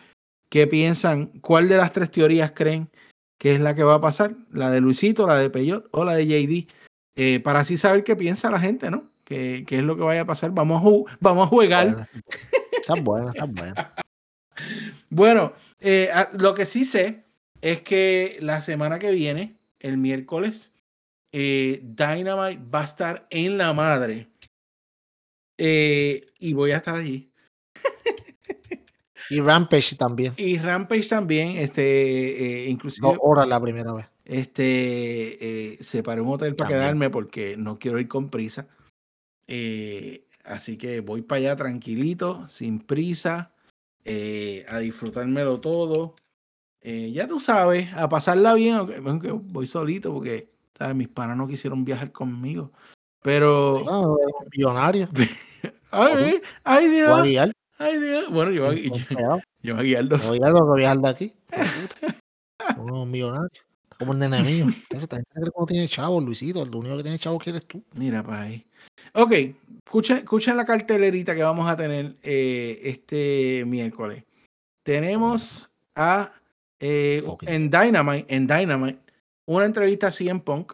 qué piensan, cuál de las tres teorías creen que es la que va a pasar, la de Luisito, la de Peyot o la de JD, eh, para así saber qué piensa la gente, ¿no? ¿Qué, qué es lo que vaya a pasar? Vamos a, ju- vamos a jugar. Buena. Esa es buena, esa es buena. Bueno, eh, lo que sí sé es que la semana que viene, el miércoles, eh, Dynamite va a estar en la madre. Eh, y voy a estar allí. Y Rampage también. Y Rampage también, este, eh, inclusive Dos horas la primera vez. Este, eh, separé un hotel para También. quedarme porque no quiero ir con prisa. Eh, así que voy para allá tranquilito, sin prisa, eh, a disfrutármelo todo. Ya tú sabes, a pasarla bien, aunque voy solito porque ¿sabes? mis panas no quisieron viajar conmigo. Pero, No, millonario. ay, ay Voy a Dios, guiar. ay Dios. Bueno, yo, voy a- yo, Cuidado, yo voy a guiar dos. Voy a guiar, de aquí. Uno millonario. Como el nene mío. Cree que no tiene chavo, Luisito. El único que tiene chavo que eres tú. Mira para ahí. Ok, escuchen, escuchen la cartelerita que vamos a tener eh, este miércoles. Tenemos a eh, en Dynamite, en Dynamite, una entrevista a CM Punk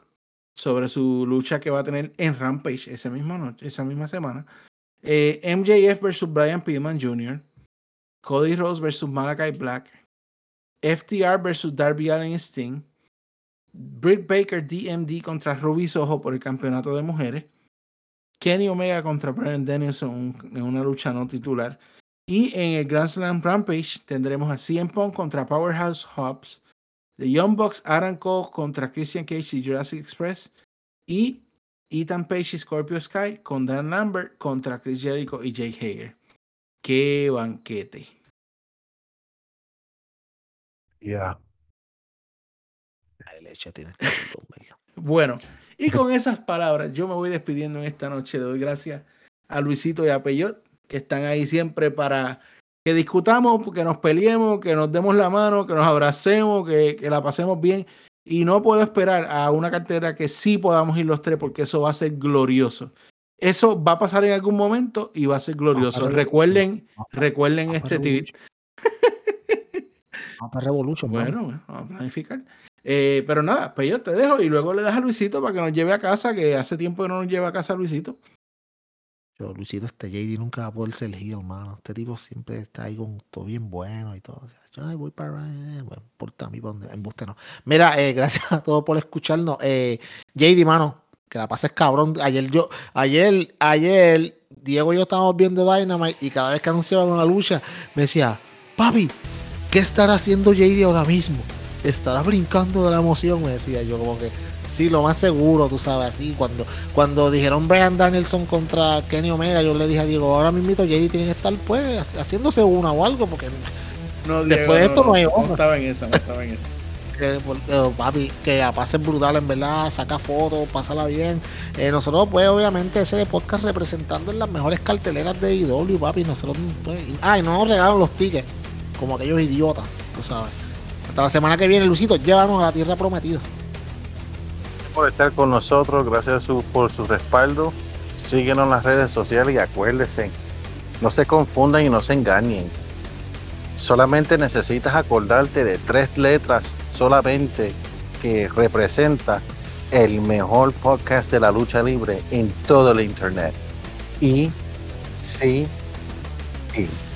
sobre su lucha que va a tener en Rampage esa misma noche, esa misma semana. Eh, MJF versus Brian Pillman Jr., Cody Rhodes versus Malachi Black, FTR versus Darby Allin y Sting, Britt Baker DMD contra Ruby Soho por el campeonato de mujeres. Kenny Omega contra Brian Danielson en una lucha no titular. Y en el Grand Slam Rampage tendremos a CM Punk contra Powerhouse Hobbs, The Young Bucks Adam Cole contra Christian Cage y Jurassic Express, y Ethan Page y Scorpio Sky con Dan Lambert contra Chris Jericho y Jake Hager. ¡Qué banquete! Ya. Este verlo. Bueno, y con esas palabras, yo me voy despidiendo en esta noche. Le doy gracias a Luisito y a Peyot, que están ahí siempre para que discutamos, que nos peleemos, que nos demos la mano, que nos abracemos, que, que la pasemos bien. Y no puedo esperar a una cartera que sí podamos ir los tres, porque eso va a ser glorioso. Eso va a pasar en algún momento y va a ser glorioso. Recuerden, recuerden este tweet. Revolution, bueno, vamos a planificar. Eh, pero nada, pues yo te dejo y luego le das a Luisito para que nos lleve a casa, que hace tiempo que no nos lleva a casa Luisito. Yo, Luisito, este JD nunca va a poder ser heel, hermano. Este tipo siempre está ahí con todo bien bueno y todo. Ay, voy para. Bueno, por mí, para donde. Embuste no. Mira, eh, gracias a todos por escucharnos. Eh, JD, mano, que la pases cabrón. Ayer yo, ayer, ayer, Diego y yo estábamos viendo Dynamite y cada vez que anunciaban una lucha, me decía, papi, ¿qué estará haciendo JD ahora mismo? ¿Estará brincando de la emoción? Me decía yo, como que. Sí, lo más seguro, tú sabes, así. Cuando, cuando dijeron Brian Danielson contra Kenny Omega, yo le dije a Diego, ahora mismo JD tiene que estar pues haciéndose una o algo, porque No, Después de esto no hay no, otra. estaba en esa, no estaba en esa. que, porque, papi, que la brutal, en verdad, saca fotos, pásala bien. Eh, nosotros, pues, obviamente, ese podcast representando en las mejores carteleras de IW, papi, nosotros, pues, y- ay, no nos regalan los tickets, como aquellos idiotas, tú sabes. Hasta la semana que viene, Lucito, llévanos a la tierra prometida. Por estar con nosotros, gracias por su respaldo. Síguenos en las redes sociales y acuérdense, no se confundan y no se engañen. Solamente necesitas acordarte de tres letras solamente que representa el mejor podcast de la lucha libre en todo el internet. Y sí, y.